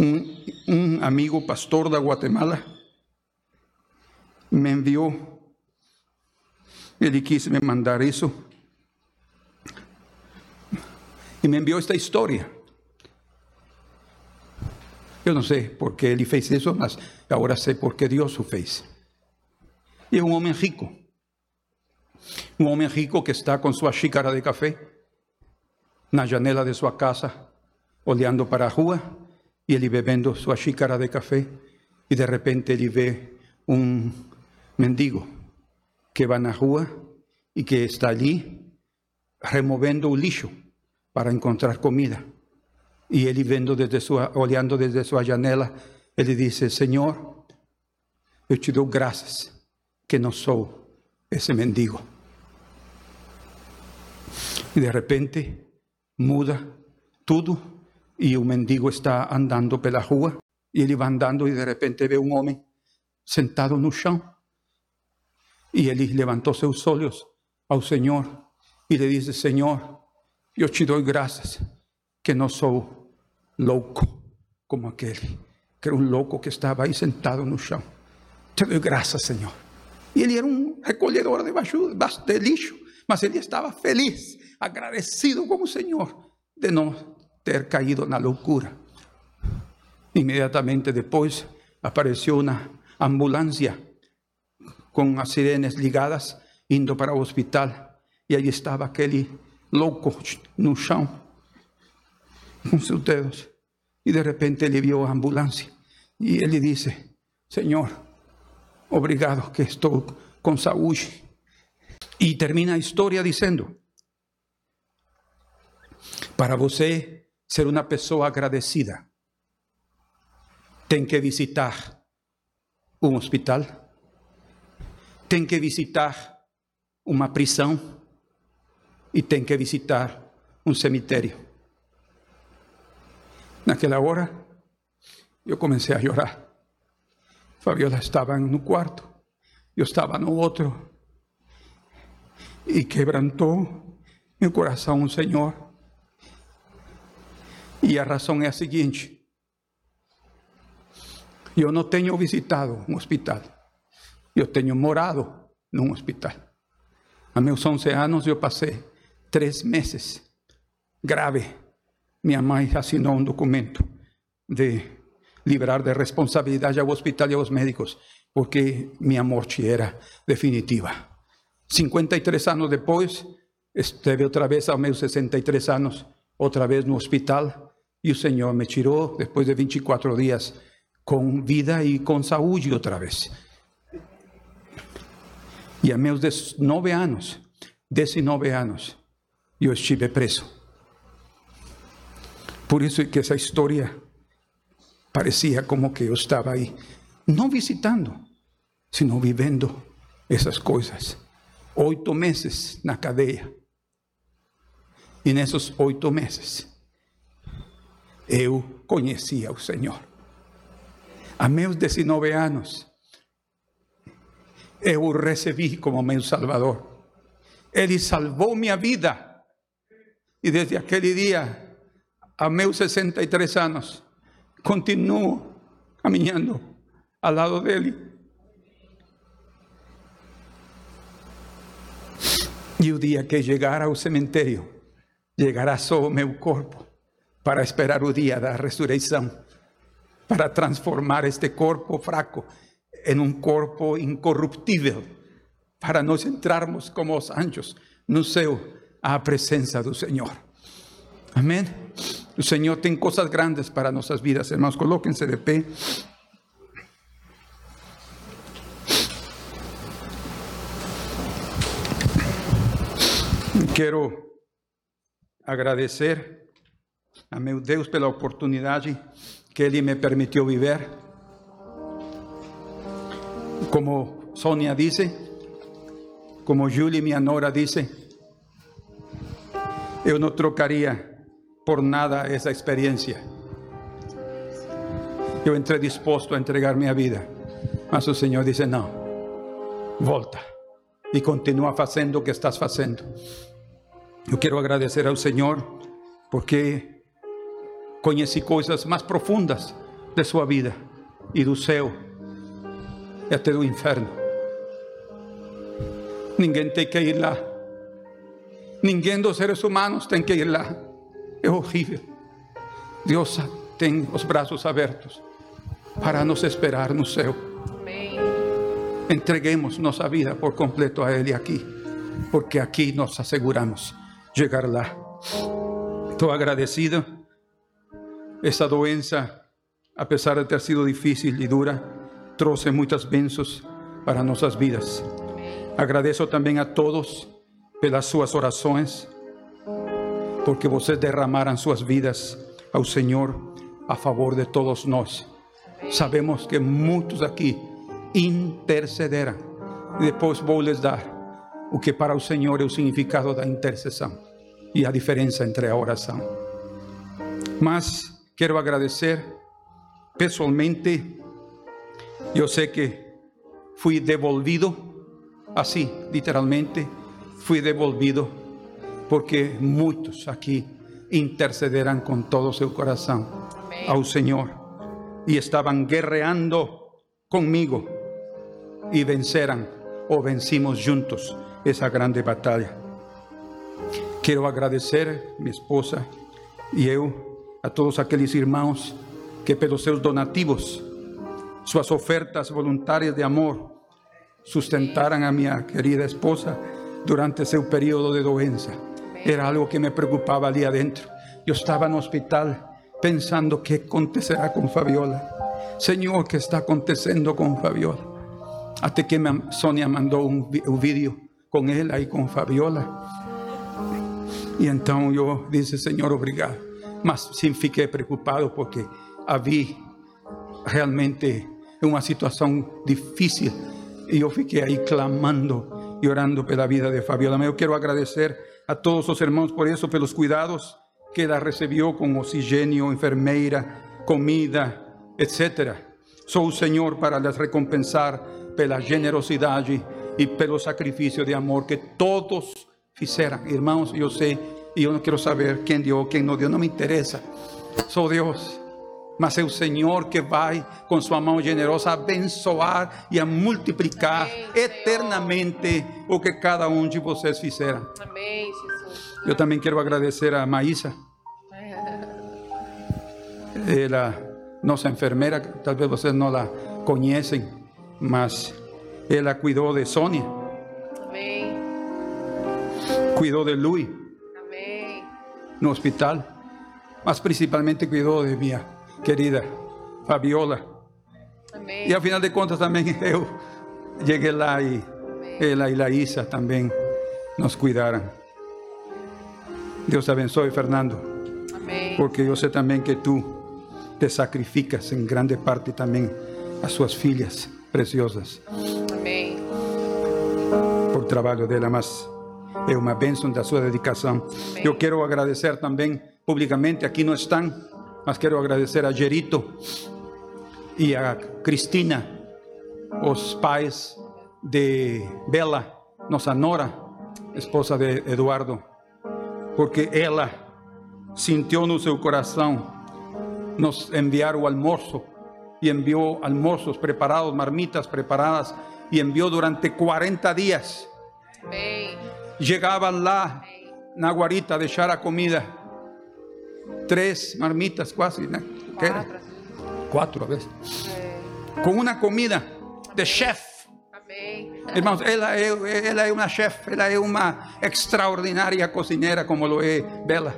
Um, um amigo pastor da Guatemala me enviou, ele quis me mandar isso e me enviou esta história. Eu não sei por que ele fez isso, mas agora sei por que Deus o fez. E é um homem rico. Um homem rico que está com sua xícara de café na janela de sua casa, olhando para a rua, e ele bebendo sua xícara de café, e de repente ele vê um mendigo que vai na rua e que está ali removendo o lixo para encontrar comida. Y él vendo desde su, olhando desde su janela, ele dice, Senhor, eu te dou graças que não sou esse mendigo. E de repente muda tudo e o mendigo está andando pela rua e ele vai andando e de repente vê um homem sentado no chão. E ele levantou seus olhos ao Senhor e lhe disse: Senhor, eu te dou graças que não sou louco como aquele, que era um louco que estava aí sentado no chão. Te dou graças, Senhor. E ele era um recolhedor de, de lixo, mas ele estava feliz, agradecido com o Senhor de não ter caído na loucura. Imediatamente depois apareceu uma ambulância com as sirenes ligadas, indo para o hospital. E aí estava aquele louco no chão, com seus dedos. E de repente ele viu a ambulância. E ele disse: Senhor, obrigado que estou com saúde. E termina a história dizendo: Para você ser uma pessoa agradecida, tem que visitar um hospital, tem que visitar uma prisão e tem que visitar um cemitério. Naquela hora, eu comecei a chorar. Fabiola estava no quarto, eu estava no outro. E quebrantou meu coração o Senhor. E a razão é a seguinte: eu não tenho visitado um hospital, eu tenho morado num hospital. A meus 11 anos eu passei três meses, grave. Minha mãe assinou um documento de livrar de responsabilidade ao hospital e aos médicos, porque minha morte era definitiva. 53 anos depois, esteve outra vez aos meus 63 anos, outra vez no hospital, e o Senhor me tirou depois de 24 dias com vida e com saúde outra vez. E a meus 19 anos, 19 anos, eu estive preso. Por é que essa história parecia como que eu estava aí, não visitando, sino vivendo essas coisas. oito meses na cadeia. E nesses oito meses, eu conhecia o Senhor. A meus 19 anos, eu o recebi como meu Salvador. Ele salvou minha vida. E desde aquele dia, a meus 63 anos, continuo caminhando ao lado dele. E o dia que chegar ao cemitério, chegará só o meu corpo para esperar o dia da ressurreição, para transformar este corpo fraco em um corpo incorruptível, para nós entrarmos como os anjos no céu à presença do Senhor. Amém? O Senhor tem coisas grandes para nossas vidas, irmãos. Colóquense de pé. Quero agradecer a meu Deus pela oportunidade que Ele me permitiu viver. Como Sônia disse, como Julie, minha nora, disse, eu não trocaria por nada essa experiência. Eu entrei disposto a entregar minha vida, mas o Senhor disse: não, volta e continua fazendo o que estás fazendo. Eu quero agradecer ao Senhor porque conheci coisas mais profundas de sua vida e do céu e até do inferno. Ninguém tem que ir lá. Ninguém dos seres humanos tem que ir lá. É horrível. Deus tem os braços abertos para nos esperar no céu. Entreguemos nossa vida por completo a Ele aqui, porque aqui nos asseguramos chegar lá. Estou agradecido. Essa doença, apesar de ter sido difícil e dura, trouxe muitas bênçãos para nossas vidas. Agradeço também a todos pelas suas orações, porque vocês derramaram suas vidas ao Senhor a favor de todos nós. Sabemos que muitos aqui intercederam. Depois vou lhes dar o que para o Senhor é o significado da intercessão e a diferença entre a oração. Mas quero agradecer pessoalmente. Eu sei que fui devolvido, assim, literalmente, fui devolvido, porque muitos aqui intercederão com todo o seu coração ao Senhor e estavam guerreando comigo e venceram ou vencimos juntos essa grande batalha. Quero agradecer minha esposa e eu a todos aqueles irmãos que pelos seus donativos, suas ofertas voluntárias de amor, sustentaram a minha querida esposa durante seu período de doença. Era algo que me preocupava ali adentro. Eu estava no hospital pensando que acontecerá com Fabiola. Senhor, o que está acontecendo com Fabiola? Até que Sônia mandou um, um vídeo com ela e com Fabiola. E então eu disse, Senhor, obrigado. Mas sim fiquei preocupado porque havia realmente uma situação difícil e eu fiquei aí clamando e orando pela vida de Fabiola. Eu quero agradecer a todos os irmãos por isso, pelos cuidados que ela recebeu com oxigênio, enfermeira, comida, etc. Sou o Senhor para lhes recompensar pela generosidade e pelo sacrifício de amor que todos fizeram. Irmãos, eu sei e eu não quero saber quem deu, quem não deu, não me interessa. Sou Deus. Mas é o Senhor que vai com sua mão generosa abençoar e a multiplicar eternamente o que cada um de vocês fizeram. Amém, Jesus. Eu também quero agradecer a Maísa, ela, nossa enfermeira, talvez vocês não la conhecem, mas ela cuidou de Sônia, Amém. cuidou de Luis Amém. no hospital, mas principalmente cuidou de minha querida Fabiola. Amém. E ao final de contas também <laughs> eu cheguei lá e ela e Laísa também nos cuidaram. Deus te abençoe, Fernando, Amém. porque eu sei também que tu te sacrificas em grande parte também as suas filhas preciosas. Amém. Por trabalho dela, mas é uma bênção da sua dedicação. Eu quero agradecer também publicamente, aqui não estão, mas quero agradecer a Gerito e a Cristina, os pais de Bela, nossa nora, esposa de Eduardo, porque ela sentiu no seu coração nos enviar o almoço y envió almuerzos preparados, marmitas preparadas y envió durante 40 días. Llegaban lá na guarita a deixar a comida. Tres marmitas né? Que era? Quatro a veces. Com uma comida de chef. Irmãos, ela é, ela é uma chef, ela é uma extraordinária cozinheira, como lo é Bela.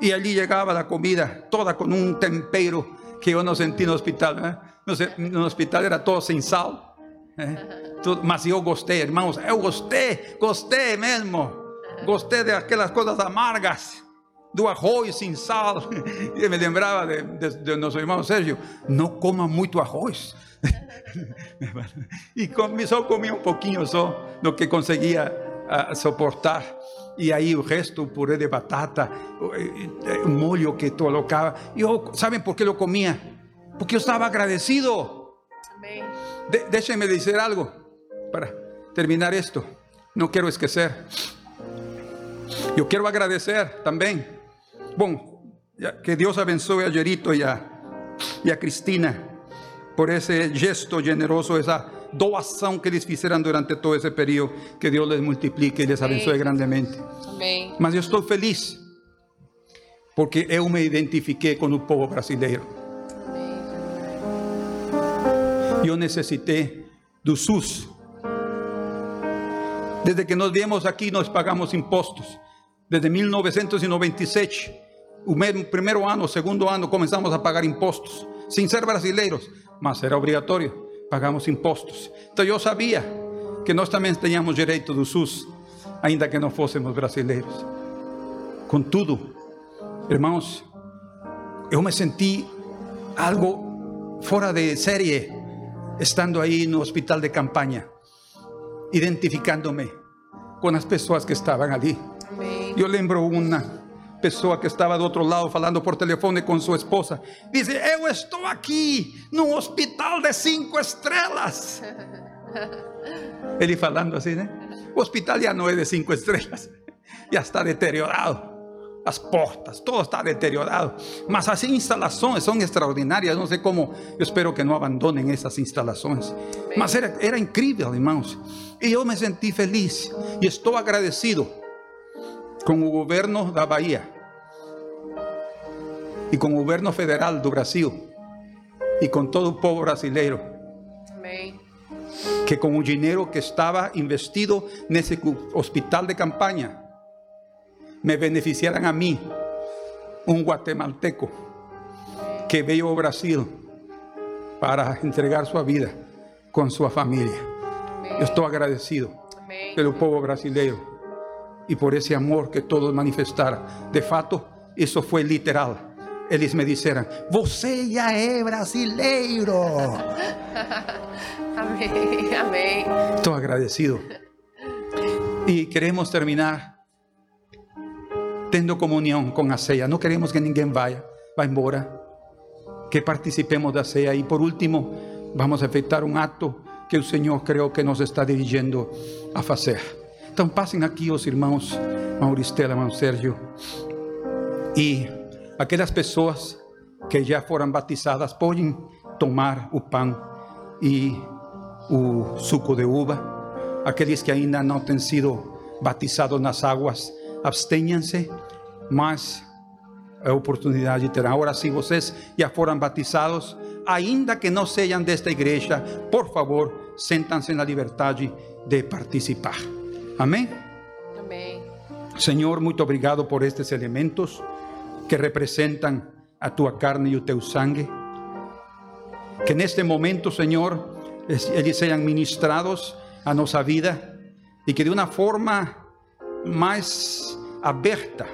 E ali chegava a comida toda com um tempero que eu não senti no hospital. Né? No, se- no hospital era todo sem sal. né? Tudo- mas eu gostei, irmãos, eu gostei, gostei mesmo. Gostei daquelas coisas amargas, do arroz sem sal. <laughs> Eu me lembrava de, de, de nosso irmão Sérgio, não coma muito arroz. e comi, só comia um pouquinho só do que conseguia ah, suportar. E aí o resto, o purê de batata, o, eh, eh, o molho que colocava. Eu, sabem por que eu comia? Porque eu estava agradecido. Amém. De- déjenme decir algo para terminar esto. No quiero esquecer. Yo quiero agradecer también. Ya que Dios abençoe a Gerito y a, y a Cristina por ese gesto generoso, esa doação que eles fizeram durante todo esse período. Que Deus les multiplique e les abençoe grandemente. Amém. Mas eu estou feliz porque eu me identifiquei com o povo brasileiro. Eu necessitei do SUS. Desde que nós viemos aqui, nós pagamos impostos. Desde 1997, o mesmo primeiro ano, segundo ano, começamos a pagar impostos, sem ser brasileiros, mas era obrigatório, pagamos impostos. Então eu sabia que nós também tínhamos direito do SUS, ainda que não fôssemos brasileiros. Contudo, irmãos, eu me senti algo fora de série, estando aí no hospital de campanha, identificándome com as pessoas que estavam ali. Amém. Eu lembro uma pessoa que estava do outro lado falando por telefone com sua esposa. Diz: Eu estou aqui num hospital de cinco estrelas. Ele falando assim, né? O hospital já não é de cinco estrelas, já está deteriorado. As portas, todo está deteriorado. Mas as instalações são extraordinárias. Não sei como, eu espero que não abandonem essas instalações. Mas era, era incrível, irmãos. E eu me senti feliz e estou agradecido com o governo da Bahia e com o governo federal do Brasil e com todo o povo brasileiro Amém. que com o dinheiro que estava investido nesse hospital de campanha me beneficiaram a mim, um guatemalteco que veio ao Brasil para entregar sua vida com sua família. Eu estou agradecido Amém. pelo povo brasileiro e por esse amor que todos manifestaram. De fato, isso foi literal. Eles me disseram: Você já é brasileiro. Amém. Amém. Estou agradecido. E queremos terminar tendo comunhão com a ceia. Não queremos que ninguém vá, vá embora. Que participemos da ceia. E por último, vamos a efetuar um ato que o Senhor creo que nos está dirigindo a fazer. Então passem aqui os irmãos Mauristela, irmão Sérgio. E aquelas pessoas que já foram batizadas podem tomar o pão e o suco de uva. Aqueles que ainda não têm sido batizados nas águas, abstenham-se, mas a oportunidade terá. Agora, se vocês já foram batizados, ainda que não sejam desta igreja, por favor, sentam-se na liberdade de participar. Amém? Amém. Senhor, muito obrigado por estes elementos que representan a tu carne y o teu sangue. Que en este momento, Senhor, ellos sejam ministrados a nuestra vida y que de una forma más aberta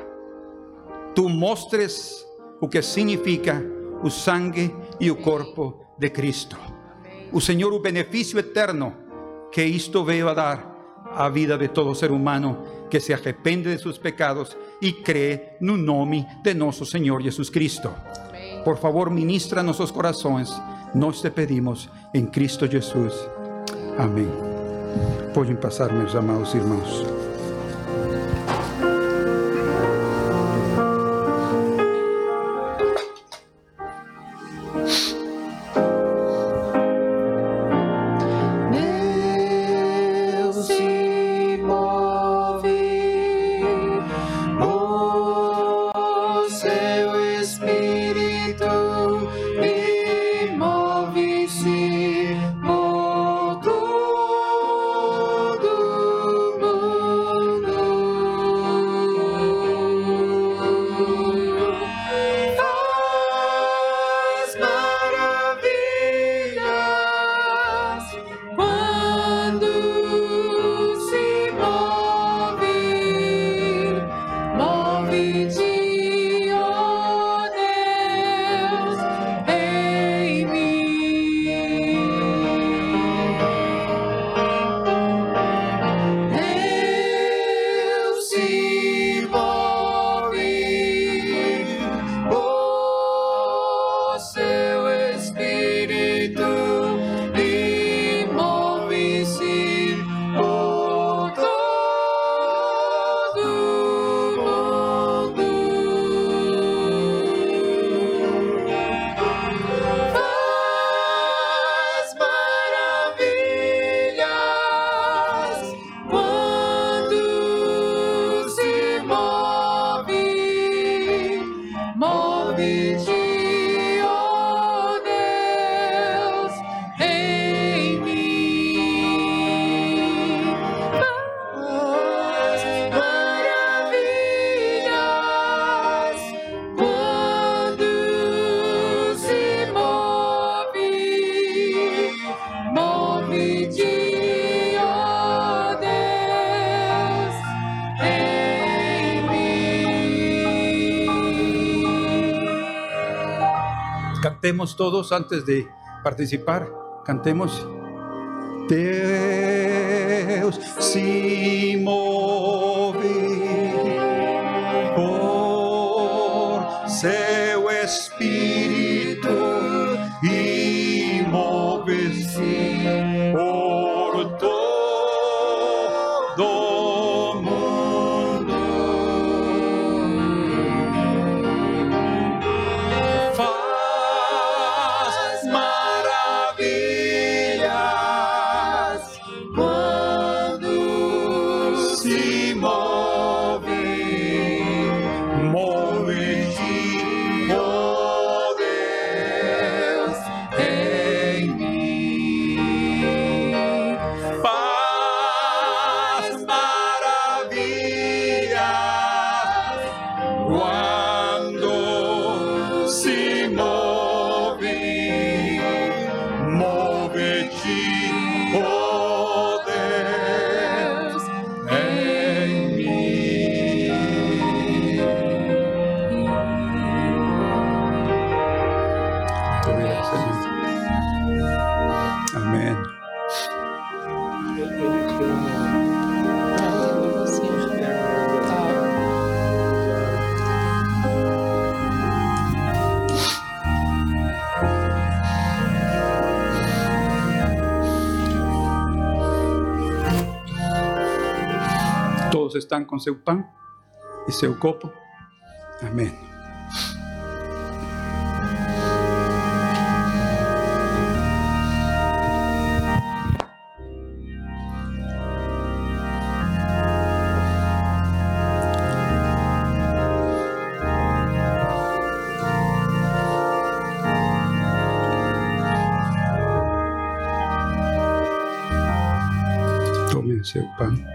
tu mostres o que significa o sangre y o cuerpo de Cristo. O Señor, o benefício eterno que esto veio a dar à vida de todo ser humano que se arrepende de sus pecados e crê no nome de nosso Señor Jesucristo. Por favor, ministra nuestros corazones nós te pedimos en Cristo Jesús. Amén. Podem passar, meus amados irmãos. cantemos todos antes de participar. Cantemos. Deus, Simón. estão com seu pão e seu copo. Amém. seu pão.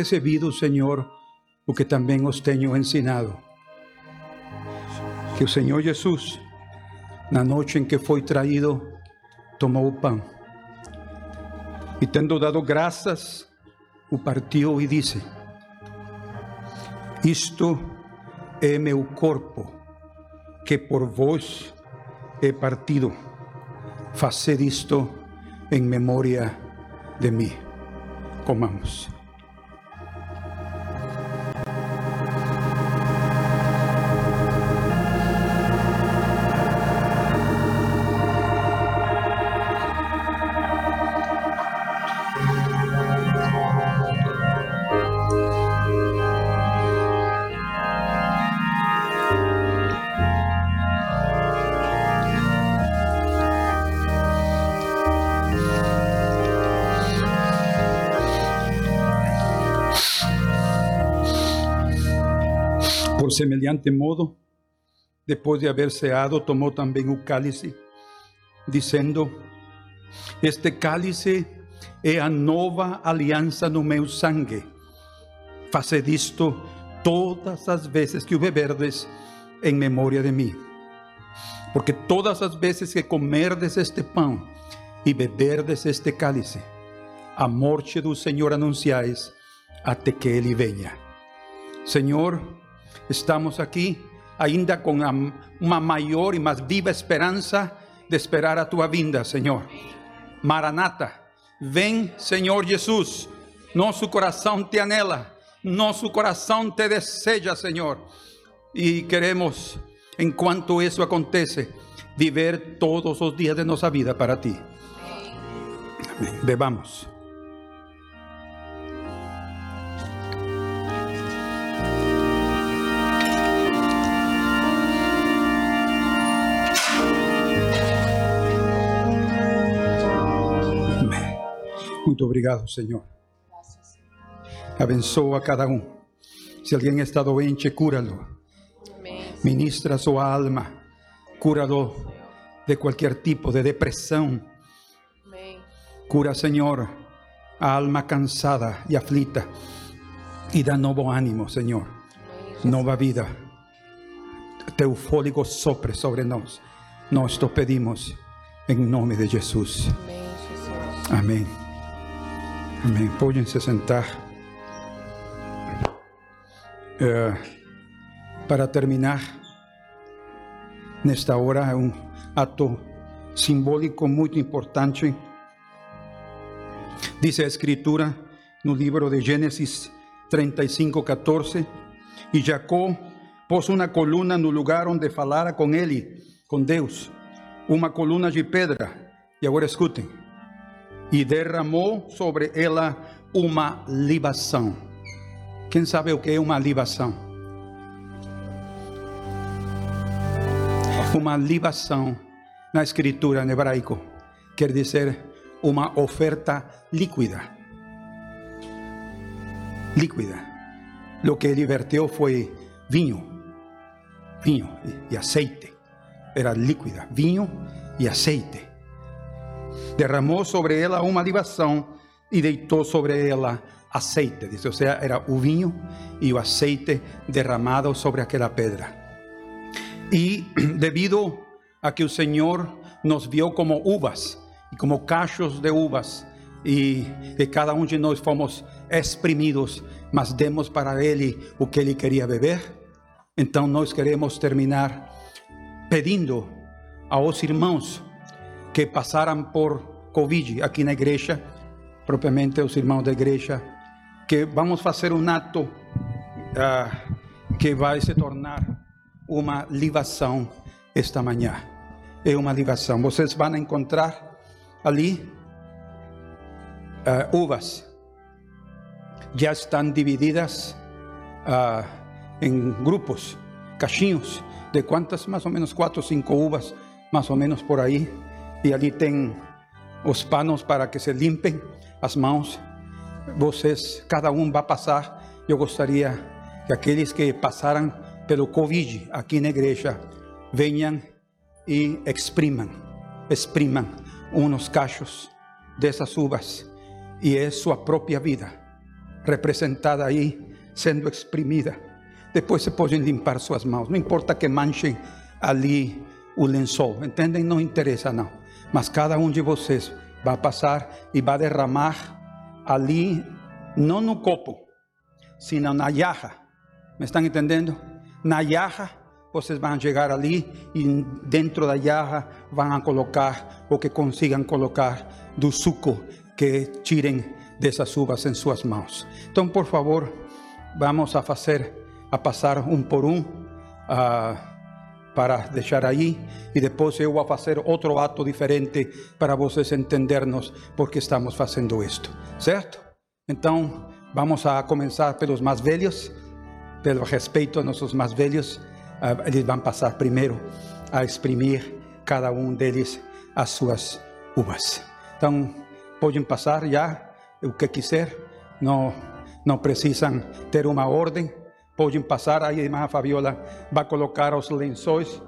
recebido, Senhor, o que também os tenho ensinado. Que o Senhor Jesus, na noite em que foi traído, tomou o pão e, tendo dado graças, o partiu e disse: Isto é meu corpo, que por vós é partido. Faced isto em memória de mí. Comamos. Semelhante modo, depois de haver ceado, tomou também o cálice, dizendo: Este cálice é a nova aliança no meu sangue. Fazed isto todas as vezes que beberdes em memória de mim. Porque todas as vezes que comerdes este pão e beberdes este cálice, a morte do Senhor anunciais até que ele venha. Senhor, estamos aqui ainda com a- uma maior e mais viva esperança de esperar a tua vinda, Senhor. Maranata, vem, Senhor Jesus. Nosso coração te anela, nosso coração te deseja, Senhor. E queremos, enquanto isso acontece, viver todos os dias de nossa vida para ti. Bebamos. Muito obrigado, Senhor. Abençoa a cada um. Se alguém está doente, cúralo. Ministra sua alma. Cúralo de qualquer tipo de depressão. Cura, Senhor, a alma cansada e aflita. E dá novo ânimo, Senhor. Nova vida. Teu fôlego sopre sobre nós. Nós te pedimos em nome de Jesus. Amém. Amém. Podem se sentar. Eh, para terminar, nesta hora é um ato simbólico muito importante. Diz a Escritura no livro de Gênesis 35, 14: E Jacó pôs uma coluna no lugar onde falara com ele, com Deus, uma coluna de pedra. E agora escutem e derramou sobre ela uma libação. Quem sabe o que é uma libação? Uma libação na escritura em hebraico quer dizer uma oferta líquida. Líquida. Lo que ele verteu foi vinho, vinho e aceite. Era líquida, vinho e aceite derramou sobre ela uma libação e deitou sobre ela aceite, diz, ou seja, era o vinho e o aceite derramado sobre aquela pedra. E <clears throat> devido a que o Senhor nos viu como uvas e como cachos de uvas e que cada um de nós fomos exprimidos, mas demos para Ele o que Ele queria beber, então nós queremos terminar pedindo aos irmãos que passaram por Covid aqui na igreja, propriamente os irmãos da igreja, que vamos fazer um ato ah, que vai se tornar uma libação esta manhã. É uma libação. Vocês vão encontrar ali ah, uvas. Já estão divididas ah, em grupos, caixinhos, de quantas? Mais ou menos quatro, cinco uvas, mais ou menos por aí. E ali tem os panos para que se limpem as mãos. Vocês, cada um vai passar. Eu gostaria que aqueles que passaram pelo Covid aqui na igreja venham e exprimam, exprimam uns cachos dessas uvas. E é sua própria vida representada aí, sendo exprimida. Depois se podem limpar suas mãos. Não importa que manchem ali o lençol, entendem? Não interessa não. Mas cada um de vocês vai passar e vai derramar ali, não no copo, sino na jarra. ¿Me estão entendendo? Na jarra, vocês vão chegar ali e dentro da jarra vão a colocar o que consigam colocar do suco que tirem dessas uvas em suas mãos. Então, por favor, vamos a fazer, a passar um por um. ah, para deixar aí e depois eu vou fazer outro ato diferente para vocês entendernos porque estamos fazendo isto, certo? Então, vamos a começar pelos mais velhos, pelo respeito a nossos mais velhos, ah, eles vão passar primeiro a exprimir cada um deles as suas uvas. Então, podem passar já o que quiser, não, não precisam ter uma ordem, podem passar. Aí a irmã Fabiola vai colocar os lençóis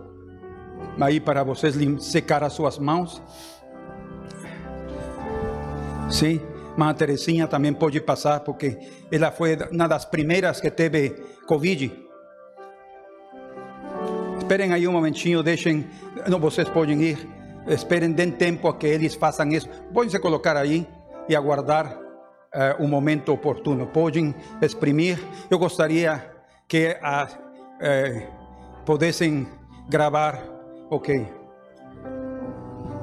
aí para vocês secar as suas mãos. Sim, irmã Terezinha também pode passar, porque ela foi uma das primeiras que teve Covid. Esperem aí um momentinho, deixem, não, vocês podem ir, esperem, deem tempo a que eles façam isso. Podem se colocar aí e aguardar eh, um momento oportuno. Podem exprimir. Eu gostaria que ah, eh, pudessem gravar, ok.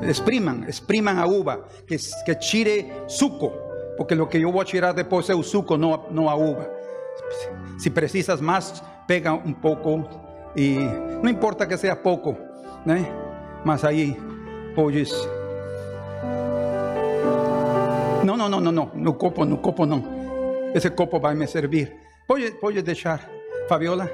Expriman, expriman a uva, que, que tire suco, porque lo que yo voy a tirar después es suco, no, no a uva. Si precisas más, pega un poco y no importa que sea poco, ¿no? Mas ahí puedes. No, no, no, no, no, no copo, no copo, no. Ese copo va a me servir. Puedes, puedes dejar, Fabiola.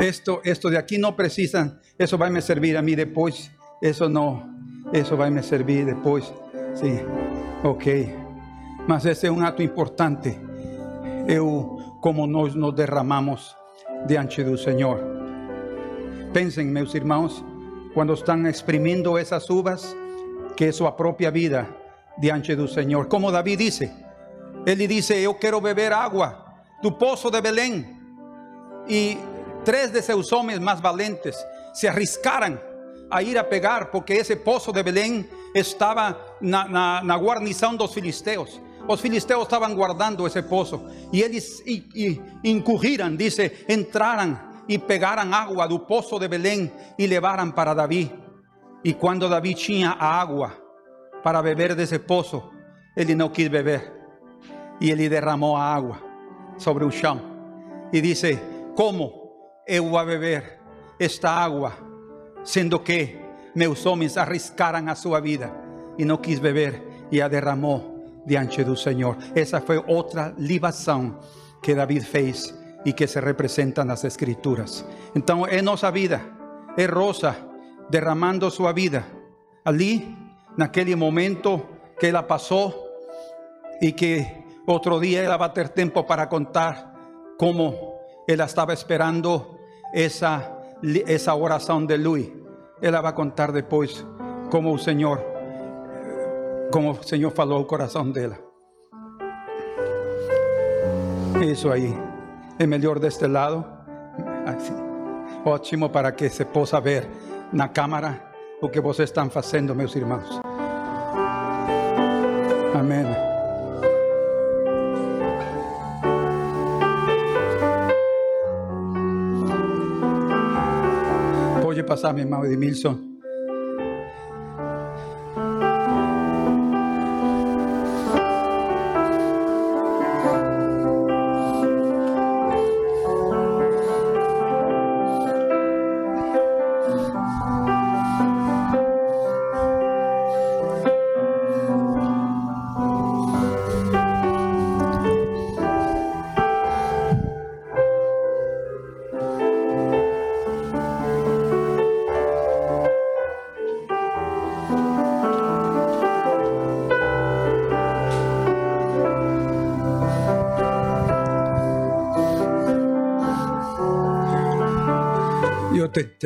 Esto, esto de aquí no precisan, eso va a me servir a mí después. Eso no, eso va a me servir después. Sí, ok. Mas esse é um ato importante. Eu, como nós nos derramamos diante do Senhor. Pensem, meus irmãos, quando estão exprimindo essas uvas, que é sua própria vida diante do Senhor. Como Davi disse, ele disse: Eu quero beber água do poço de Belém. E três de seus homens mais valentes se arriscaram a ir a pegar, porque esse poço de Belém estava na, na, na guarnição dos filisteus. Os filisteus estavam guardando esse poço e eles e, e, incurriram, dice, entraram e pegaram água do poço de Belém e levaram para Davi. E quando Davi tinha a água para beber desse poço, ele não quis beber e ele derramou a água sobre o chão e disse: Como eu vou beber esta água, sendo que meus homens arriscaram a sua vida e não quis beber e a derramou diante do Senhor? Essa foi outra libação que David fez e que se representa nas Escrituras. Então, é nossa vida, é Rosa derramando sua vida ali, naquele momento que ela passou e que outro dia ela vai ter tempo para contar como ela estava esperando essa, essa oração de Luís. Ela vai contar depois como o Senhor, como o Senhor falou ao coração dela. Isso aí. É melhor deste lado. Assim. Ótimo para que se possa ver na câmara o que vocês estão fazendo, meus irmãos. Amém. Pode passar, meu irmão Edmilson.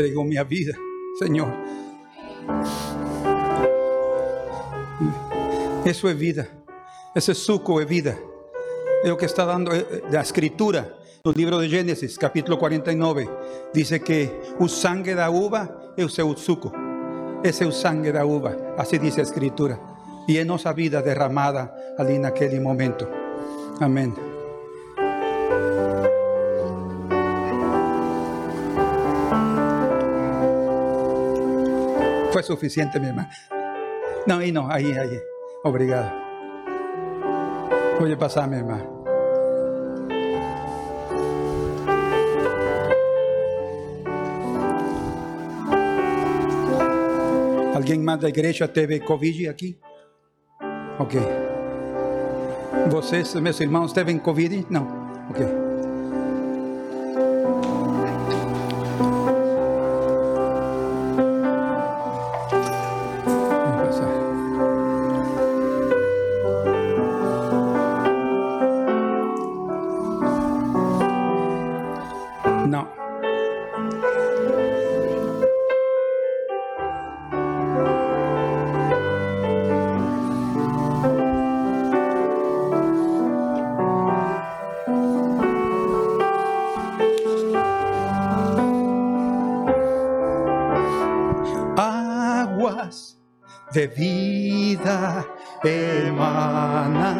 Entrego mi vida, Señor. Eso es vida. Ese suco es vida. Es lo que está dando eh, eh, la escritura. No livro de Gênesis, capítulo 49, dice que o sangue da uva o seu suco. Esse é o sangue da uva. Assim diz a escritura. E é nossa vida derramada ali naquele momento. Amém. fue suficiente, mi hermano. No, ahí no, ahí, ahí. Obrigado. Vou a passar, mi Alguém mais da igreja teve Covid aqui? Ok. Vocês, meus irmãos, teve Covid? Não. Ok. De vida emanan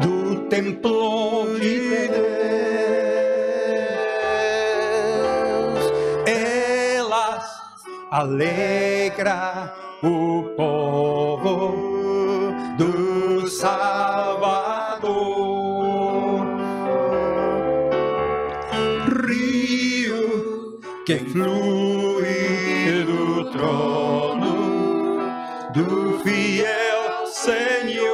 do templo de Deus. Elas alegra o povo do Salvador. Rio que flui do trono do fiel Senhor,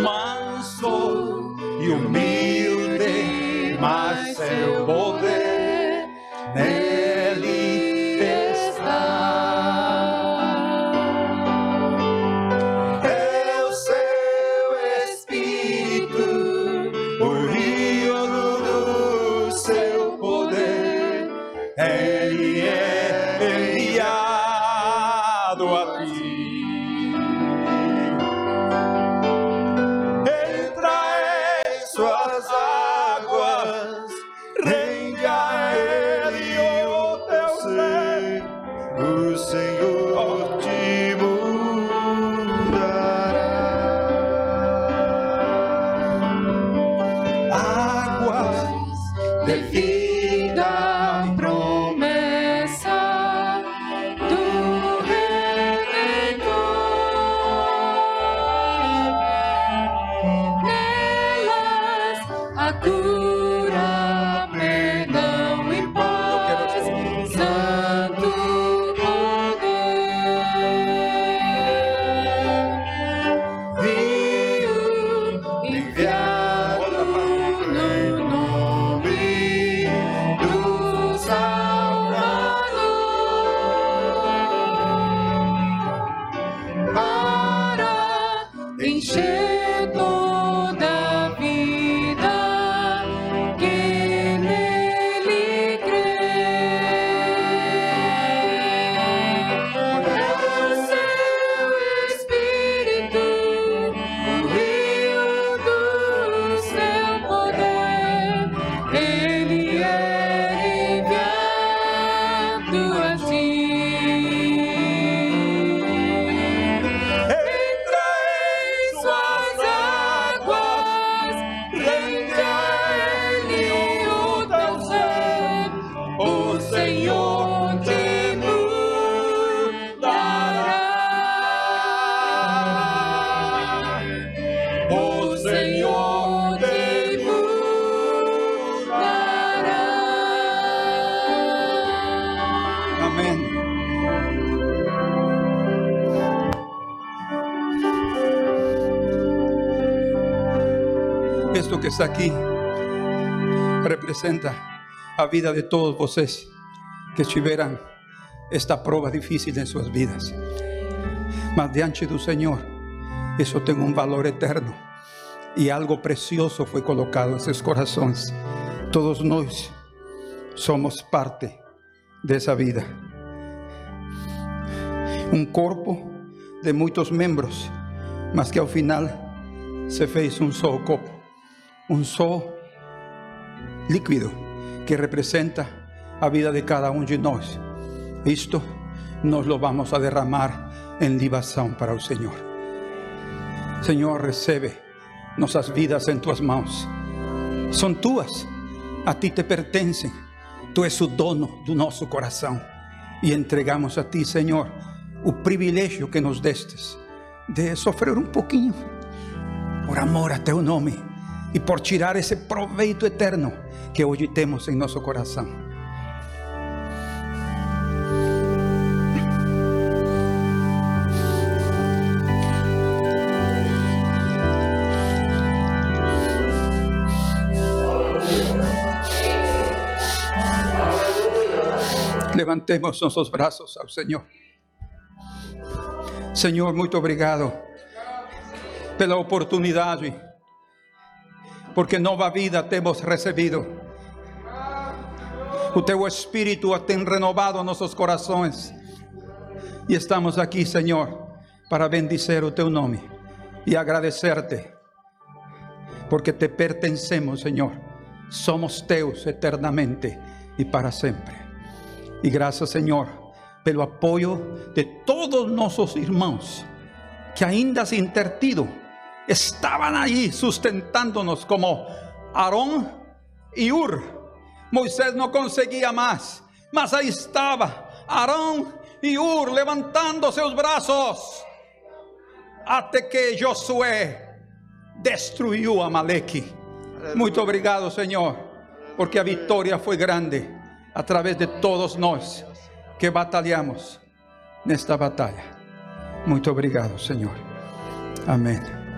manso e humilde, Aquí representa a vida de todos vocês que tiveram esta prova difícil em suas vidas. Mas diante do Senhor, isso tem um valor eterno e algo precioso foi colocado em seus corações. Todos nós somos parte dessa vida. um corpo de muitos membros, mas que ao final se fez um só corpo, um só líquido que representa a vida de cada um de nós. Isto nós lo vamos a derramar em libação para o Senhor. Senhor, recebe nossas vidas em tuas mãos. São tuas, a ti te pertencem. Tu és o dono do nosso coração. E entregamos a ti, Senhor, o privilégio que nos destes de sofrer um pouquinho por amor a teu nome e por tirar esse proveito eterno que hoje temos em nosso coração. Levantemos nossos braços ao Senhor. Senhor, muito obrigado pela oportunidade, porque nova vida temos recebido. O teu Espírito tem renovado nossos corações. E estamos aqui, Senhor, para bendizer o teu nome e agradecer-te, porque te pertencemos, Senhor. Somos teus eternamente e para sempre. E graças, Senhor, pelo apoio de todos nossos irmãos que ainda sin ter tido estaban ahí sustentándonos como Aarón y Ur. Moisés no conseguía más, mas ahí estaba Aarón y Ur levantando seus brazos até que Josué destruiu Amaleque. Muito obrigado, Senhor, porque a vitória foi grande a través de todos nós que batalhamos nesta batalha. Muito obrigado, Senhor. Amém.